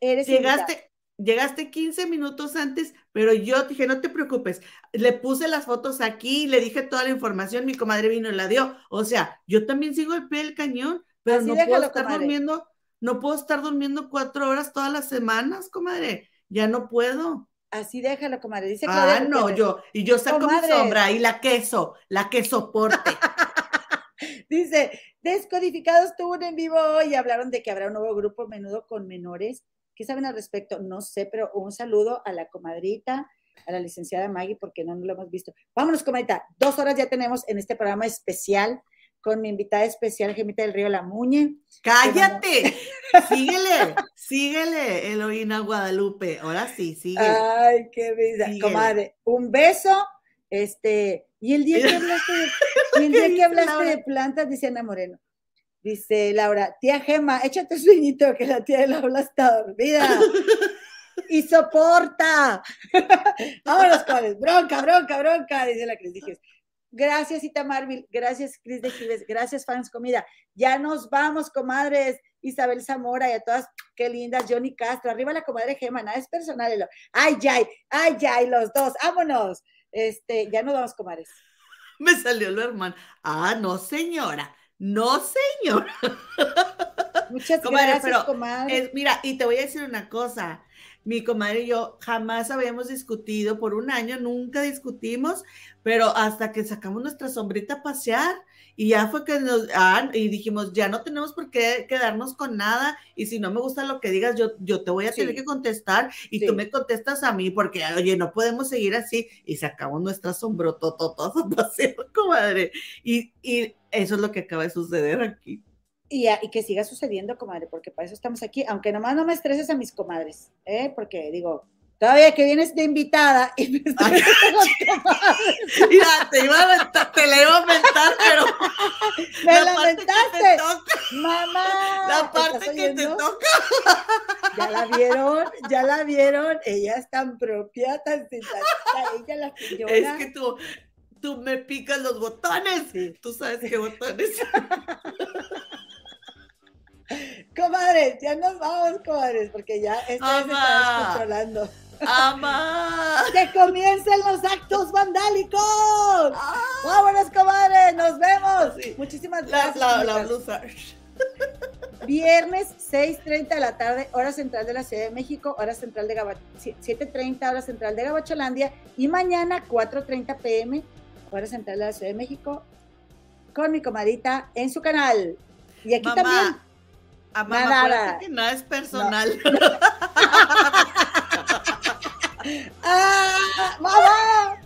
Eres llegaste, llegaste 15 minutos antes, pero yo dije, no te preocupes, le puse las fotos aquí, le dije toda la información, mi comadre vino y la dio. O sea, yo también sigo el pie del cañón, pero no puedo estar durmiendo, no puedo estar durmiendo cuatro horas todas las semanas, comadre. Ya no puedo. Así déjalo, comadre. Dice ah, no, yo, y yo saco mi sombra y la queso, la que soporte. (laughs) Dice, Descodificados tuvo un en vivo hoy y hablaron de que habrá un nuevo grupo menudo con menores ¿Qué saben al respecto? No sé, pero un saludo a la comadrita, a la licenciada Maggie, porque no, lo hemos visto. Vámonos, comadrita. Dos horas ya tenemos en este programa especial con mi invitada especial, Gemita del Río La Muñe. ¡Cállate! síguele, (laughs) síguele, Eloína Guadalupe. Ahora sí, síguele. Ay, qué vida. Comadre, un beso. Este, y el día que (laughs) hablaste de, y el día que hablaste de plantas, dice Ana Moreno, Dice Laura, tía Gema, échate sueñito que la tía de Laura está dormida. (laughs) y soporta. (laughs) Vámonos, cuales. Bronca, bronca, bronca, dice la Cris Dijes. Gracias, Ita Marvil. Gracias, Cris de Gives. Gracias, Fans Comida. Ya nos vamos, comadres. Isabel Zamora y a todas, qué lindas. Johnny Castro. Arriba la comadre Gema. Nada es personal. Ay, ay, ay, ay, los dos. Vámonos. Este, ya nos vamos, comadres. Me salió lo hermano. Ah, no, señora. No, señor. (laughs) Muchas gracias, comadre. mira, y te voy a decir una cosa. Mi comadre y yo jamás habíamos discutido, por un año nunca discutimos, pero hasta que sacamos nuestra sombrita a pasear y ya fue que nos, ah, y dijimos, ya no tenemos por qué quedarnos con nada y si no me gusta lo que digas, yo, yo te voy a tener que contestar y tú me contestas a mí porque, oye, no podemos seguir así y sacamos nuestra todos a pasear, comadre. Y, y eso es lo que acaba de suceder aquí. Y, y, que siga sucediendo, comadre, porque para eso estamos aquí, aunque nomás no me estreses a mis comadres, ¿eh? porque digo, todavía que vienes de invitada y me (laughs) estresas Mira, te iba a aventar, te la iba a aventar, pero (laughs) me la lamentaste, mamá. La parte que te toca. Ya la vieron, ya la vieron, ella es tan propia, tan sensata, ella la señora. Es que tú, tú me picas los botones. Tú sabes qué botones. (laughs) comadres, ya nos vamos, comadres, porque ya esta se está controlando. ¡Ama! (laughs) ¡Que comiencen los actos vandálicos! Ah. ¡Vámonos, comadres! ¡Nos vemos! Muchísimas gracias. La, la, blusa. Viernes 6.30 de la tarde, hora central de la Ciudad de México, hora central de Gabacho, 7.30 hora central de Gabacholandia y mañana 4.30 pm, hora central de la Ciudad de México, con mi comadita en su canal. Y aquí también. A mamá, nada, nada. Que nada es personal. (laughs) Ah, ¡Mamá!